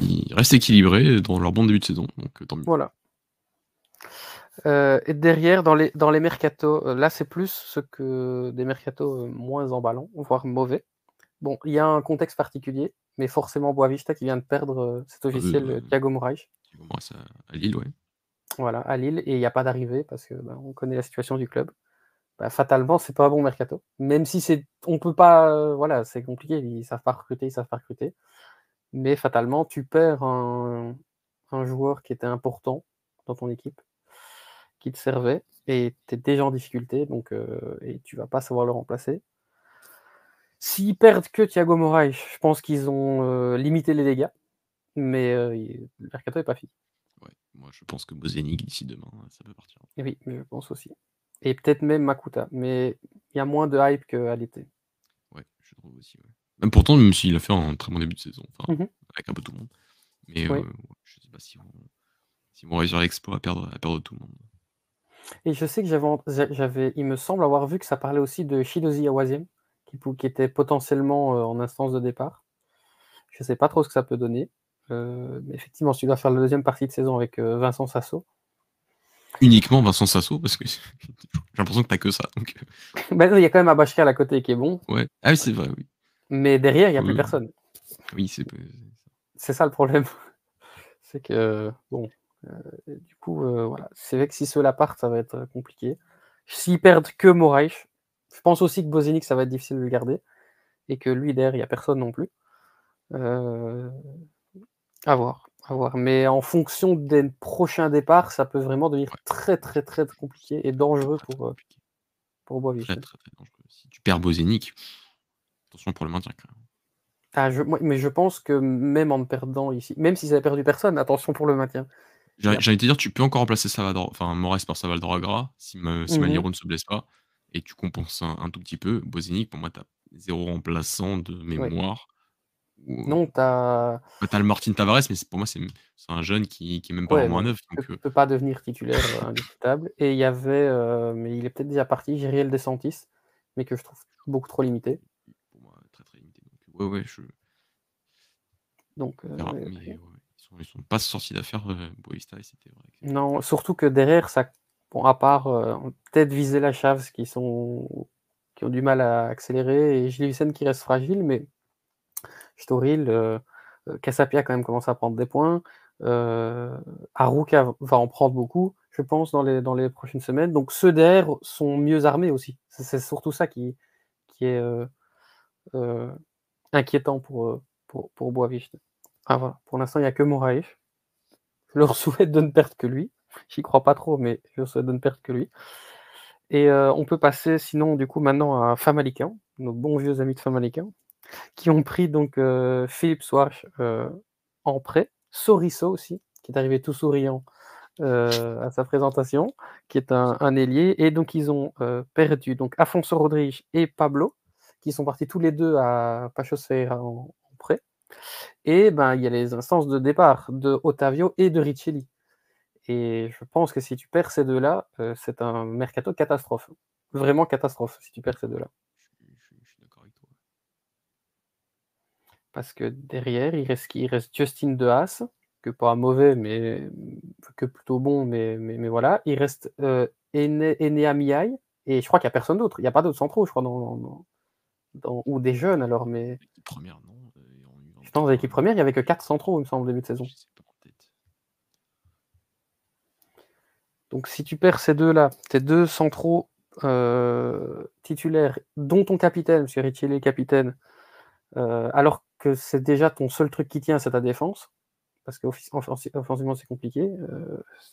Ils restent équilibrés dans leur bon début de saison, donc tant mieux. Voilà. Heu et derrière dans les dans les mercatos, là, c'est plus ce que des mercatos, moins emballants, voire mauvais. Bon, il y a un contexte particulier, mais forcément Boavista qui vient de perdre, c'est Ah oui, officiel, heu, Thiago Moraes. À Lille, ouais. Voilà, à Lille et il y a pas d'arrivée parce que, ben, on connaît la situation du club. Bah, fatalement, c'est pas un bon mercato. Même si c'est on peut pas, heu, voilà, c'est compliqué, ils savent pas recruter, ils savent pas recruter. Mais fatalement, tu perds un un joueur qui était important dans ton équipe, qui te servait et tu es déjà en difficulté donc heu et tu vas pas savoir le remplacer. S'ils perdent que Thiago Moraes, je pense qu'ils ont, heu, limité les dégâts, mais le mercato est pas fini. Ouais, moi je pense que Bozenic d'ici demain, ça peut partir. Oui, je pense aussi et peut-être même Makuta, mais il y a moins de hype qu'à l'été. Ouais, je trouve aussi, ouais. Même pourtant, même s'il a fait un très bon début de saison, enfin, Mmh mh. avec un peu tout le monde. Mais Oui. ouais, je sais pas s'ils vont s'ils vont réussir l'exploit à perdre à perdre tout le monde. Et je sais que j'avais il me semble avoir vu que ça parlait aussi de Chiedozie Awaziem, qui qui était potentiellement, heu, en instance de départ. Je sais pas trop ce que ça peut donner, heu, mais effectivement, si tu dois faire la 2e partie de saison avec, Vincent Sassot Uniquement Vincent Sassot parce que j'ai l'impression que tu as que ça, donc heu Bah non, il y a quand même Abachekal à côté qui est bon. Ouais. Ah oui, c'est vrai, oui. Mais derrière, il y a plus Oui. personne. Oui, c'est C'est ça le problème. C'est que bon, heu, du coup, voilà, c'est vrai que si ceux-là partent, ça va être, compliqué. S'ils perdent que Moraes, je pense aussi que Bozenic, ça va être difficile de le garder et que lui derrière, il y a personne non plus. Heu, à voir, à voir, mais en fonction des prochains départs, ça peut vraiment devenir Ouais. très, très, très compliqué et dangereux Très, très pour, heu, compliqué. pour Très, Boavista. très, très dangereux. Si tu perds Bozenic, attention pour le maintien quand même. Ah je moi mais je pense que même en perdant ici même s'ils avaient perdu personne, attention pour le maintien. J'allais a j'allais te dire, tu peux encore remplacer Salvador enfin Moraes par Salvador-Agra si me si mh. Malheiro ne se blesse pas et tu compenses un un tout petit peu. Bozenic, pour moi, tu as 0 remplaçant de mémoire Non, tu as bah, tu as le Martin Tavares, mais pour moi, c'est un jeune qui qui est même pas Ouais, non, neuf, il heu il peut pas devenir titulaire, heu, indiscutable et il y avait, heu, mais il est peut-être déjà parti, Jiriel Dos Santis, mais que je trouve beaucoup trop limité. Pour moi, très, très limité, donc ouais, ouais, je Donc ouais, mais ouais. ils sont ils sont pas sortis d'affaire, heu, Boavista et c'était vrai que Non, surtout que derrière ça bon à part, peut-être Vizela, Schavs qui sont qui ont du mal à accélérer et Gilisen qui reste fragile, mais Storil, heu, Casapia quand même commence à prendre des points, heu, Arouca v va en prendre beaucoup, je pense dans les dans les prochaines semaines, donc ceux derrière sont mieux armés aussi. C'est surtout ça qui qui est, heu heu, inquiétant pour, pour pour. Ah voilà, pour l'instant, il y a que Moraes. Je leur souhaite de ne perdre que lui. J'y crois pas trop, mais je leur souhaite de ne perdre que lui et on peut passer sinon du coup maintenant à Famalicão, nos bons vieux amis de Famalicão, qui ont pris donc heu, Philippe Soares, heu, en prêt, Soriso aussi, qui est arrivé tout souriant, heu, à sa présentation, qui est un ailier et donc ils ont, heu, perdu donc Afonso Rodrigues et Pablo, qui sont partis tous les 2 à Ferreira en prêt et ben, il y a les instances de départ de Otavio et de Riccielli et je pense que si tu perds ces 2-là, heu, c'est un mercato catastrophe. Vraiment catastrophe si tu perds ces 2-là. Je suis je suis je suis d'accord avec toi. Parce que derrière, il reste qui? Il reste Justin De Haas, que pas mauvais, mais que plutôt bon, mais mais mais voilà. Il reste, heu, Ene Enea et je crois qu'il y a personne d'autre. Il y a pas d'autres centraux, je crois, dans dans dans dans ou des jeunes alors, mais L'équipe 1re non, heu, et en je pense dans U23, l'équipe 1re, il y avait que 4 centraux, il me semble, au début de saison. Donc si tu perds ces deux-là, tes deux centraux titulaires, dont ton capitaine, M. Richelli est capitaine, alors que c'est déjà ton seul truc qui tient, c'est ta défense, parce qu'offensivement c'est compliqué,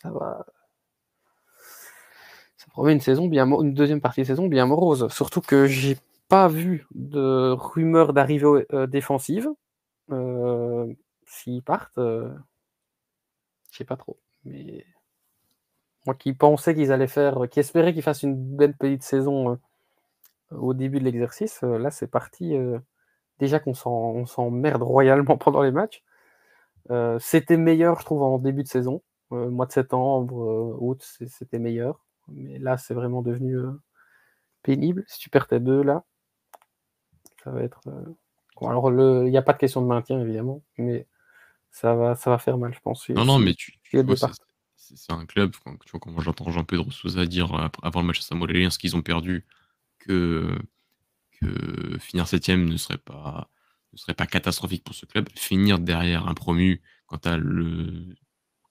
ça va. Ça promet une saison bien deuxième partie de saison bien morose. Surtout que j'ai pas vu de rumeurs d'arrivée défensive. S'ils partent, je sais pas trop. Mais moi qui pensais qu'ils allaient faire, qui espérais qu'ils fassent une belle petite saison au début de l'exercice, là c'est parti. Déjà qu'on s'emmerde royalement pendant les matchs. c'était meilleur, je trouve, en début de saison. mois de septembre, août, c'était meilleur. Mais là, c'est vraiment devenu pénible. Si tu perds tes deux, là, ça va être. alors, il n'y a pas de question de maintien, évidemment, mais ça va, ça va faire mal, je pense. Non, non, mais tu, c'est un club, quand, tu vois, quand j'entends Jean-Pedro Souza dire avant le match à Samuel ce qu'ils ont perdu, que, que finir septième ne serait pas ne serait pas catastrophique pour ce club. Finir derrière un promu quand tu as le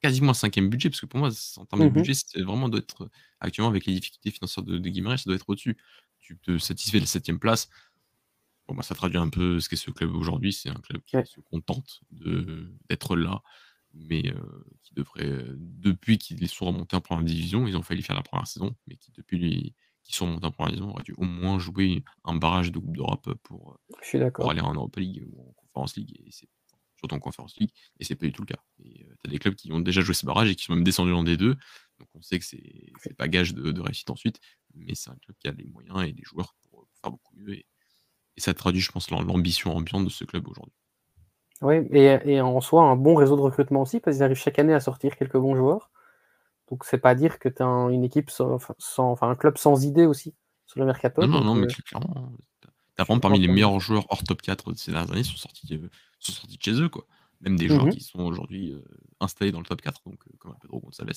quasiment un cinquième budget, parce que pour moi, en termes de mmh budget, c'est vraiment doit être actuellement avec les difficultés financières de, de ça doit être au-dessus. Tu te satisfais de la septième place. Bon, bah, ça traduit un peu ce qu'est ce club aujourd'hui. C'est un club qui se contente d'être là mais qui devrait, depuis qu'ils sont remontés en première division, ils ont failli faire la première saison, mais qui depuis qu'ils sont remontés en première division, auraient dû au moins jouer un barrage de Coupe d'Europe pour, pour aller en Europa League ou en Conference League, et c'est surtout en Conference League, et c'est pas du tout le cas. Et tu as des clubs qui ont déjà joué ce barrage et qui sont même descendus en D2, donc on sait que c'est pas gage de, réussite ensuite, mais c'est un club qui a les moyens et les joueurs pour, faire beaucoup mieux, et, et ça traduit, je pense, l'ambition ambiante de ce club aujourd'hui. Oui, et, en soi, un bon réseau de recrutement aussi, parce qu'ils arrivent chaque année à sortir quelques bons joueurs. Donc, c'est pas dire que tu as une équipe sans, enfin, un club sans idée aussi sur le mercato. Non, non, non, mais euh, clairement. T'as vraiment parmi les meilleurs joueurs hors top 4 de ces dernières années sont sortis, euh, sont sortis de chez eux, quoi. Même des joueurs mmh qui sont aujourd'hui euh, installés dans le top 4, donc comme un Pedro González.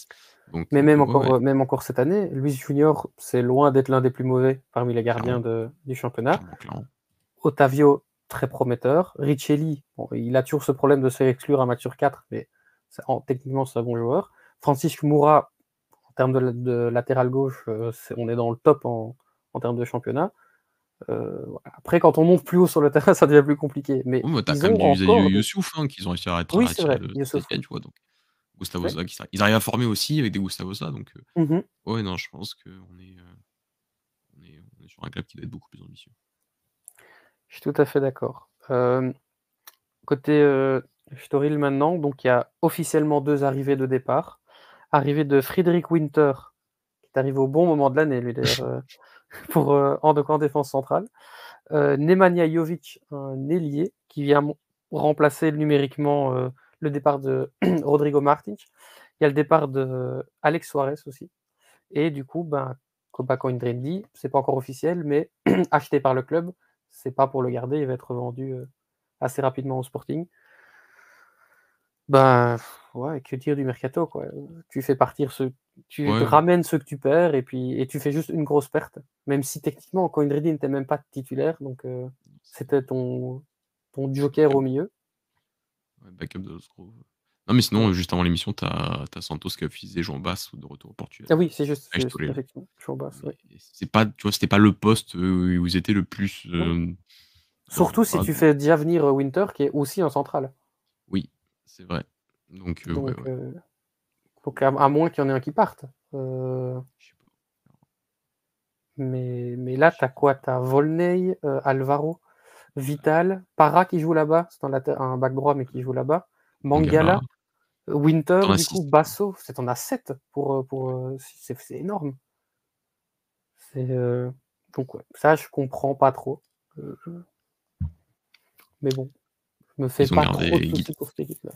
Donc, mais même, encore, même encore cette année, Luis Junior, c'est loin d'être l'un des plus mauvais parmi les gardiens de, du championnat. Otavio, très prometteur. Richelli, il a toujours ce problème de se faire exclure un match sur 4, mais techniquement, c'est un bon joueur. Francis Moura, en termes de, latéral gauche, euh, on est dans le top en, termes de championnat. Euh, après, quand on monte plus haut sur le terrain, ça devient plus compliqué. Mais oh, t'as quand même du Youssouf hein, qu'ils ont réussi à arrêter. Oui, c'est vrai. tu vois, donc. Gustavo ils arrivent à former aussi avec des Gustavo donc. Euh, mmh ouais, non, je pense qu'on est, on est, on est sur un club qui doit être beaucoup plus ambitieux. Je suis tout à fait d'accord. côté euh, Storil maintenant, donc il y a officiellement deux arrivées de départ. Arrivée de Friedrich Winter, qui est arrivé au bon moment de l'année, lui d'ailleurs, euh, pour euh, en, défense centrale. Nemanja Jovic, un ailier, qui vient remplacer numériquement le départ de Rodrigo Martins. Il y a le départ de Alex Suarez aussi. Et du coup, ben, Copaco ce c'est pas encore officiel, mais acheté par le club c'est pas pour le garder, il va être vendu euh, assez rapidement au Sporting. Ben ouais, que dire du mercato quoi. Tu fais partir ce, tu ramènes ceux que tu perds et puis et tu fais juste une grosse perte. Même si techniquement Coindredi n'était même pas titulaire, donc euh, c'était ton ton joker au milieu. Ouais, backup de Non mais sinon, juste avant l'émission, tu as, Santos qui a refusé Jean Basse de retour au Portugal. Ah oui, c'est juste, effectivement, Jean Basse. C'est pas, tu vois, c'était pas le poste où vous étiez le plus. Euh, Surtout si tu fais déjà venir euh, Winter, qui est aussi en centrale. C'est vrai. Donc, euh, Donc, à, moins qu'il y en ait un qui parte. Mais, mais là, tu as quoi? Tu as Volney, Alvaro, Vital, Para qui joue là-bas, c'est un bac droit mais qui joue là-bas, Mangala, Winter, du coup, Basso, c'est en a 7 pour, pour c'est énorme. donc ça je comprends pas trop. Mais bon, me fais pas trop de pour cette équipe-là.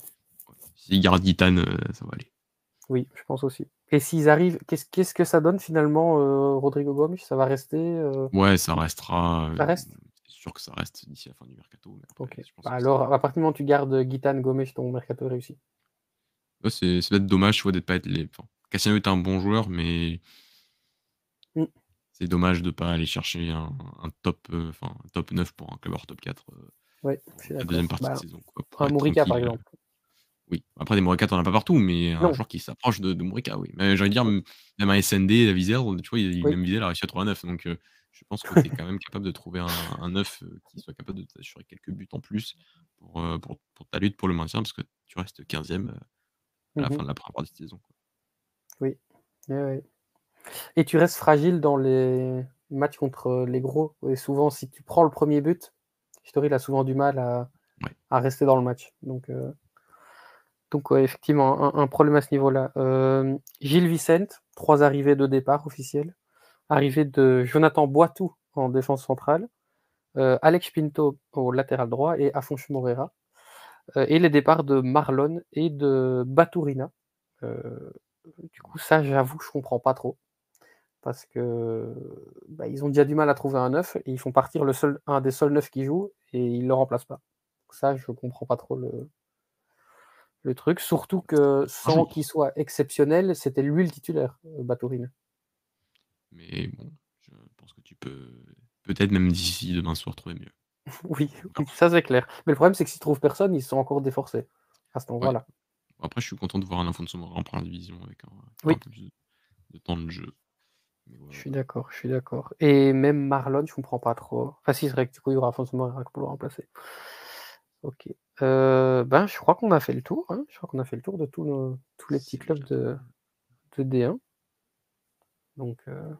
S'ils gardent Gitane, euh, ça va aller. Oui, je pense aussi. Et s'ils arrivent, qu'est-ce que ça donne finalement, euh, Rodrigo Gomes? Ça va rester euh Ouais, ça restera. Ça reste? C'est sûr que ça reste d'ici la fin du mercato. Bah alors, à partir du moment où tu gardes Gitane, Gomes, ton mercato réussi. Ouais, c'est peut-être dommage d'être pas être les. Enfin, Cassiano est un bon joueur, mais mmh. c'est dommage de ne pas aller chercher un, top, enfin, top 9 pour un club hors top 4. Ouais, la deuxième partie de bah, saison. Quoi, par exemple. Oui, après des Morika, tu en as pas partout, mais un joueur qui s'approche de de oui. Mais j'allais dire, même un SND, la Wieser, tu vois, il Oui. même il a réussi à trouver un 9, donc heu, je pense que tu es quand même capable de trouver un un 9, heu, qui soit capable de t'assurer quelques buts en plus pour, pour ta lutte pour le maintien, parce que tu restes 15e, heu, à Mmh la fin mh. de la 1re partie de saison, quoi. Oui. Ouais. Et tu restes fragile dans les matchs contre les gros et souvent, si tu prends le 1er but, Historie a souvent du mal à rester dans le match, donc heu donc ouais, effectivement, un un problème à ce niveau-là. Hem, Gil Vicente, 3 arrivées, 2 départs officiels. Arrivée de Jonathan Boitou en défense centrale, heu, Alex Pinto au latéral droit et Afonso Moreira, et les départs de Marlon et de Baturina. Du coup, ça, j'avoue, je comprends pas trop parce que, bah, ils ont déjà du mal à trouver un 9 et ils font partir le seul un des seuls 9 qui joue et ils le remplacent pas. Ça, je comprends pas trop le le truc, surtout que sans qu'il soit exceptionnel, c'était lui le titulaire, heu, Baturina. Mais bon, je pense que tu peux peut-être même d'ici demain soir trouver mieux. Oui, ça c'est clair. Mais le problème, c'est que s'ils trouvent personne, ils sont encore déforcés à cet Ouais. endroit-là. Après, je suis content de voir un Afonso Moreira en 1re division avec un un peu plus de temps de jeu. Je suis d'accord, je suis d'accord et même Marlon, je comprends pas trop. Enfin si, c'est vrai que du coup, il y aura Afonso Moreira pour le remplacer. OK. Heu, ben, je crois qu'on a fait le tour, hein. Je crois qu'on a fait le tour de tous nos tous les petits clubs de de D1. Donc heu,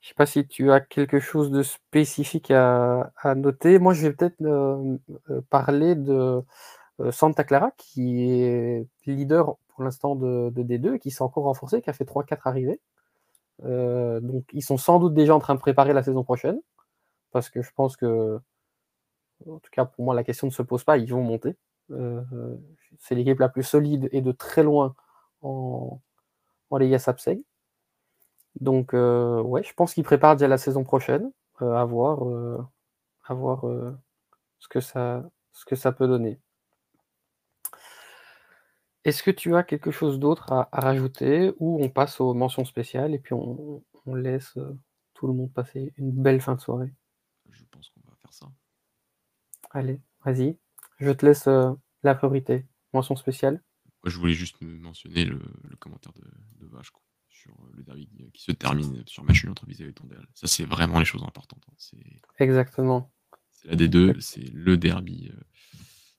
je sais pas si tu as quelque chose de spécifique à à noter? Moi, je vais peut-être, hem, heu, parler de, Santa Clara qui est leader pour l'instant de de D2 et qui s'est encore renforcé, qui a fait 3-4 arrivées. Heu, donc ils sont sans doute déjà en train de préparer la saison prochaine parce que je pense que en tout cas, pour moi, la question ne se pose pas, ils vont monter. Heu, c'est l'équipe la plus solide et de très loin en en Liga Sapseg. Donc heu, ouais, je pense qu'ils préparent déjà la saison prochaine, heu, à voir, à voir, ce que ça ce que ça peut donner. Est-ce que tu as quelque chose d'autre à à rajouter ou on passe aux mentions spéciales et puis on on laisse, heu, tout le monde passer une belle fin de soirée? Je pense qu'on va faire ça. Allez, vas-y, je te laisse, heu, la priorité. Mention spéciale? Moi, je voulais juste me mentionner le le commentaire de de Vache, quoi, sur, heu, le derby qui se termine sur match entre et Tondel. Ça, c'est vraiment les choses importantes, hein. C'est Exactement. c'est la D2, c'est le derby,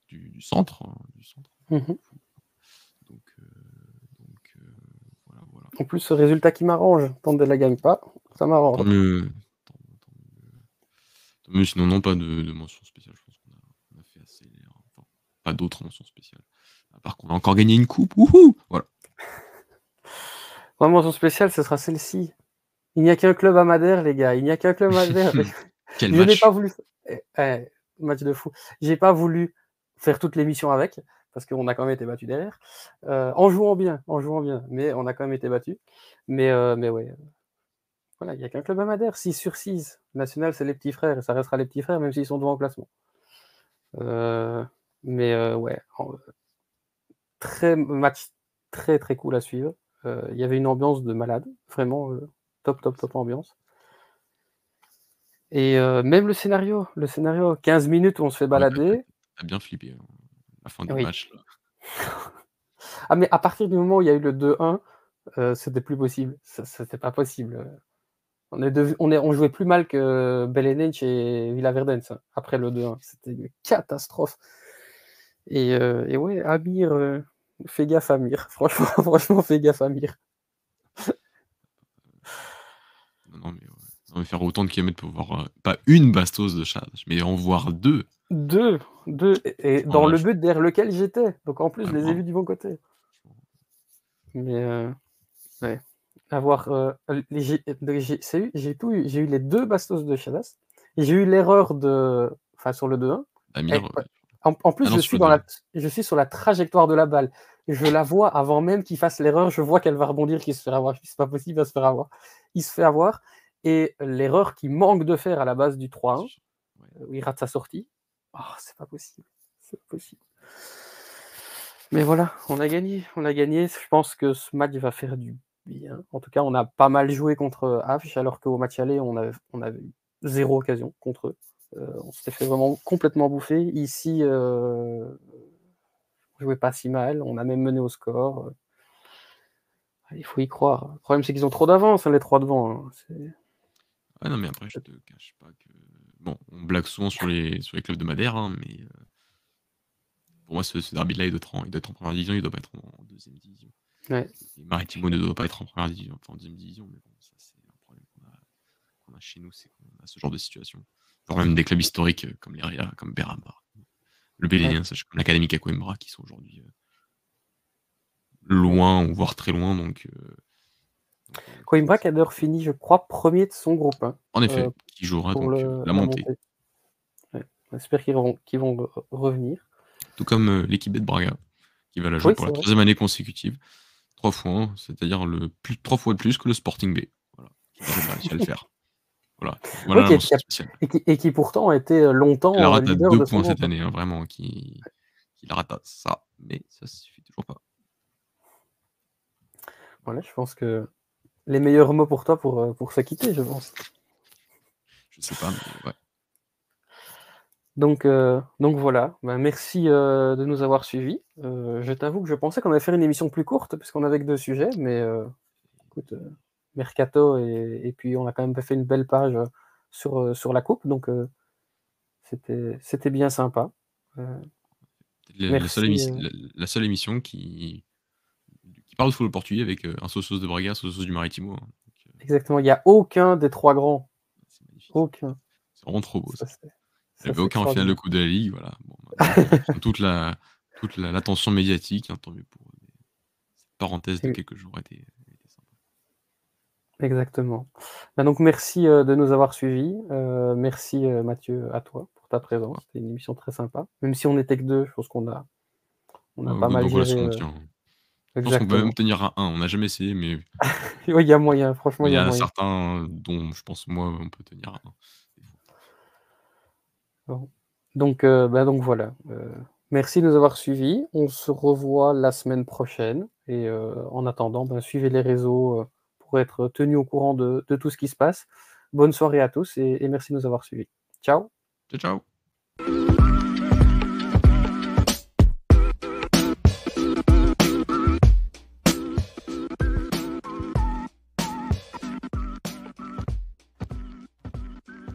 du du centre, hein, du centre. Mmh mh. Donc donc voilà, voilà. En plus, ce résultat qui m'arrange, Tondel la gagne pas, ça Tant m'arrange. mieux, tant mieux, tant mieux. Tant mieux, sinon non, pas de de mention spéciale. Je pense qu'on a on a fait assez, enfin, pas d'autres mentions spéciales. À part qu'on a encore gagné une coupe, wouhou! Voilà. Ma mention spéciale, ce sera celle-ci. Il n'y a qu'un club à Madère, les gars, il n'y a qu'un club à Madère. Quel Je n'ai pas match! voulu eh eh, match de fou. J'ai pas voulu faire toute l'émission avec, parce qu'on a quand même été battus derrière, heu, en jouant bien, en jouant bien, mais on a quand même été battus. Mais heu, mais ouais, heu, voilà, il y a qu'un club à Madère, 6/6. National, c'est les petits frères et ça restera les petits frères même s'ils sont devant au classement. Mais ouais, très match très, très cool à suivre. Il y avait une ambiance de malade, vraiment, top, bah, top, top ambiance. Et même le scénario le scénario, 15 minutes où on se fait Ah as balader bien flippé, hein, la fin du Oui. match, là. Ah mais à partir du moment où il y a eu le 2-1, heu, c'était plus possible. C'était pas possible. On est dev on est on jouait plus mal que Belenenses et Villaverdens, hein, après le 2-1. C'était une catastrophe. Et heu et ouais, Amir, heu, fais gaffe Amir. Franchement franchement, fais gaffe Amir. Non, mais ouais. Non, mais faire autant de kilomètres pour voir, heu, pas 1 bastos de Chaves, mais en voir 2. 2, 2 et dans le but derrière lequel j'étais. Donc en plus, je les ai vus du bon côté. Mais ouais, avoir, les j'ai tout eu. J'ai eu les 2 bastos de Chadas et j'ai eu l'erreur de enfin sur le 2-1 Amir, et heu ouais, en en plus ah non, je suis dans 2-1. la je suis sur la trajectoire de la balle. Je la vois avant même qu'il fasse l'erreur, je vois qu'elle va rebondir, qu'il se fera avoir. «C'est pas possible, il va se faire avoir». Il se fait avoir et l'erreur qu'il manque de faire à la base du 3-1, Ouais. où il rate sa sortie, oh, c'est pas possible, c'est pas possible. Mais voilà, on a gagné, on a gagné. Je pense que ce match va faire du bien. En tout cas, on a pas mal joué contre Afch, alors qu'au match aller, on avait on avait eu 0 occasion contre eux. Heu, on s'était fait vraiment complètement bouffer. Ici, heu on jouait pas si mal, on a même mené au score. Il faut y croire. Le problème, c'est qu'ils ont trop d'avance, hein, les trois devant. Hein. Ouais, non, mais après, je te cache pas que. Bon, on blague souvent sur les, sur les clubs de Madère, hein, mais euh, pour moi, ce, derby-là, il doit être en, il doit être en première division, il doit pas être en, deuxième division. Ouais. Maritimo ne doit pas être en première division, enfin en deuxième division, mais bon, ça, c'est un problème qu'on a, a, chez nous, c'est qu'on a ce genre de situation. Genre même des clubs historiques euh, comme l'Eria, comme Berama, le Bélénien, ouais. comme l'Académie Coimbra, qui sont aujourd'hui euh, loin, voire très loin, donc. Coimbra qui a d'ailleurs fini, je crois, premier de son groupe. Hein, en effet, qui jouera donc le, la montée. Ouais. J'espère qu'ils vont, qu vont, revenir. Tout comme euh, l'équipe de Braga, qui va la jouer Oui, pour la vrai. troisième année consécutive. Trois fois, hein, c'est-à-dire le plus, trois fois de plus que le Sporting B. Voilà. Qui a à le faire. Voilà. Voilà qui- a- spéciale. Et qui, et qui pourtant a été longtemps Il euh, à leader deux de points cette année, hein, vraiment, qui, qui la rate à ça. Mais ça suffit toujours pas. Voilà, je pense que les meilleurs mots pour toi pour, euh, pour se quitter, je pense. Je sais pas, mais ouais. Donc, euh, donc voilà, Ben, merci euh, de nous avoir suivis. Euh, je t'avoue que je pensais qu'on allait faire une émission plus courte, puisqu'on avait que deux sujets, mais écoute, Mercato, et, et puis on a quand même fait une belle page sur, sur la coupe, donc c'était bien sympa. La, la seule Merci, émission, la, la seule émission qui, qui parle de football portugais avec euh, un sauceuse de Braga, un sauceuse du Maritimo. hein. Donc, euh, exactement, il n'y a aucun des trois grands, c'est magnifique. aucun. C'est vraiment trop beau. Ça, Ça. c'est- Il n'y avait aucun en finale de. Coupe de la Ligue. Voilà. Bon, maintenant, toute la toute la- l'attention médiatique, hein, tant mieux pour eux. mais Cette parenthèse de quelques jours a été. Exactement. Ben donc merci euh, de nous avoir suivis. Euh, merci euh, Mathieu à toi pour ta présence. C'était une émission très sympa. Même si on n'était que deux, je pense qu'on a, on a pas mal géré. relation, on euh, tient. Je pense qu'on peut même tenir à un. On n'a jamais essayé, mais il y a moyen, franchement, il il y y a a certains dont je pense moi on peut tenir à un. des fois. Donc, euh, ben donc voilà. Euh, merci de nous avoir suivis. On se revoit la semaine prochaine. Et euh, en attendant, ben, suivez les réseaux pour être tenu au courant de, de tout ce qui se passe. Bonne soirée à tous et, et merci de nous avoir suivis. Ciao. Ciao, ciao.